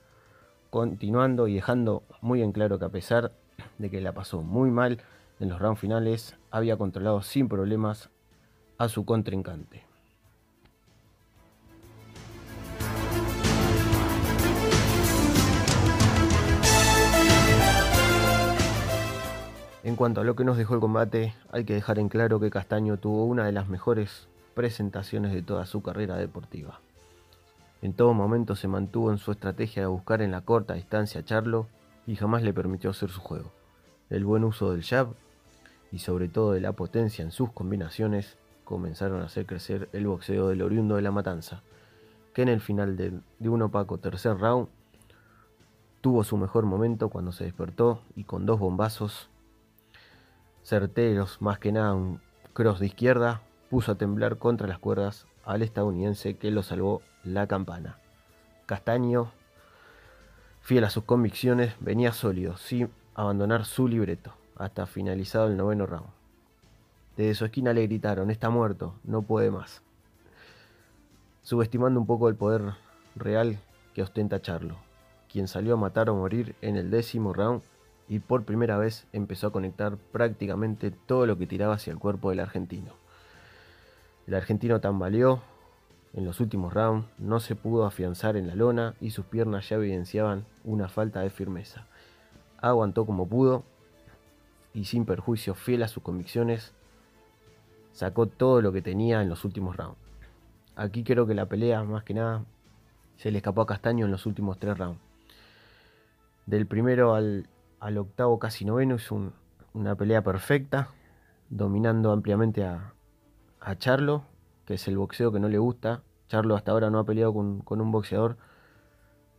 Continuando y dejando muy en claro que a pesar de que la pasó muy mal en los rounds finales, había controlado sin problemas a su contrincante. En cuanto a lo que nos dejó el combate, hay que dejar en claro que Castaño tuvo una de las mejores presentaciones de toda su carrera deportiva. En todo momento se mantuvo en su estrategia de buscar en la corta distancia a Charlo y jamás le permitió hacer su juego. El buen uso del jab y sobre todo de la potencia en sus combinaciones comenzaron a hacer crecer el boxeo del oriundo de la matanza, que en el final de, de un opaco tercer round tuvo su mejor momento cuando se despertó y con dos bombazos certeros, más que nada un cross de izquierda, puso a temblar contra las cuerdas al estadounidense que lo salvó la campana. Castaño, fiel a sus convicciones, venía sólido, sin abandonar su libreto, hasta finalizado el noveno round. Desde su esquina le gritaron, está muerto, no puede más. Subestimando un poco el poder real que ostenta Charlo, quien salió a matar o morir en el décimo round y por primera vez empezó a conectar prácticamente todo lo que tiraba hacia el cuerpo del argentino. El argentino tambaleó en los últimos rounds, no se pudo afianzar en la lona y sus piernas ya evidenciaban una falta de firmeza. Aguantó como pudo y sin perjuicio fiel a sus convicciones, sacó todo lo que tenía en los últimos rounds. Aquí creo que la pelea, más que nada, se le escapó a Castaño en los últimos tres rounds. Del primero al, al octavo casi noveno un- una pelea perfecta, dominando ampliamente a, a Charlo, que es el boxeo que no le gusta. Charlo hasta ahora no ha peleado con, con un boxeador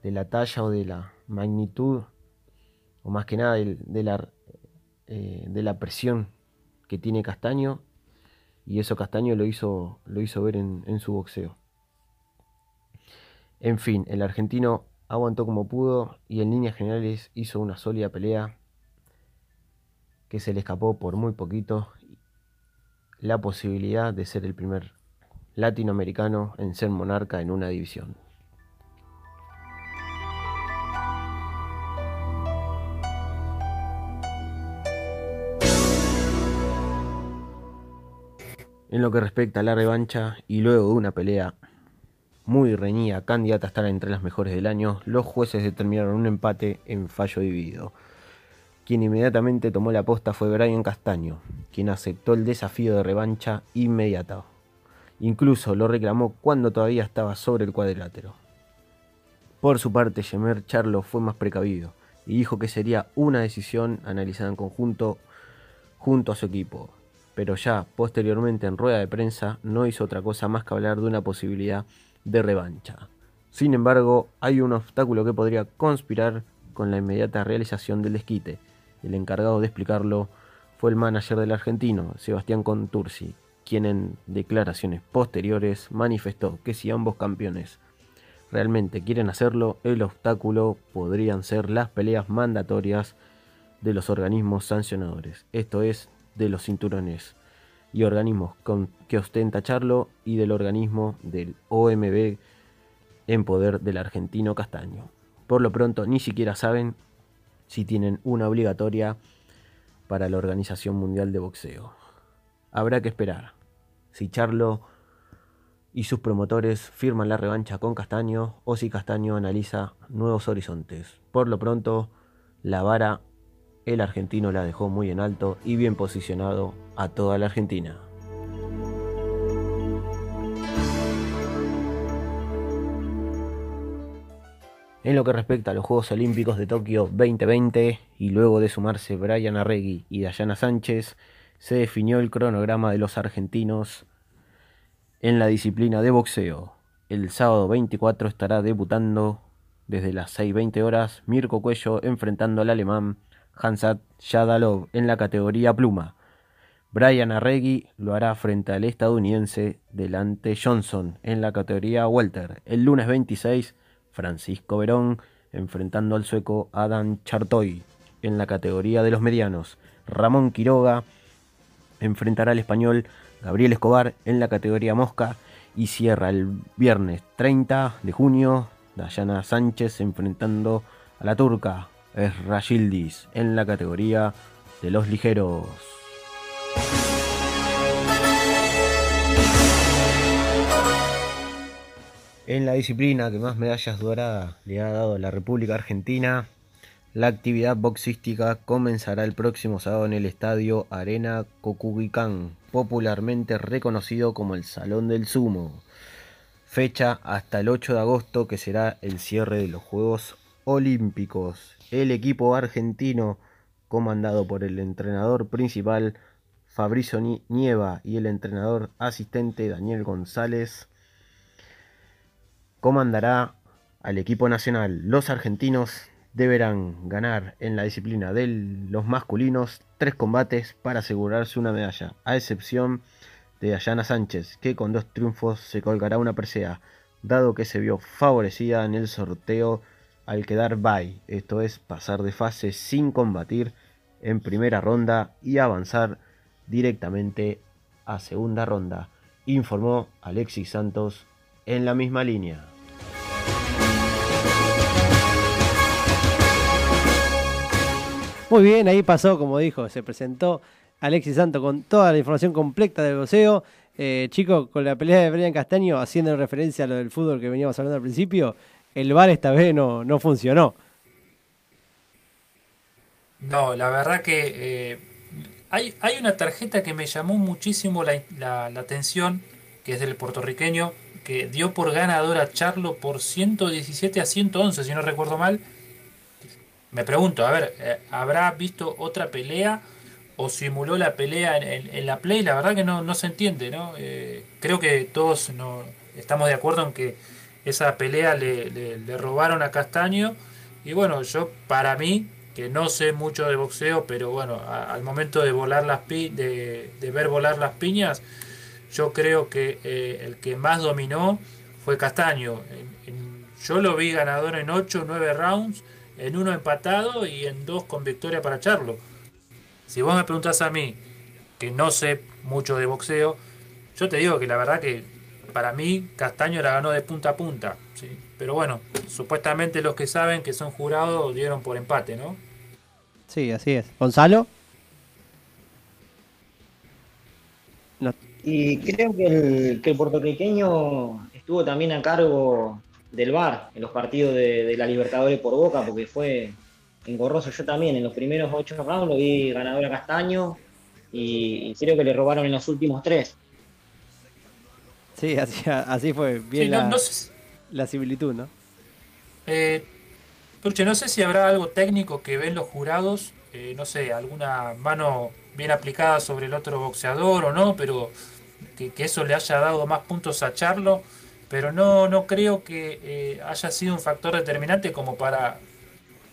de la talla o de la magnitud, o más que nada del- de, la, eh, de la presión que tiene Castaño, y eso Castaño lo hizo, lo hizo ver en, en su boxeo. En fin, el argentino aguantó como pudo y en líneas generales hizo una sólida pelea que se le escapó por muy poquito la posibilidad de ser el primer latinoamericano en ser monarca en una división. En lo que respecta a la revancha y luego de una pelea muy reñida, candidata a estar entre las mejores del año, los jueces determinaron un empate en fallo dividido. Quien inmediatamente tomó la posta fue Brian Castaño, quien aceptó el desafío de revancha inmediata. Incluso lo reclamó cuando todavía estaba sobre el cuadrilátero. Por su parte, Yemer Charlo fue más precavido y dijo que sería una decisión analizada en conjunto junto a su equipo, pero ya posteriormente en rueda de prensa no hizo otra cosa más que hablar de una posibilidad de revancha. Sin embargo, hay un obstáculo que podría conspirar con la inmediata realización del desquite. El encargado de explicarlo fue el manager del argentino, Sebastián Contursi, quien en declaraciones posteriores manifestó que si ambos campeones realmente quieren hacerlo, el obstáculo podrían ser las peleas mandatorias de los organismos sancionadores, esto es, de los cinturones y organismos con- que ostenta Charlo y del organismo del OMB en poder del argentino Castaño. Por lo pronto ni siquiera saben si tienen una obligatoria para la Organización Mundial de Boxeo. Habrá que esperar. Si Charlo y sus promotores firman la revancha con Castaño o si Castaño analiza nuevos horizontes. Por lo pronto, la vara el argentino la dejó muy en alto y bien posicionado a toda la Argentina. En lo que respecta a los Juegos Olímpicos de Tokio 2020 y luego de sumarse Brian Arregui y Dayana Sánchez, se definió el cronograma de los argentinos en la disciplina de boxeo. El sábado 24 estará debutando desde las 6.20 horas Mirko Cuello enfrentando al alemán Hansat Yadalov en la categoría pluma. Brian Arregui lo hará frente al estadounidense Delante Johnson en la categoría welter. El lunes 26 Francisco Verón enfrentando al sueco Adam Chartoy en la categoría de los medianos. Ramón Quiroga enfrentará al español Gabriel Escobar en la categoría mosca y cierra el viernes 30 de junio Dayana Sánchez enfrentando a la turca Esra Yildiz en la categoría de los ligeros. En la disciplina que más medallas doradas le ha dado la República Argentina, la actividad boxística comenzará el próximo sábado en el estadio Arena Cocubicán, popularmente reconocido como el Salón del Sumo. Fecha hasta el 8 de agosto que será el cierre de los Juegos Olímpicos. El equipo argentino, comandado por el entrenador principal Fabricio Ni- Nieva y el entrenador asistente Daniel González, comandará al equipo nacional. Los argentinos deberán ganar en la disciplina de los masculinos tres combates para asegurarse una medalla, a excepción de Dayana Sánchez, que con dos triunfos se colgará una presea, dado que se vio favorecida en el sorteo al quedar bye, esto es pasar de fase sin combatir en primera ronda y avanzar directamente a segunda ronda, informó Alexis Santos en la misma línea. Muy bien, ahí pasó, como dijo, se presentó Alexis Santo con toda la información completa del boxeo. Eh, chicos, con la pelea de Brian Castaño, haciendo referencia a lo del fútbol que veníamos hablando al principio, el VAR esta vez no, no funcionó. No, la verdad que eh, hay, hay una tarjeta que me llamó muchísimo la, la- atención, que es del puertorriqueño, que dio por ganador a Charlo por 117 a 111, si no recuerdo mal. Me pregunto, a ver, eh, ¿habrá visto otra pelea o simuló la pelea en, en- en la play? La verdad que no, no se entiende, ¿no? Eh, creo que todos no, estamos de acuerdo en que esa pelea le, robaron a Castaño. Y bueno, yo para mí, que no sé mucho de boxeo, pero bueno, al momento de volar las pi de, ver volar las piñas, yo creo que eh, el que más dominó fue Castaño. Yo lo vi ganador en 8 o 9 rounds, en uno empatado y en dos con victoria para Charlo. Si vos me preguntás a mí, que no sé mucho de boxeo, yo te digo que la verdad que para mí Castaño la ganó de punta a punta. ¿sí? Pero bueno, supuestamente los que saben que son jurados dieron por empate, ¿no? Sí, así es. Gonzalo. No- Y creo que el, que el puertorriqueño estuvo también a cargo del VAR en los partidos de, de la Libertadores por Boca, porque fue engorroso. Yo también en los primeros ocho rounds lo vi ganador a Castaño y, y creo que le robaron en los últimos tres. Sí, así, así fue bien Sí, no- la, no sé- la similitud, ¿no? Eh, Turche, no sé si habrá algo técnico que ven los jurados, eh, no sé, alguna mano bien aplicada sobre el otro boxeador o no, pero que, que eso le haya dado más puntos a Charlo, pero no, no creo que eh, haya sido un factor determinante como para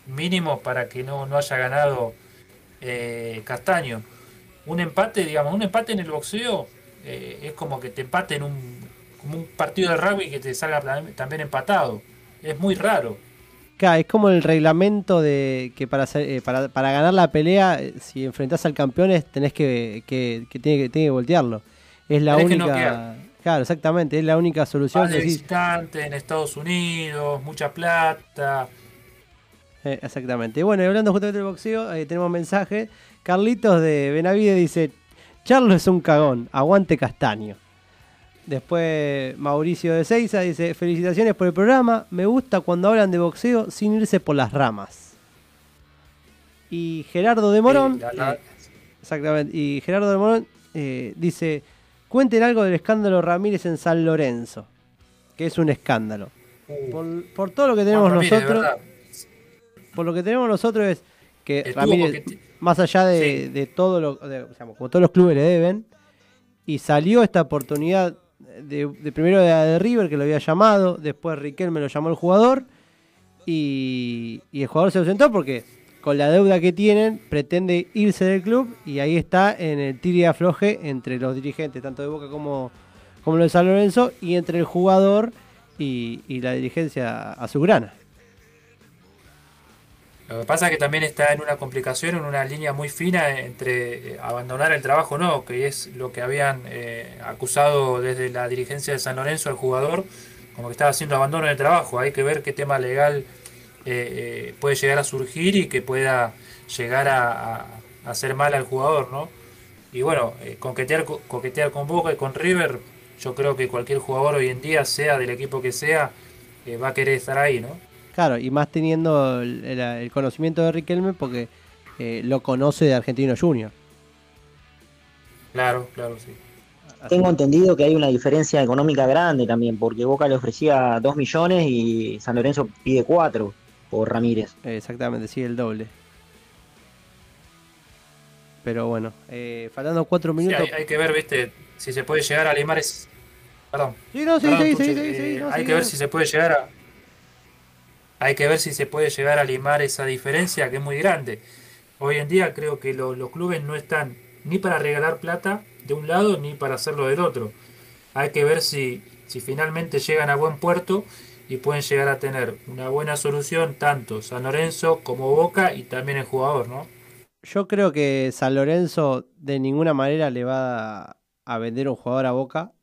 mínimo para que no, no haya ganado eh, Castaño. Un empate, digamos, un empate en el boxeo eh, es como que te empate en un, como un partido de rugby que te salga tam- también empatado. Es muy raro. Claro, es como el reglamento de que para, eh, para, para ganar la pelea, eh, si enfrentás al campeón, es- tenés que, que, que tiene que tiene que voltearlo. Es la Tenés única. claro, exactamente, es la única solución. Vale visitante en Estados Unidos, mucha plata. Eh, exactamente. Bueno, y hablando justamente del boxeo, eh, tenemos mensaje. Carlitos de Benavide dice: Charlo es un cagón, aguante castaño. Después Mauricio de Seiza dice: Felicitaciones por el programa. Me gusta cuando hablan de boxeo sin irse por las ramas. Y Gerardo de Morón. Eh, exactamente. Y Gerardo de Morón eh, dice: Cuenten algo del escándalo Ramírez en San Lorenzo. Que es un escándalo. por, por todo lo que tenemos Ramírez, nosotros, por lo que tenemos nosotros es que Ramírez, más allá de, de todo lo, de- digamos, como todos los clubes le deben, y salió esta oportunidad de, de primero de, de River que lo había llamado, después Riquelme lo llamó el jugador y, y el jugador se ausentó porque con la deuda que tienen pretende irse del club y ahí está en el tire y afloje entre los dirigentes, tanto de Boca como, como los de San Lorenzo, y entre el jugador y, y la dirigencia azulgrana. Lo que pasa es que también está en una complicación, en una línea muy fina entre eh, abandonar el trabajo o no, que es lo que habían eh, acusado desde la dirigencia de San Lorenzo al jugador, como que estaba haciendo abandono del trabajo. Hay que ver qué tema legal eh, eh, puede llegar a surgir y que pueda llegar a, hacer mal al jugador, ¿no? Y bueno, eh, coquetear, co- coquetear con Boca y con River, yo creo que cualquier jugador hoy en día, sea del equipo que sea, va a querer estar ahí, ¿no? Claro, y más teniendo el, el- el conocimiento de Riquelme porque eh, lo conoce de Argentino Junior. Claro, claro, sí. Tengo entendido que hay una diferencia económica grande también, porque Boca le ofrecía 2 millones y San Lorenzo pide 4 por Ramírez. Exactamente, sí, el doble. Pero bueno, eh, faltando cuatro Sí, minutos. hay, hay que ver, viste, si se puede llegar a limar es... Perdón. Sí, no, sí, Perdón, sí, Tuche, sí, sí, eh, sí, hay sí, que ver si se puede llegar a... Hay que ver si se puede llegar a limar esa diferencia que es muy grande. Hoy en día creo que lo- los clubes no están ni para regalar plata de un lado ni para hacerlo del otro. Hay que ver si, si finalmente llegan a buen puerto y pueden llegar a tener una buena solución tanto San Lorenzo como Boca y también el jugador, ¿no? Yo creo que San Lorenzo de ninguna manera le va a, a vender un jugador a Boca.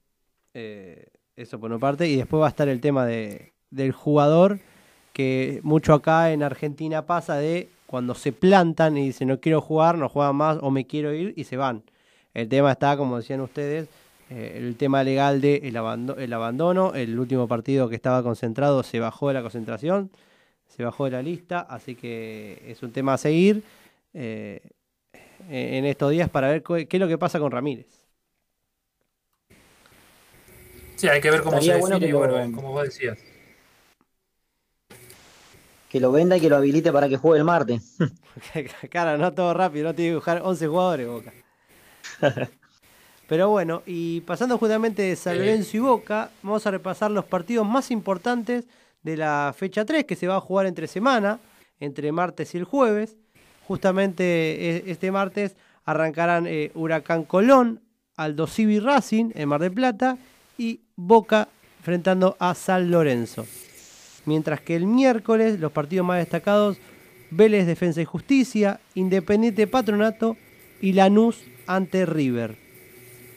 eh, eso por una parte. Y después va a estar el tema de, del jugador, que mucho acá en Argentina pasa de cuando se plantan y dicen no quiero jugar, no juegan más o me quiero ir y se van. El tema está, como decían ustedes, eh, el tema legal de el, abando- el abandono. El último partido que estaba concentrado se bajó de la concentración, se bajó de la lista, así que es un tema a seguir eh, en estos días para ver qué es lo que pasa con Ramírez. Sí, hay que ver cómo Estaría se bueno define que y lo- bueno, como vos decías. Que lo venda y que lo habilite para que juegue el martes. Cara, no todo rápido, no tiene que buscar 11 jugadores Boca. Pero bueno, y pasando justamente de San Lorenzo y Boca, vamos a repasar los partidos más importantes de la fecha 3 que se va a jugar entre semana, entre martes y el jueves. Justamente e- este martes arrancarán eh, Huracán Colón, Aldo Civi Racing en Mar del Plata y Boca enfrentando a San Lorenzo. Mientras que el miércoles los partidos más destacados, Vélez Defensa y Justicia, Independiente Patronato y Lanús ante River.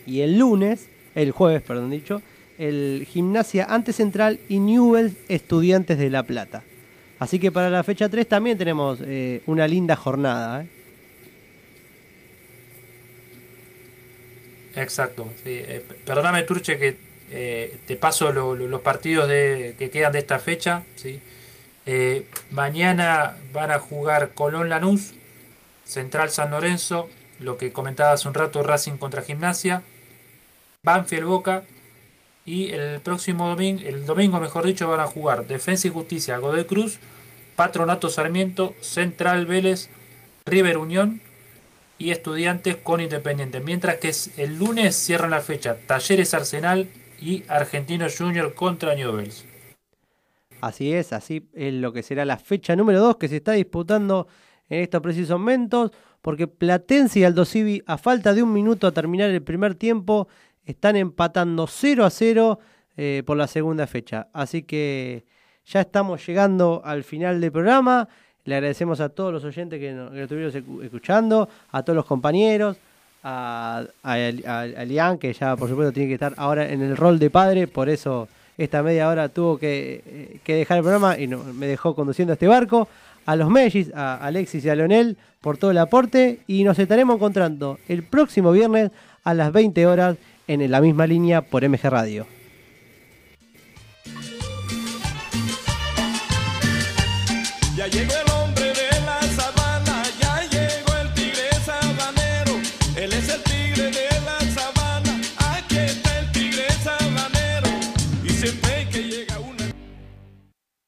Y el lunes, el jueves, perdón dicho, el Gimnasia ante Central y Newell's Estudiantes de La Plata. Así que para la fecha 3 también tenemos eh, una linda jornada. ¿eh? Exacto. Eh, perdóname, Turche, que eh, te paso lo- lo- los partidos de, que quedan de esta fecha. ¿sí? Eh, mañana van a jugar Colón Lanús, Central San Lorenzo, lo que comentaba hace un rato, Racing contra Gimnasia, Banfield Boca. Y el próximo domingo, el domingo mejor dicho, van a jugar Defensa y Justicia, Godoy Cruz, Patronato Sarmiento, Central Vélez, River Unión y Estudiantes con Independiente. Mientras que el lunes cierran la fecha Talleres Arsenal y Argentinos Junior contra Newells. Así es, así es lo que será la fecha número 2 que se está disputando en estos precisos momentos, porque Platense y Aldo Civi, a falta de un minuto a terminar el primer tiempo, están empatando 0 a 0 eh, por la segunda fecha. Así que ya estamos llegando al final del programa. Le agradecemos a todos los oyentes que nos, que nos estuvieron escu- escuchando, a todos los compañeros, a, a, Lian, que ya por supuesto tiene que estar ahora en el rol de padre, por eso esta media hora tuvo que, eh, que dejar el programa y me dejó conduciendo este barco. A los Mellis, a Alexis y a Leonel por todo el aporte y nos estaremos encontrando el próximo viernes a las 20 horas en la misma línea por MG Radio. to.